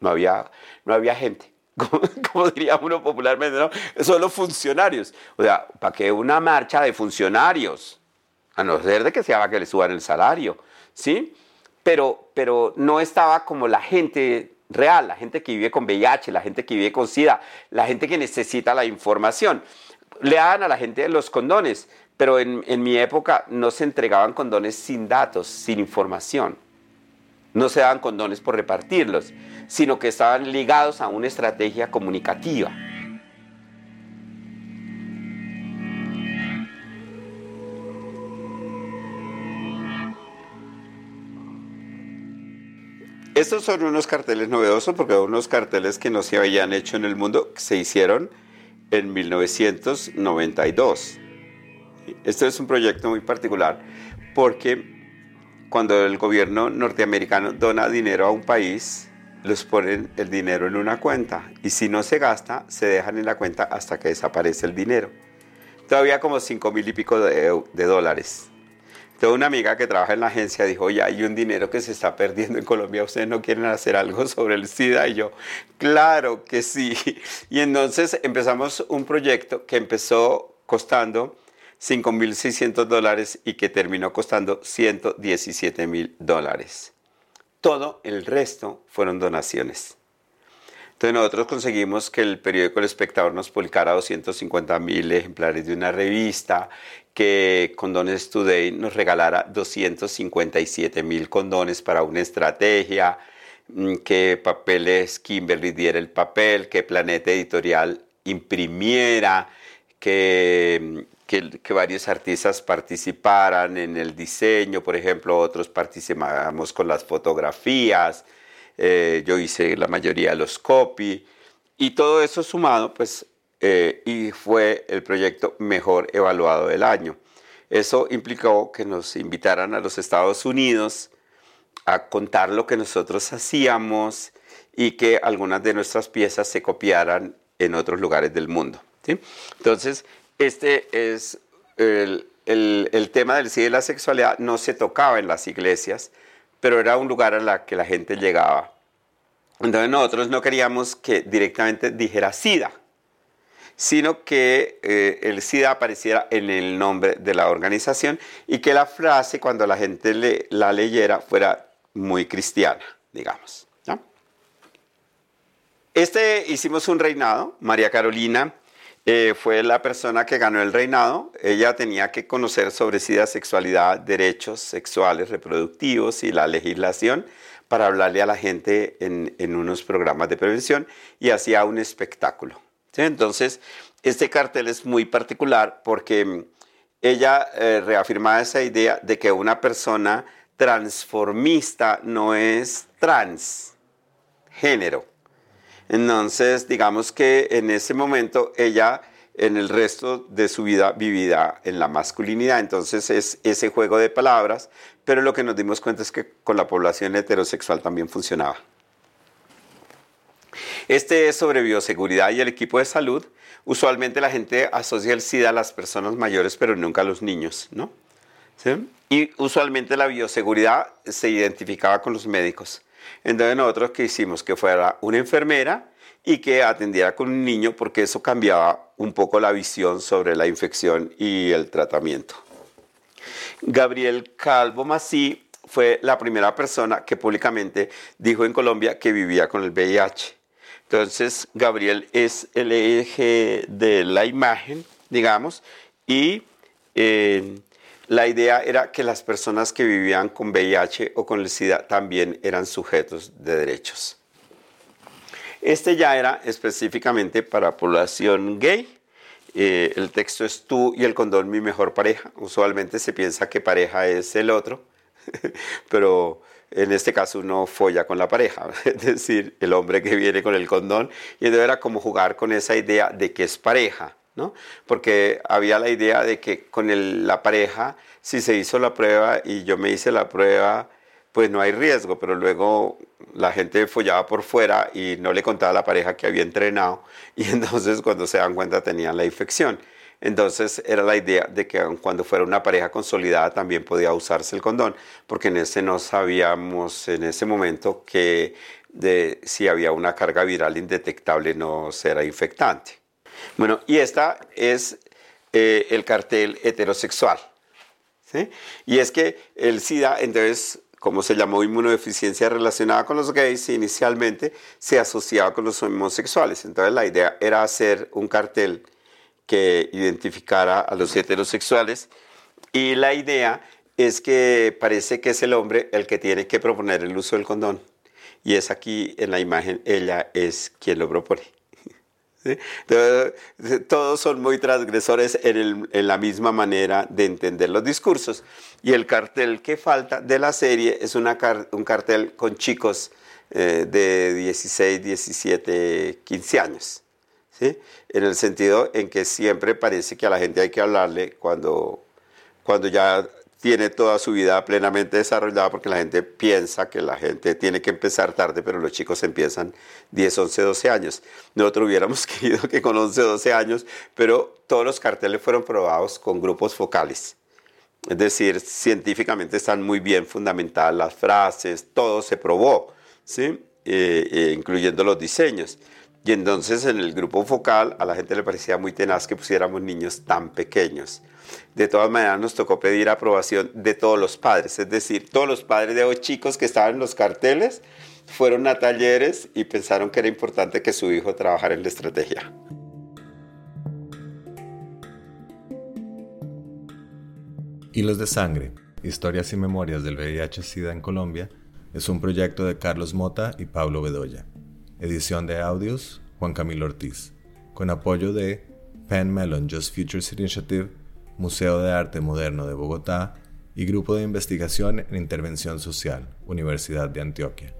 No había, no había gente. Como, diría uno popularmente. Solo funcionarios. O sea, ¿para qué una marcha de funcionarios? A no ser de que se haga que le suban el salario, ¿sí? Pero, pero no estaba como la gente real, la gente que vive con VIH, la gente que vive con SIDA, la gente que necesita la información. Le dan a la gente los condones, pero en, en mi época no se entregaban condones sin datos, sin información no se daban condones por repartirlos, sino que estaban ligados a una estrategia comunicativa. Estos son unos carteles novedosos porque son unos carteles que no se habían hecho en el mundo, se hicieron en 1992. Esto es un proyecto muy particular porque cuando el gobierno norteamericano dona dinero a un país, los ponen el dinero en una cuenta y si no se gasta, se dejan en la cuenta hasta que desaparece el dinero. Todavía como cinco mil y pico de, dólares. Tengo una amiga que trabaja en la agencia dijo, ya hay un dinero que se está perdiendo en Colombia, ¿ustedes no quieren hacer algo sobre el SIDA? Y yo, claro que sí. Y entonces empezamos un proyecto que empezó costando 5.600 dólares y que terminó costando 117 mil dólares. Todo el resto fueron donaciones. Entonces nosotros conseguimos que el periódico El Espectador nos publicara 250 mil ejemplares de una revista, que Condones Today nos regalara 257 mil condones para una estrategia, mm, que Papeles Kimberly diera el papel, que Planeta Editorial imprimiera, que que, varios artistas participaran en el diseño, por ejemplo, otros participamos con las fotografías, eh, yo hice la mayoría de los copy, y todo eso sumado, pues, eh, y fue el proyecto mejor evaluado del año. Eso implicó que nos invitaran a los Estados Unidos a contar lo que nosotros hacíamos y que algunas de nuestras piezas se copiaran en otros lugares del mundo. Entonces, este es el, tema del SIDA y la sexualidad, no se tocaba en las iglesias, pero era un lugar a la que la gente llegaba. Entonces nosotros no queríamos que directamente dijera SIDA, sino que eh, el SIDA apareciera en el nombre de la organización y que la frase cuando la gente le, la leyera fuera muy cristiana, digamos. Este hicimos un reinado, María Carolina eh, fue la persona que ganó el reinado. Ella tenía que conocer sobre SIDA, sexualidad, derechos sexuales reproductivos y la legislación para hablarle a la gente en, unos programas de prevención y hacía un espectáculo. Entonces, este cartel es muy particular porque mm, ella eh, reafirmaba esa idea de que una persona transformista no es transgénero entonces, digamos que en ese momento ella en el resto de su vida vivida en la masculinidad. Entonces es ese juego de palabras, pero lo que nos dimos cuenta es que con la población heterosexual también funcionaba. Este es sobre bioseguridad y el equipo de salud. Usualmente la gente asocia el SIDA a las personas mayores, pero nunca a los niños, ¿no? Y usualmente la bioseguridad se identificaba con los médicos. Entonces nosotros que hicimos que fuera una enfermera y que atendiera con un niño porque eso cambiaba un poco la visión sobre la infección y el tratamiento. Gabriel Calvo Masí fue la primera persona que públicamente dijo en Colombia que vivía con el VIH. Entonces, Gabriel es el eje de la imagen, digamos, y la idea era que las personas que vivían con VIH o con el SIDA también eran sujetos de derechos. Este ya era específicamente para población gay. Eh, el texto es tú y el condón mi mejor pareja. Usualmente se piensa que pareja es el otro, pero en este caso uno folla con la pareja, es decir, el hombre que viene con el condón. Y entonces era como jugar con esa idea de que es pareja. ¿No? Porque había la idea de que con la pareja, si se hizo la prueba y yo me hice la prueba, pues no hay riesgo, pero luego la gente follaba por fuera y no le contaba a la pareja que había entrenado y entonces cuando se dan cuenta tenían la infección. Entonces era la idea de que cuando fuera una pareja consolidada también podía usarse el condón, porque en ese no sabíamos en ese momento que si había una carga viral indetectable no será infectante. Bueno, y esta es eh, el cartel heterosexual. ¿sí? Y es que el SIDA, entonces, como se llamó inmunodeficiencia relacionada con los gays, inicialmente se asociaba con los homosexuales. Entonces la idea era hacer un cartel que identificara a los heterosexuales y la idea es que parece que es el hombre el que tiene que proponer el uso del condón. Y es aquí en la imagen, ella es quien lo propone todos son muy transgresores en, la misma manera de entender los discursos. Y el cartel que falta de la serie es un cartel con chicos eh, de 16, 17, 15 años. ¿sí? En el sentido en que siempre parece que a la gente hay que hablarle cuando, cuando ya tiene toda su vida plenamente desarrollada porque la gente piensa que la gente tiene que empezar tarde, pero los chicos empiezan 10, 11, 12 años. Nosotros hubiéramos querido que con 11, 12 años, pero todos los carteles fueron probados con grupos focales. Es decir, científicamente están muy bien fundamentadas las frases, todo se probó, ¿sí? Eh, eh, incluyendo los diseños. Y entonces en el grupo focal a la gente le parecía muy tenaz que pusiéramos niños tan pequeños. De todas maneras, nos tocó pedir aprobación de todos los padres, es decir, todos los padres de los chicos que estaban en los carteles fueron a talleres y pensaron que era importante que su hijo trabajara en la estrategia. Hilos de Sangre, Historias y Memorias del VIH-Sida en Colombia, es un proyecto de Carlos Mota y Pablo Bedoya. Edición de audios, Juan Camilo Ortiz, con apoyo de Penn Mellon Just Futures Initiative, Museo de Arte Moderno de Bogotá y Grupo de Investigación en Intervención Social, Universidad de Antioquia.